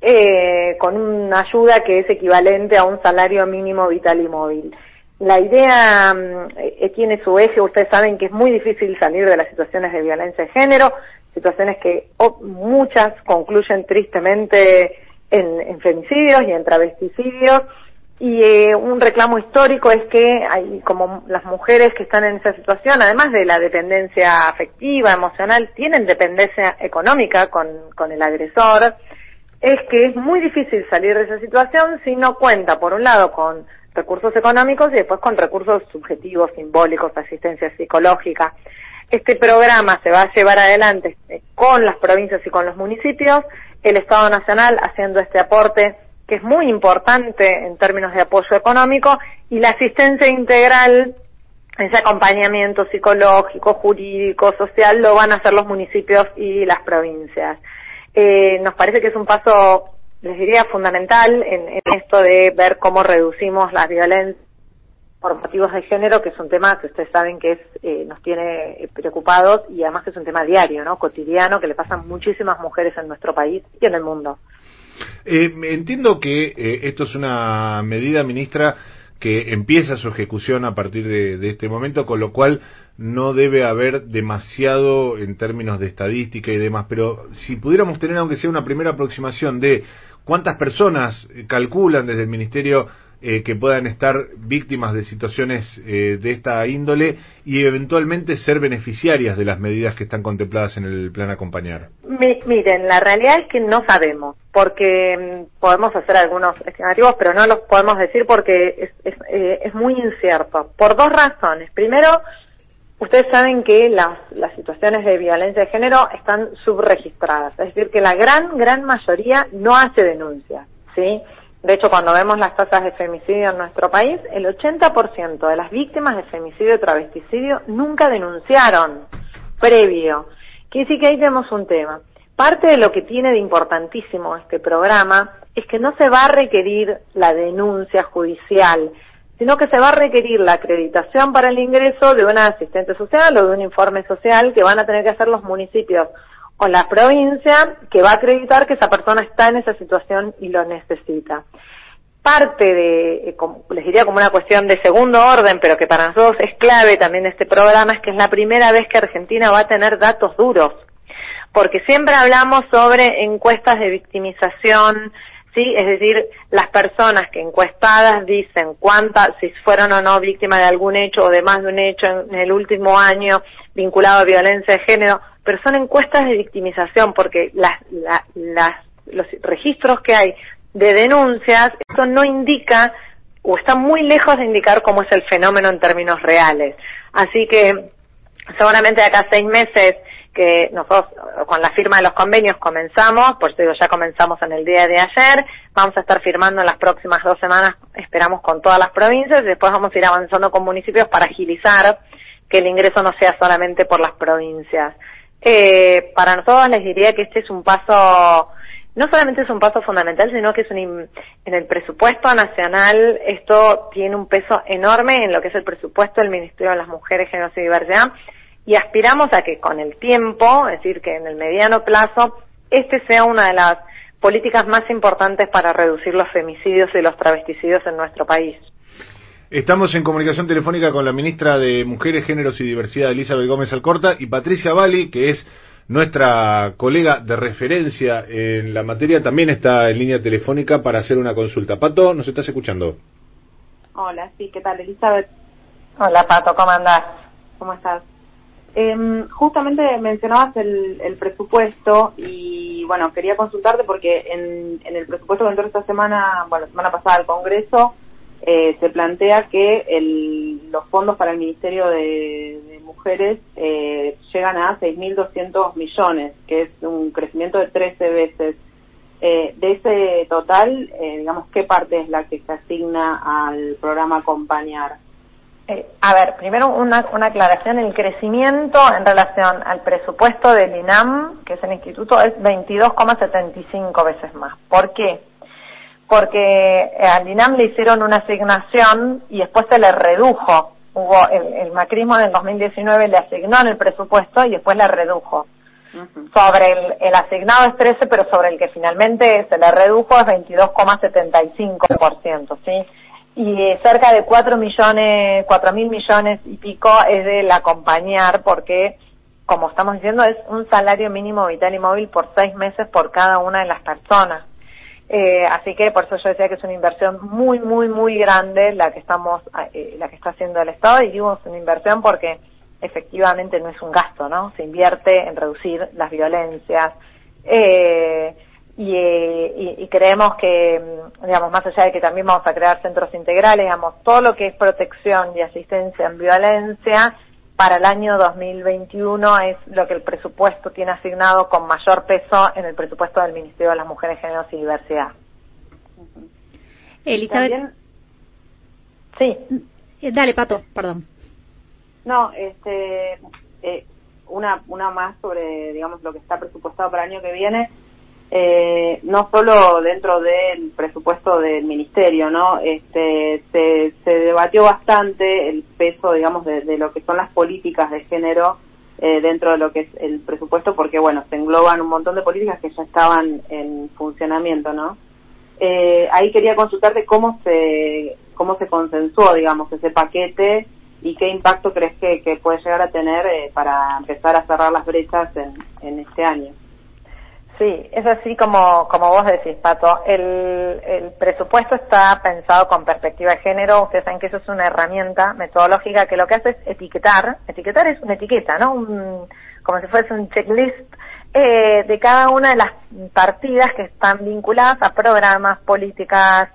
eh, con una ayuda que es equivalente a un salario mínimo vital y móvil. La idea mm, eh, tiene su eje, ustedes saben que es muy difícil salir de las situaciones de violencia de género, situaciones que oh, muchas concluyen tristemente en, en femicidios y en travesticidios, y eh, un reclamo histórico es que hay como las mujeres que están en esa situación, además de la dependencia afectiva, emocional, tienen dependencia económica con, con el agresor, es que es muy difícil salir de esa situación si no cuenta, por un lado, con recursos económicos y después con recursos subjetivos, simbólicos, asistencia psicológica. Este programa se va a llevar adelante eh, con las provincias y con los municipios, el Estado Nacional haciendo este aporte que es muy importante en términos de apoyo económico y la asistencia integral, ese acompañamiento psicológico, jurídico, social, lo van a hacer los municipios y las provincias. Eh, nos parece que es un paso, les diría, fundamental en, en esto de ver cómo reducimos la violencia por motivos de género, que es un tema que ustedes saben que es, eh, nos tiene preocupados y además que es un tema diario, ¿no? cotidiano, que le pasan muchísimas mujeres en nuestro país y en el mundo. Eh, entiendo que eh, esto es una medida, ministra, que empieza su ejecución a partir de, este momento, con lo cual no debe haber demasiado en términos de estadística y demás, pero si pudiéramos tener aunque sea una primera aproximación de cuántas personas eh, calculan desde el Ministerio eh, que puedan estar víctimas de situaciones eh, de esta índole y eventualmente ser beneficiarias de las medidas que están contempladas en el plan acompañar. Mi- miren, la realidad es que no sabemos, porque mm, podemos hacer algunos estimativos, pero no los podemos decir porque es, es, eh, es muy incierto, por dos razones. Primero, ustedes saben que las, las situaciones de violencia de género están subregistradas, es decir, que la gran, gran mayoría no hace denuncias, ¿sí? De hecho, cuando vemos las tasas de femicidio en nuestro país, el 80% de las víctimas de femicidio y travesticidio nunca denunciaron previo. Quiere decir que ahí tenemos un tema. Parte de lo que tiene de importantísimo este programa es que no se va a requerir la denuncia judicial, sino que se va a requerir la acreditación para el ingreso de una asistente social o de un informe social que van a tener que hacer los municipios o la provincia que va a acreditar que esa persona está en esa situación y lo necesita. Parte de, eh, como- les diría como una cuestión de segundo orden, pero que para nosotros es clave también de este programa, es que es la primera vez que Argentina va a tener datos duros. Porque siempre hablamos sobre encuestas de victimización, ¿sí? Es decir, las personas que encuestadas dicen cuántas, si fueron o no víctimas de algún hecho o de más de un hecho en, en el último año vinculado a violencia de género, pero son encuestas de victimización porque las, la- los registros que hay de denuncias, esto no indica o está muy lejos de indicar cómo es el fenómeno en términos reales. Así que seguramente de acá seis meses que nosotros con la firma de los convenios comenzamos, por eso digo, ya comenzamos en el día de ayer, vamos a estar firmando en las próximas dos semanas, esperamos con todas las provincias, y después vamos a ir avanzando con municipios para agilizar que el ingreso no sea solamente por las provincias. Eh, para nosotros les diría que este es un paso, no solamente es un paso fundamental, sino que es un, en el presupuesto nacional, esto tiene un peso enorme en lo que es el presupuesto del Ministerio de las Mujeres, Géneros y Diversidad, y aspiramos a que con el tiempo, es decir, que en el mediano plazo, este sea una de las políticas más importantes para reducir los femicidios y los travesticidios en nuestro país. Estamos en comunicación telefónica con la ministra de Mujeres, Géneros y Diversidad, Elizabeth Gómez Alcorta, y Patricia Bali, que es nuestra colega de referencia en la materia, también está en línea telefónica para hacer una consulta. Pato, ¿nos estás escuchando? Hola, sí, ¿qué tal, Elizabeth? Hola Pato, ¿cómo andás? ¿Cómo estás? Em, justamente mencionabas el, el presupuesto y bueno, quería consultarte porque en, en el presupuesto que entró esta semana, bueno, la semana pasada al Congreso, eh, se plantea que el, los fondos para el Ministerio de, Mujeres eh, llegan a 6.200 millones, que es un crecimiento de 13 veces. Eh, de ese total, eh, digamos, ¿qué parte es la que se asigna al programa Acompañar? Eh, a ver, primero una, una aclaración, el crecimiento en relación al presupuesto del INAM, que es el instituto, es 22,75 veces más. ¿Por qué? Porque eh, al INAM le hicieron una asignación y después se le redujo. Hubo el, el macrismo en el 2019 le asignó en el presupuesto y después le redujo. Sobre el, el asignado es 13, pero sobre el que finalmente se le redujo es 22,75%, ¿sí? Y cerca de 4 millones, 4 mil millones y pico es del acompañar porque, como estamos diciendo, es un salario mínimo vital y móvil por seis meses por cada una de las personas. Eh, así que por eso yo decía que es una inversión muy, muy, muy grande la que estamos, eh, la que está haciendo el Estado y digo es una inversión porque efectivamente no es un gasto, ¿no? Se invierte en reducir las violencias. Eh, y, eh, y, y creemos que, mm, digamos, más allá de que también vamos a crear centros integrales, digamos, todo lo que es protección y asistencia en violencia, para el año 2021 es lo que el presupuesto tiene asignado con mayor peso en el presupuesto del Ministerio de las Mujeres, Géneros y Diversidad. Elizabeth. También- Sí. Eh, Dale, Pato, perdón. No, este, eh, una, una más sobre, digamos, lo que está presupuestado para el año que viene. Eh, no solo dentro del presupuesto del ministerio, ¿no? Este, se, se debatió bastante el peso, digamos, de, lo que son las políticas de género eh, dentro de lo que es el presupuesto, porque, bueno, se engloban un montón de políticas que ya estaban en funcionamiento, ¿no? Eh, ahí quería consultarte cómo se cómo se consensuó, digamos, ese paquete y qué impacto crees que, que puede llegar a tener eh, para empezar a cerrar las brechas en, en este año. Sí, es así como, como vos decís, Pato. El, el presupuesto está pensado con perspectiva de género. Ustedes saben que eso es una herramienta metodológica que lo que hace es etiquetar. Etiquetar es una etiqueta, ¿no? Un, como si fuese un checklist eh, de cada una de las partidas que están vinculadas a programas, políticas,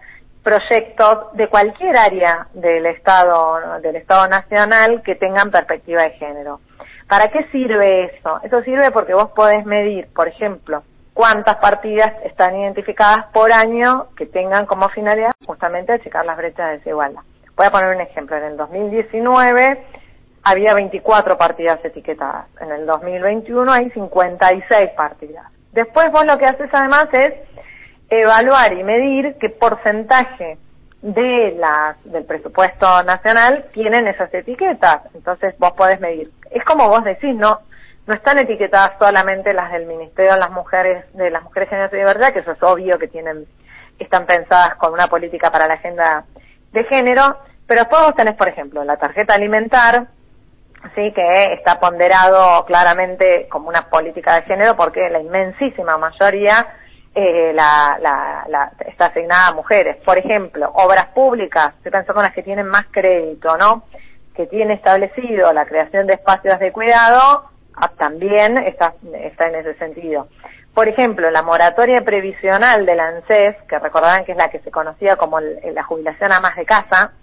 proyectos de cualquier área del Estado, del Estado Nacional que tengan perspectiva de género. ¿Para qué sirve eso? Eso sirve porque vos podés medir, por ejemplo, cuántas partidas están identificadas por año que tengan como finalidad justamente achicar las brechas de desigualdad. Voy a poner un ejemplo. En el 2019 había 24 partidas etiquetadas. En el 2021 hay 56 partidas. Después vos lo que haces además es evaluar y medir qué porcentaje de las, del presupuesto nacional tienen esas etiquetas. Entonces vos podés medir. Es como vos decís, no, no están etiquetadas solamente las del Ministerio de las Mujeres, de las Mujeres Género y Diversidad, que eso es obvio que tienen, están pensadas con una política para la agenda de género, pero después vos tenés, por ejemplo, la tarjeta alimentar, sí, que está ponderado claramente como una política de género porque la inmensísima mayoría eh, la, la, la, está asignada a mujeres. Por ejemplo, obras públicas, estoy pensando con las que tienen más crédito, ¿no? Que tiene establecido la creación de espacios de cuidado, ah, también está, en ese sentido. Por ejemplo, la moratoria previsional de la ANSES, que recordarán que es la que se conocía como la jubilación a más de casa,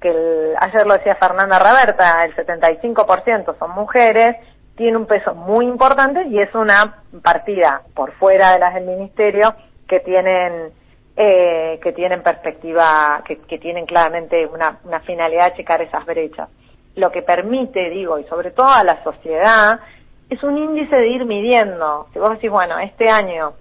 que ayer lo decía Fernanda Raberta, el 75% son mujeres, tiene un peso muy importante y es una partida por fuera de las del ministerio que tienen eh, que tienen perspectiva, que, tienen claramente una finalidad de checar esas brechas. Lo que permite, digo, y sobre todo a la sociedad, es un índice de ir midiendo. Si vos decís, bueno, este año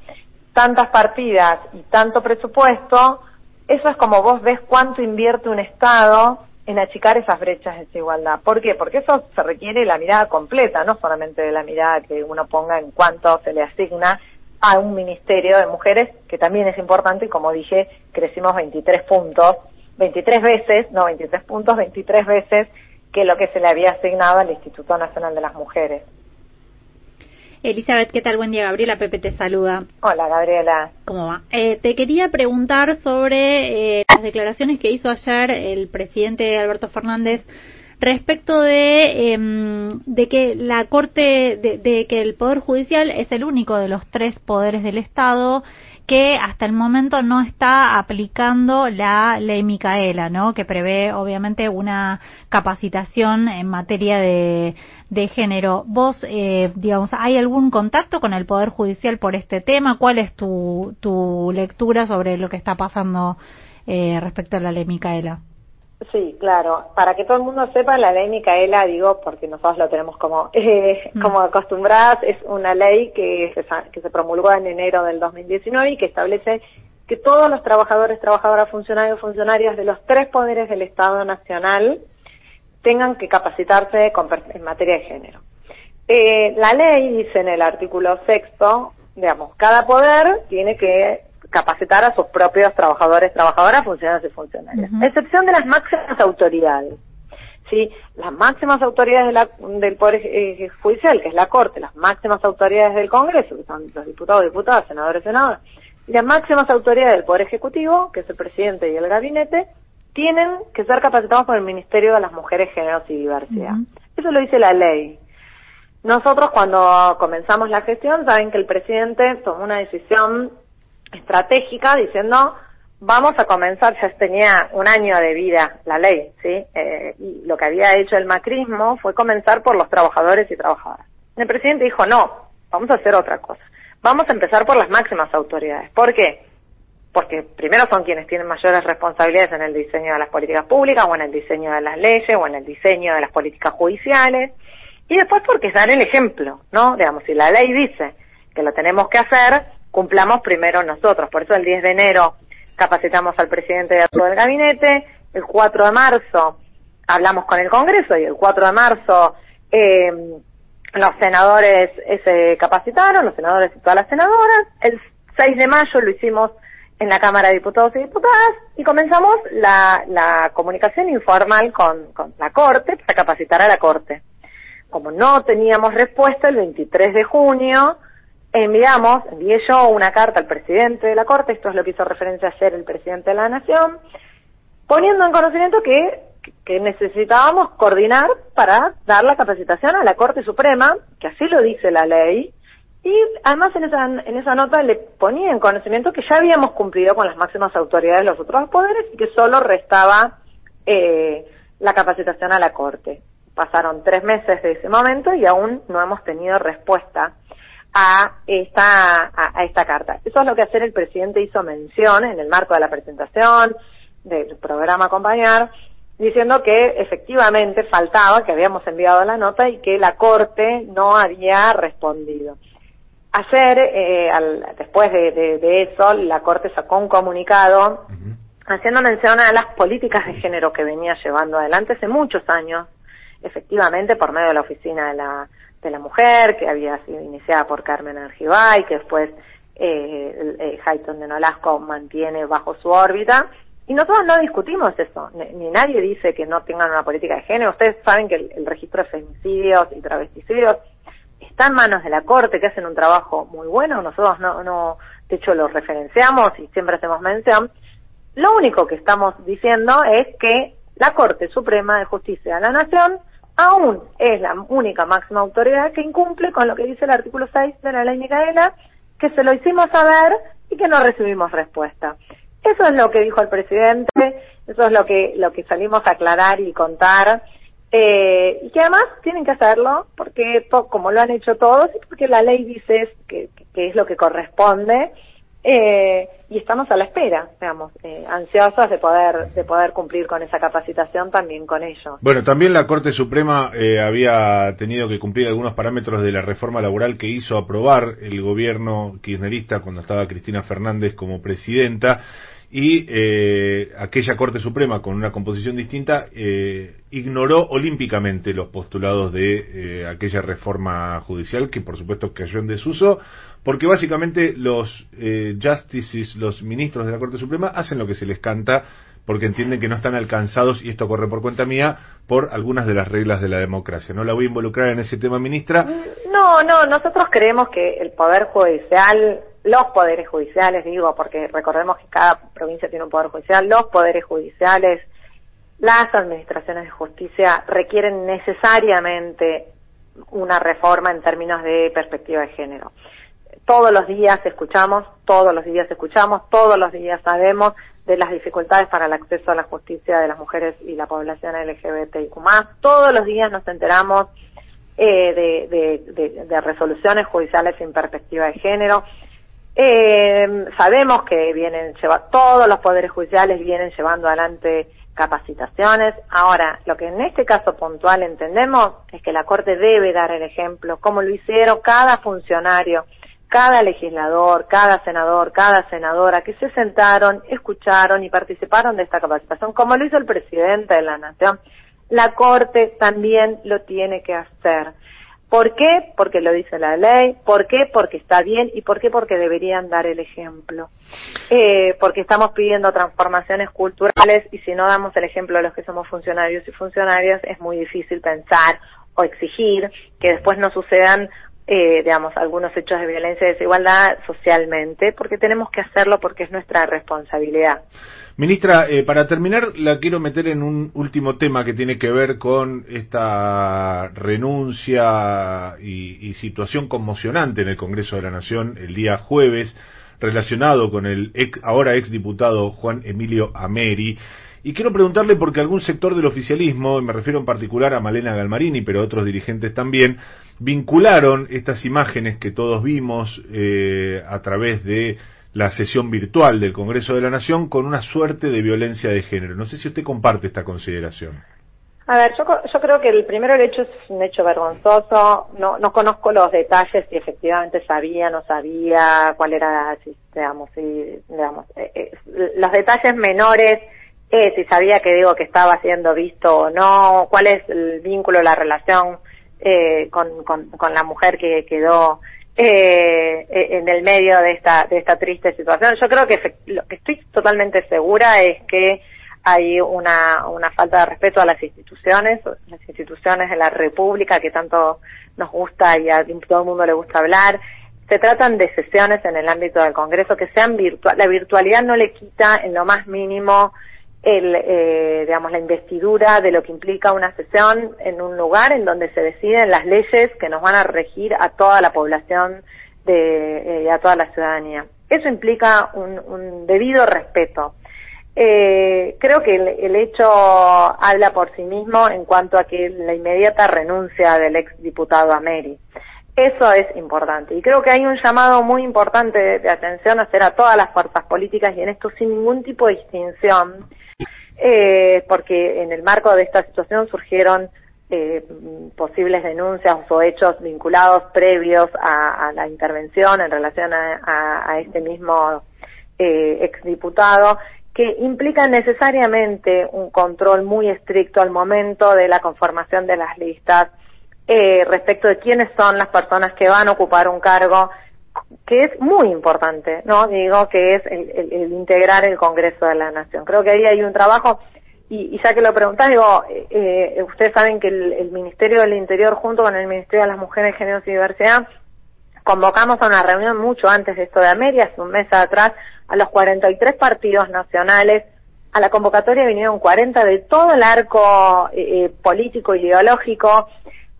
tantas partidas y tanto presupuesto, eso es como vos ves cuánto invierte un Estado en achicar esas brechas de desigualdad. ¿Por qué? Porque eso se requiere la mirada completa, no solamente de la mirada que uno ponga en cuánto se le asigna a un ministerio de mujeres, que también es importante, y como dije, crecimos 23 puntos, 23 veces, no 23 puntos, 23 veces que lo que se le había asignado al Instituto Nacional de las Mujeres. Elizabeth, ¿qué tal? Buen día, Gabriela. Pepe te saluda. Hola, Gabriela. ¿Cómo va? Eh, te quería preguntar sobre eh, las declaraciones que hizo ayer el presidente Alberto Fernández respecto de, em, de que la Corte, de, de que el Poder Judicial es el único de los tres poderes del Estado que hasta el momento no está aplicando la ley Micaela, ¿no? Que prevé obviamente una capacitación en materia de, género. Vos, eh, digamos, ¿hay algún contacto con el Poder Judicial por este tema? ¿Cuál es tu, tu lectura sobre lo que está pasando eh, respecto a la ley Micaela? Sí, claro. Para que todo el mundo sepa, la ley Micaela, digo, porque nosotros lo tenemos como (laughs) eh, Mm. como acostumbradas, es una ley que se, que se promulgó en enero del 2019 y que establece que todos los trabajadores, trabajadoras, funcionarios, funcionarias de los tres poderes del Estado Nacional tengan que capacitarse con en materia de género. Eh, la ley dice en el artículo sexto, digamos, cada poder tiene que capacitar a sus propios trabajadores, trabajadoras, funcionarios y funcionarias, a excepción de las máximas autoridades. Sí, las máximas autoridades de la- del Poder eh, Judicial, que es la Corte, las máximas autoridades del Congreso, que son los diputados, diputadas, senadores, senadoras, y las máximas autoridades del Poder Ejecutivo, que es el presidente y el gabinete, tienen que ser capacitados por el Ministerio de las Mujeres, Géneros y Diversidad. Eso lo dice la ley. Nosotros cuando comenzamos la gestión, saben que el presidente tomó una decisión estratégica diciendo vamos a comenzar, ya tenía un año de vida la ley, ¿sí? Eh, y lo que había hecho el macrismo fue comenzar por los trabajadores y trabajadoras. El presidente dijo, no, vamos a hacer otra cosa. Vamos a empezar por las máximas autoridades. ¿Por qué? Porque primero son quienes tienen mayores responsabilidades en el diseño de las políticas públicas o en el diseño de las leyes o en el diseño de las políticas judiciales. Y después porque dar el ejemplo, ¿no? Digamos, si la ley dice que lo tenemos que hacer, cumplamos primero nosotros. Por eso el 10 de enero capacitamos al presidente de todo el gabinete, el 4 de marzo hablamos con el Congreso y el 4 de marzo eh, los senadores eh, se capacitaron, los senadores y todas las senadoras. El 6 de mayo lo hicimos en la Cámara de Diputados y Diputadas y comenzamos la, la comunicación informal con, con la Corte para capacitar a la Corte. Como no teníamos respuesta, el 23 de junio enviamos, envié yo una carta al presidente de la Corte, esto es lo que hizo referencia ayer el presidente de la Nación, poniendo en conocimiento que, que necesitábamos coordinar para dar la capacitación a la Corte Suprema, que así lo dice la ley, y además en esa, en esa nota le ponía en conocimiento que ya habíamos cumplido con las máximas autoridades de los otros poderes y que solo restaba eh, la capacitación a la Corte. Pasaron tres meses de ese momento y aún no hemos tenido respuesta a esta, a, a esta carta. Eso es lo que ayer el presidente hizo mención en el marco de la presentación del programa Acompañar, diciendo que efectivamente faltaba, que habíamos enviado la nota y que la Corte no había respondido. Ayer, eh, al- después de, de- de eso, la Corte sacó un comunicado haciendo mención a las políticas de género que venía llevando adelante hace muchos años, efectivamente por medio de la Oficina de la, de la Mujer, que había sido iniciada por Carmen Argibay, que después eh, eh, Hayton de Nolasco mantiene bajo su órbita. Y nosotros no discutimos eso, ni, ni nadie dice que no tengan una política de género. Ustedes saben que el, el registro de femicidios y travesticidios está en manos de la Corte, que hacen un trabajo muy bueno. Nosotros no, no, de hecho lo referenciamos y siempre hacemos mención. Lo único que estamos diciendo es que la Corte Suprema de Justicia de la Nación aún es la única máxima autoridad que incumple con lo que dice el artículo 6 de la ley Micaela, que se lo hicimos saber y que no recibimos respuesta. Eso es lo que dijo el presidente, eso es lo que, lo que salimos a aclarar y contar, eh, y que además tienen que hacerlo porque como lo han hecho todos y porque la ley dice que, que es lo que corresponde eh, y estamos a la espera, digamos, eh, ansiosos de poder de poder cumplir con esa capacitación también con ellos. Bueno, también la Corte Suprema eh, había tenido que cumplir algunos parámetros de la reforma laboral que hizo aprobar el gobierno kirchnerista cuando estaba Cristina Fernández como presidenta y eh, aquella Corte Suprema con una composición distinta eh, ignoró olímpicamente los postulados de eh, aquella reforma judicial que por supuesto cayó en desuso porque básicamente los eh, justices, los ministros de la Corte Suprema hacen lo que se les canta porque entienden que no están alcanzados, y esto corre por cuenta mía, por algunas de las reglas de la democracia. No la voy a involucrar en ese tema, ministra. No, no, nosotros creemos que el Poder Judicial, los poderes judiciales, digo, porque recordemos que cada provincia tiene un Poder Judicial, los poderes judiciales, las administraciones de justicia requieren necesariamente una reforma en términos de perspectiva de género. Todos los días escuchamos, todos los días escuchamos, todos los días sabemos de las dificultades para el acceso a la justicia de las mujeres y la población LGBTIQ+. Todos los días nos enteramos eh, de, de- de- de resoluciones judiciales sin perspectiva de género. Eh, sabemos que vienen lleva, todos los poderes judiciales vienen llevando adelante capacitaciones. Ahora, lo que en este caso puntual entendemos es que la Corte debe dar el ejemplo, como lo hicieron cada funcionario, cada legislador, cada senador, cada senadora que se sentaron, escucharon y participaron de esta capacitación, como lo hizo el presidente de la Nación. La Corte también lo tiene que hacer. ¿Por qué? Porque lo dice la ley. ¿Por qué? Porque está bien. ¿Y por qué? Porque deberían dar el ejemplo. Eh, porque estamos pidiendo transformaciones culturales y si no damos el ejemplo a los que somos funcionarios y funcionarias es muy difícil pensar o exigir que después no sucedan eh, digamos, algunos hechos de violencia y desigualdad socialmente, porque tenemos que hacerlo porque es nuestra responsabilidad. Ministra, eh, para terminar, la quiero meter en un último tema que tiene que ver con esta renuncia y, situación conmocionante en el Congreso de la Nación el día jueves, relacionado con el ex- ahora ex diputado Juan Emilio Ameri. Y quiero preguntarle porque algún sector del oficialismo, me refiero en particular a Malena Galmarini, pero otros dirigentes también, vincularon estas imágenes que todos vimos eh, a través de la sesión virtual del Congreso de la Nación con una suerte de violencia de género. No sé si usted comparte esta consideración. A ver, yo, yo creo que el primero el hecho es un hecho vergonzoso. No, no conozco los detalles si efectivamente sabía, no sabía, cuál era, si, digamos, si, eh, eh, los detalles menores, eh, si sabía que digo que estaba siendo visto o no, cuál es el vínculo, la relación eh, con, con, con la mujer que quedó eh, en el medio de esta, de esta triste situación. Yo creo que lo que estoy totalmente segura es que hay una, una falta de respeto a las instituciones, las instituciones de la República que tanto nos gusta y a todo el mundo le gusta hablar. Se tratan de sesiones en el ámbito del Congreso que sean virtuales. La virtualidad no le quita en lo más mínimo el, eh, digamos, la investidura de lo que implica una sesión en un lugar en donde se deciden las leyes que nos van a regir a toda la población de, eh, a toda la ciudadanía. Eso implica un, un debido respeto. Eh, creo que el, el hecho habla por sí mismo en cuanto a que la inmediata renuncia del ex diputado Ameri. Eso es importante. Y creo que hay un llamado muy importante de, de atención a hacer a todas las fuerzas políticas y en esto sin ningún tipo de distinción, eh, porque en el marco de esta situación surgieron eh, posibles denuncias o hechos vinculados previos a, la intervención en relación a este mismo eh, exdiputado que implican necesariamente un control muy estricto al momento de la conformación de las listas eh, respecto de quiénes son las personas que van a ocupar un cargo que es muy importante, ¿no? Digo que es el, el- el integrar el Congreso de la Nación. Creo que ahí hay un trabajo y, y ya que lo preguntás, digo, eh, eh, ustedes saben que el, Ministerio del Interior junto con el Ministerio de las Mujeres, Géneros y Diversidad convocamos a una reunión mucho antes de esto de Ameria, hace un mes atrás, a los 43 partidos nacionales. A la convocatoria vinieron 40 de todo el arco eh, eh, político ideológico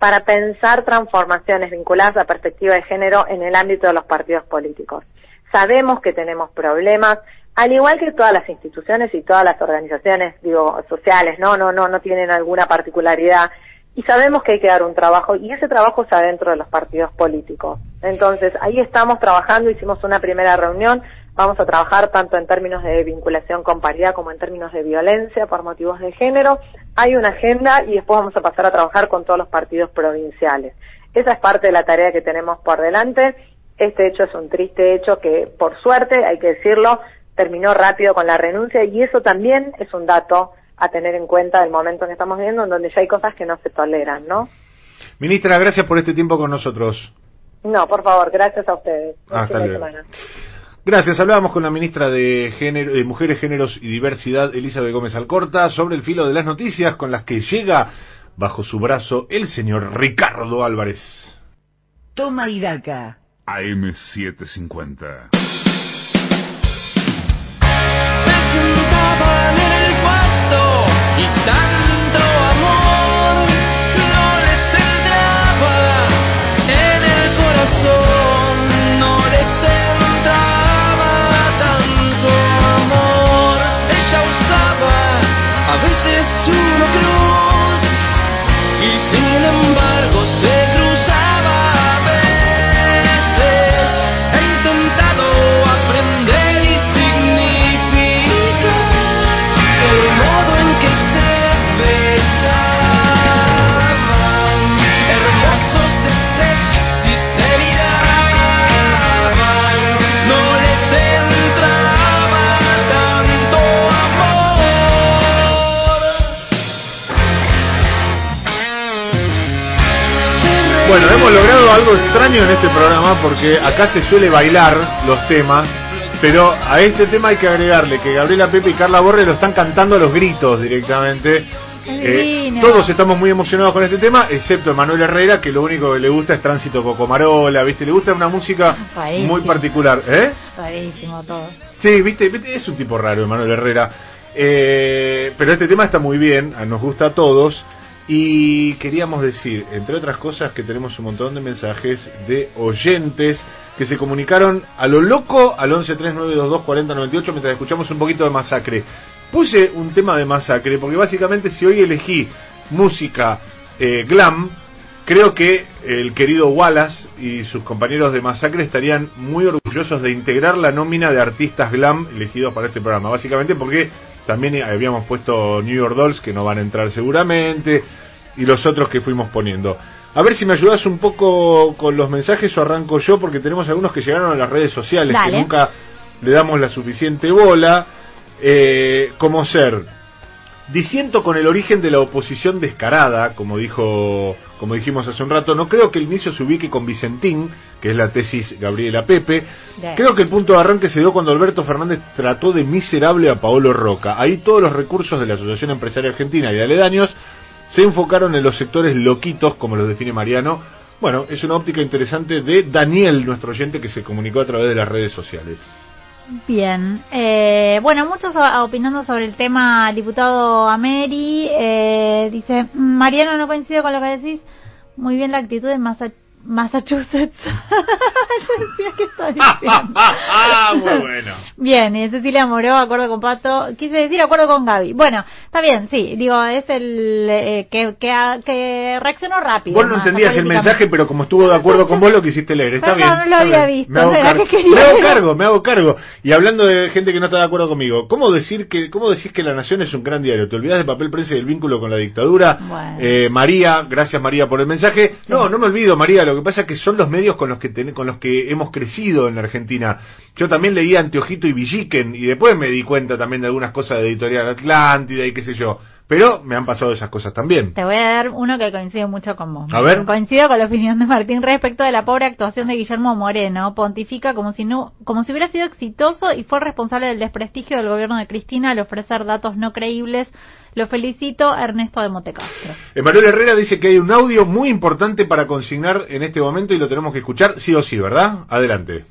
para pensar transformaciones vinculadas a perspectiva de género en el ámbito de los partidos políticos. Sabemos que tenemos problemas, al igual que todas las instituciones y todas las organizaciones, digo, sociales, no, no, no, no tienen alguna particularidad y sabemos que hay que dar un trabajo y ese trabajo está dentro de los partidos políticos. Entonces, ahí estamos trabajando, hicimos una primera reunión, vamos a trabajar tanto en términos de vinculación con paridad como en términos de violencia por motivos de género. Hay una agenda y después vamos a pasar a trabajar con todos los partidos provinciales. Esa es parte de la tarea que tenemos por delante. Este hecho es un triste hecho que, por suerte, hay que decirlo, terminó rápido con la renuncia y eso también es un dato a tener en cuenta del momento en que estamos viviendo, en donde ya hay cosas que no se toleran, ¿no? Ministra, gracias por este tiempo con nosotros. No, por favor, gracias a ustedes. Hasta luego. Gracias. Hablábamos con la ministra de, Género, de Mujeres, Géneros y Diversidad, Elizabeth Gómez Alcorta, sobre el filo de las noticias con las que llega bajo su brazo el señor Ricardo Álvarez. Toma y daca. AM750. Extraño en este programa porque acá se suele bailar los temas, pero a este tema hay que agregarle que Gabriela Pepe y Carla Borre lo están cantando a los gritos directamente. Eh, todos estamos muy emocionados con este tema, excepto Emanuel Herrera, que lo único que le gusta es Tránsito Cocomarola, ¿viste? Le gusta una música Rarísimo. muy particular, ¿eh? Rarísimo todo. Sí, viste, viste, es un tipo raro, Emanuel Herrera. Eh, pero este tema está muy bien, nos gusta a todos. Y queríamos decir, entre otras cosas, que tenemos un montón de mensajes de oyentes que se comunicaron a lo loco al 1139224098 mientras escuchamos un poquito de masacre. Puse un tema de masacre porque básicamente si hoy elegí música eh, glam, Creo que el querido Wallace y sus compañeros de Masacre estarían muy orgullosos de integrar la nómina de artistas glam elegidos para este programa. Básicamente porque también habíamos puesto New York Dolls, que no van a entrar seguramente, y los otros que fuimos poniendo. A ver si me ayudas un poco con los mensajes o arranco yo, porque tenemos algunos que llegaron a las redes sociales, que nunca le damos la suficiente bola. Eh, como ser Disiento con el origen de la oposición descarada, como dijo, como dijimos hace un rato, no creo que el inicio se ubique con Vicentín, que es la tesis Gabriela Pepe. Bien. Creo que el punto de arranque se dio cuando Alberto Fernández trató de miserable a Paolo Roca. Ahí todos los recursos de la Asociación Empresaria Argentina y de aledaños se enfocaron en los sectores loquitos, como los define Mariano. Bueno, es una óptica interesante de Daniel, nuestro oyente, que se comunicó a través de las redes sociales. Bien, eh, bueno, muchos opinando sobre el tema diputado Ameri. Eh, dice, Mariano, no coincido con lo que decís. Muy bien la actitud de Massa- Massachusetts. (laughs) Yo decía que está (laughs) diciendo. Muy bueno. Bien, y Cecilia Moró, acuerdo con Pato. Quise decir acuerdo con Gaby. Bueno, está bien, sí. Digo, es el eh, que, que, que reaccionó rápido. Vos no entendías el mensaje, pero como estuvo de acuerdo con vos, lo quisiste leer. Está Perdón, bien. no lo había bien. visto, Me hago, cargo, que quería me hago cargo, me hago cargo. Y hablando de gente que no está de acuerdo conmigo, ¿cómo decir que, cómo decís que La Nación es un gran diario? ¿Te olvidás de papel prensa y del vínculo con la dictadura? Bueno. Eh, María, gracias María por el mensaje. No, no me olvido, María. Lo que pasa es que son los medios con los que ten- con los que hemos crecido en la Argentina. Yo también leía Anteojito y Villiquen y después me di cuenta también de algunas cosas de Editorial Atlántida y qué sé yo. Pero me han pasado esas cosas también. Te voy a dar uno que coincide mucho con vos. A ver. Coincido con la opinión de Martín respecto de la pobre actuación de Guillermo Moreno. Pontifica como si no, como si hubiera sido exitoso y fue responsable del desprestigio del gobierno de Cristina al ofrecer datos no creíbles. Lo felicito, Ernesto de Montecastro. Emanuel Herrera dice que hay un audio muy importante para consignar en este momento y lo tenemos que escuchar sí o sí, ¿verdad? Adelante.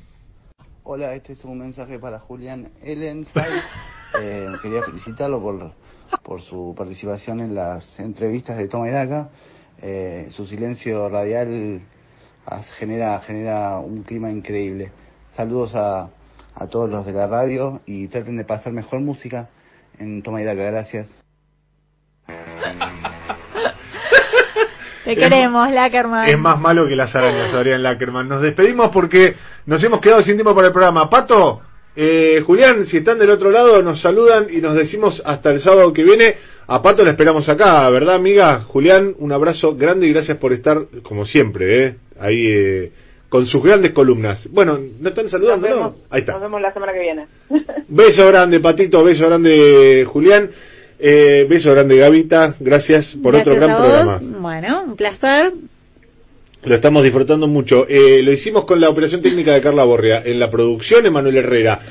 Hola, este es un mensaje para Julián Ellenfeld. (laughs) Eh, quería felicitarlo por, por su participación en las entrevistas de Toma y Daca. Eh, su silencio radial genera, genera un clima increíble. Saludos a, a todos los de la radio y traten de pasar mejor música en Toma y Daca. Gracias. Te queremos, Lackerman. Es más malo que las arañas, Adrián Lackerman. Nos despedimos porque nos hemos quedado sin tiempo para el programa. Pato, eh, Julián, si están del otro lado, nos saludan y nos decimos hasta el sábado que viene. A Pato la esperamos acá, ¿verdad, amiga? Julián, un abrazo grande y gracias por estar, como siempre, ¿eh? ahí eh, con sus grandes columnas. Bueno, ¿no están saludando? Nos no? Ahí está. nos vemos la semana que viene. Beso grande, Patito, beso grande, Julián. Eh, beso grande, Gavita. Gracias por otro gran programa. Bueno, un placer. Lo estamos disfrutando mucho. Eh, lo hicimos con la operación técnica de Carla Borria. En la producción, Emanuel Herrera.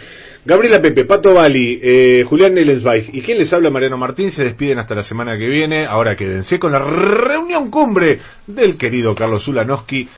Gabriela Pepe, Pato Bali, eh, Julián Nellensweig y quien les habla, Mariano Martín, se despiden hasta la semana que viene. Ahora quédense con la reunión cumbre del querido Carlos Ulanowski.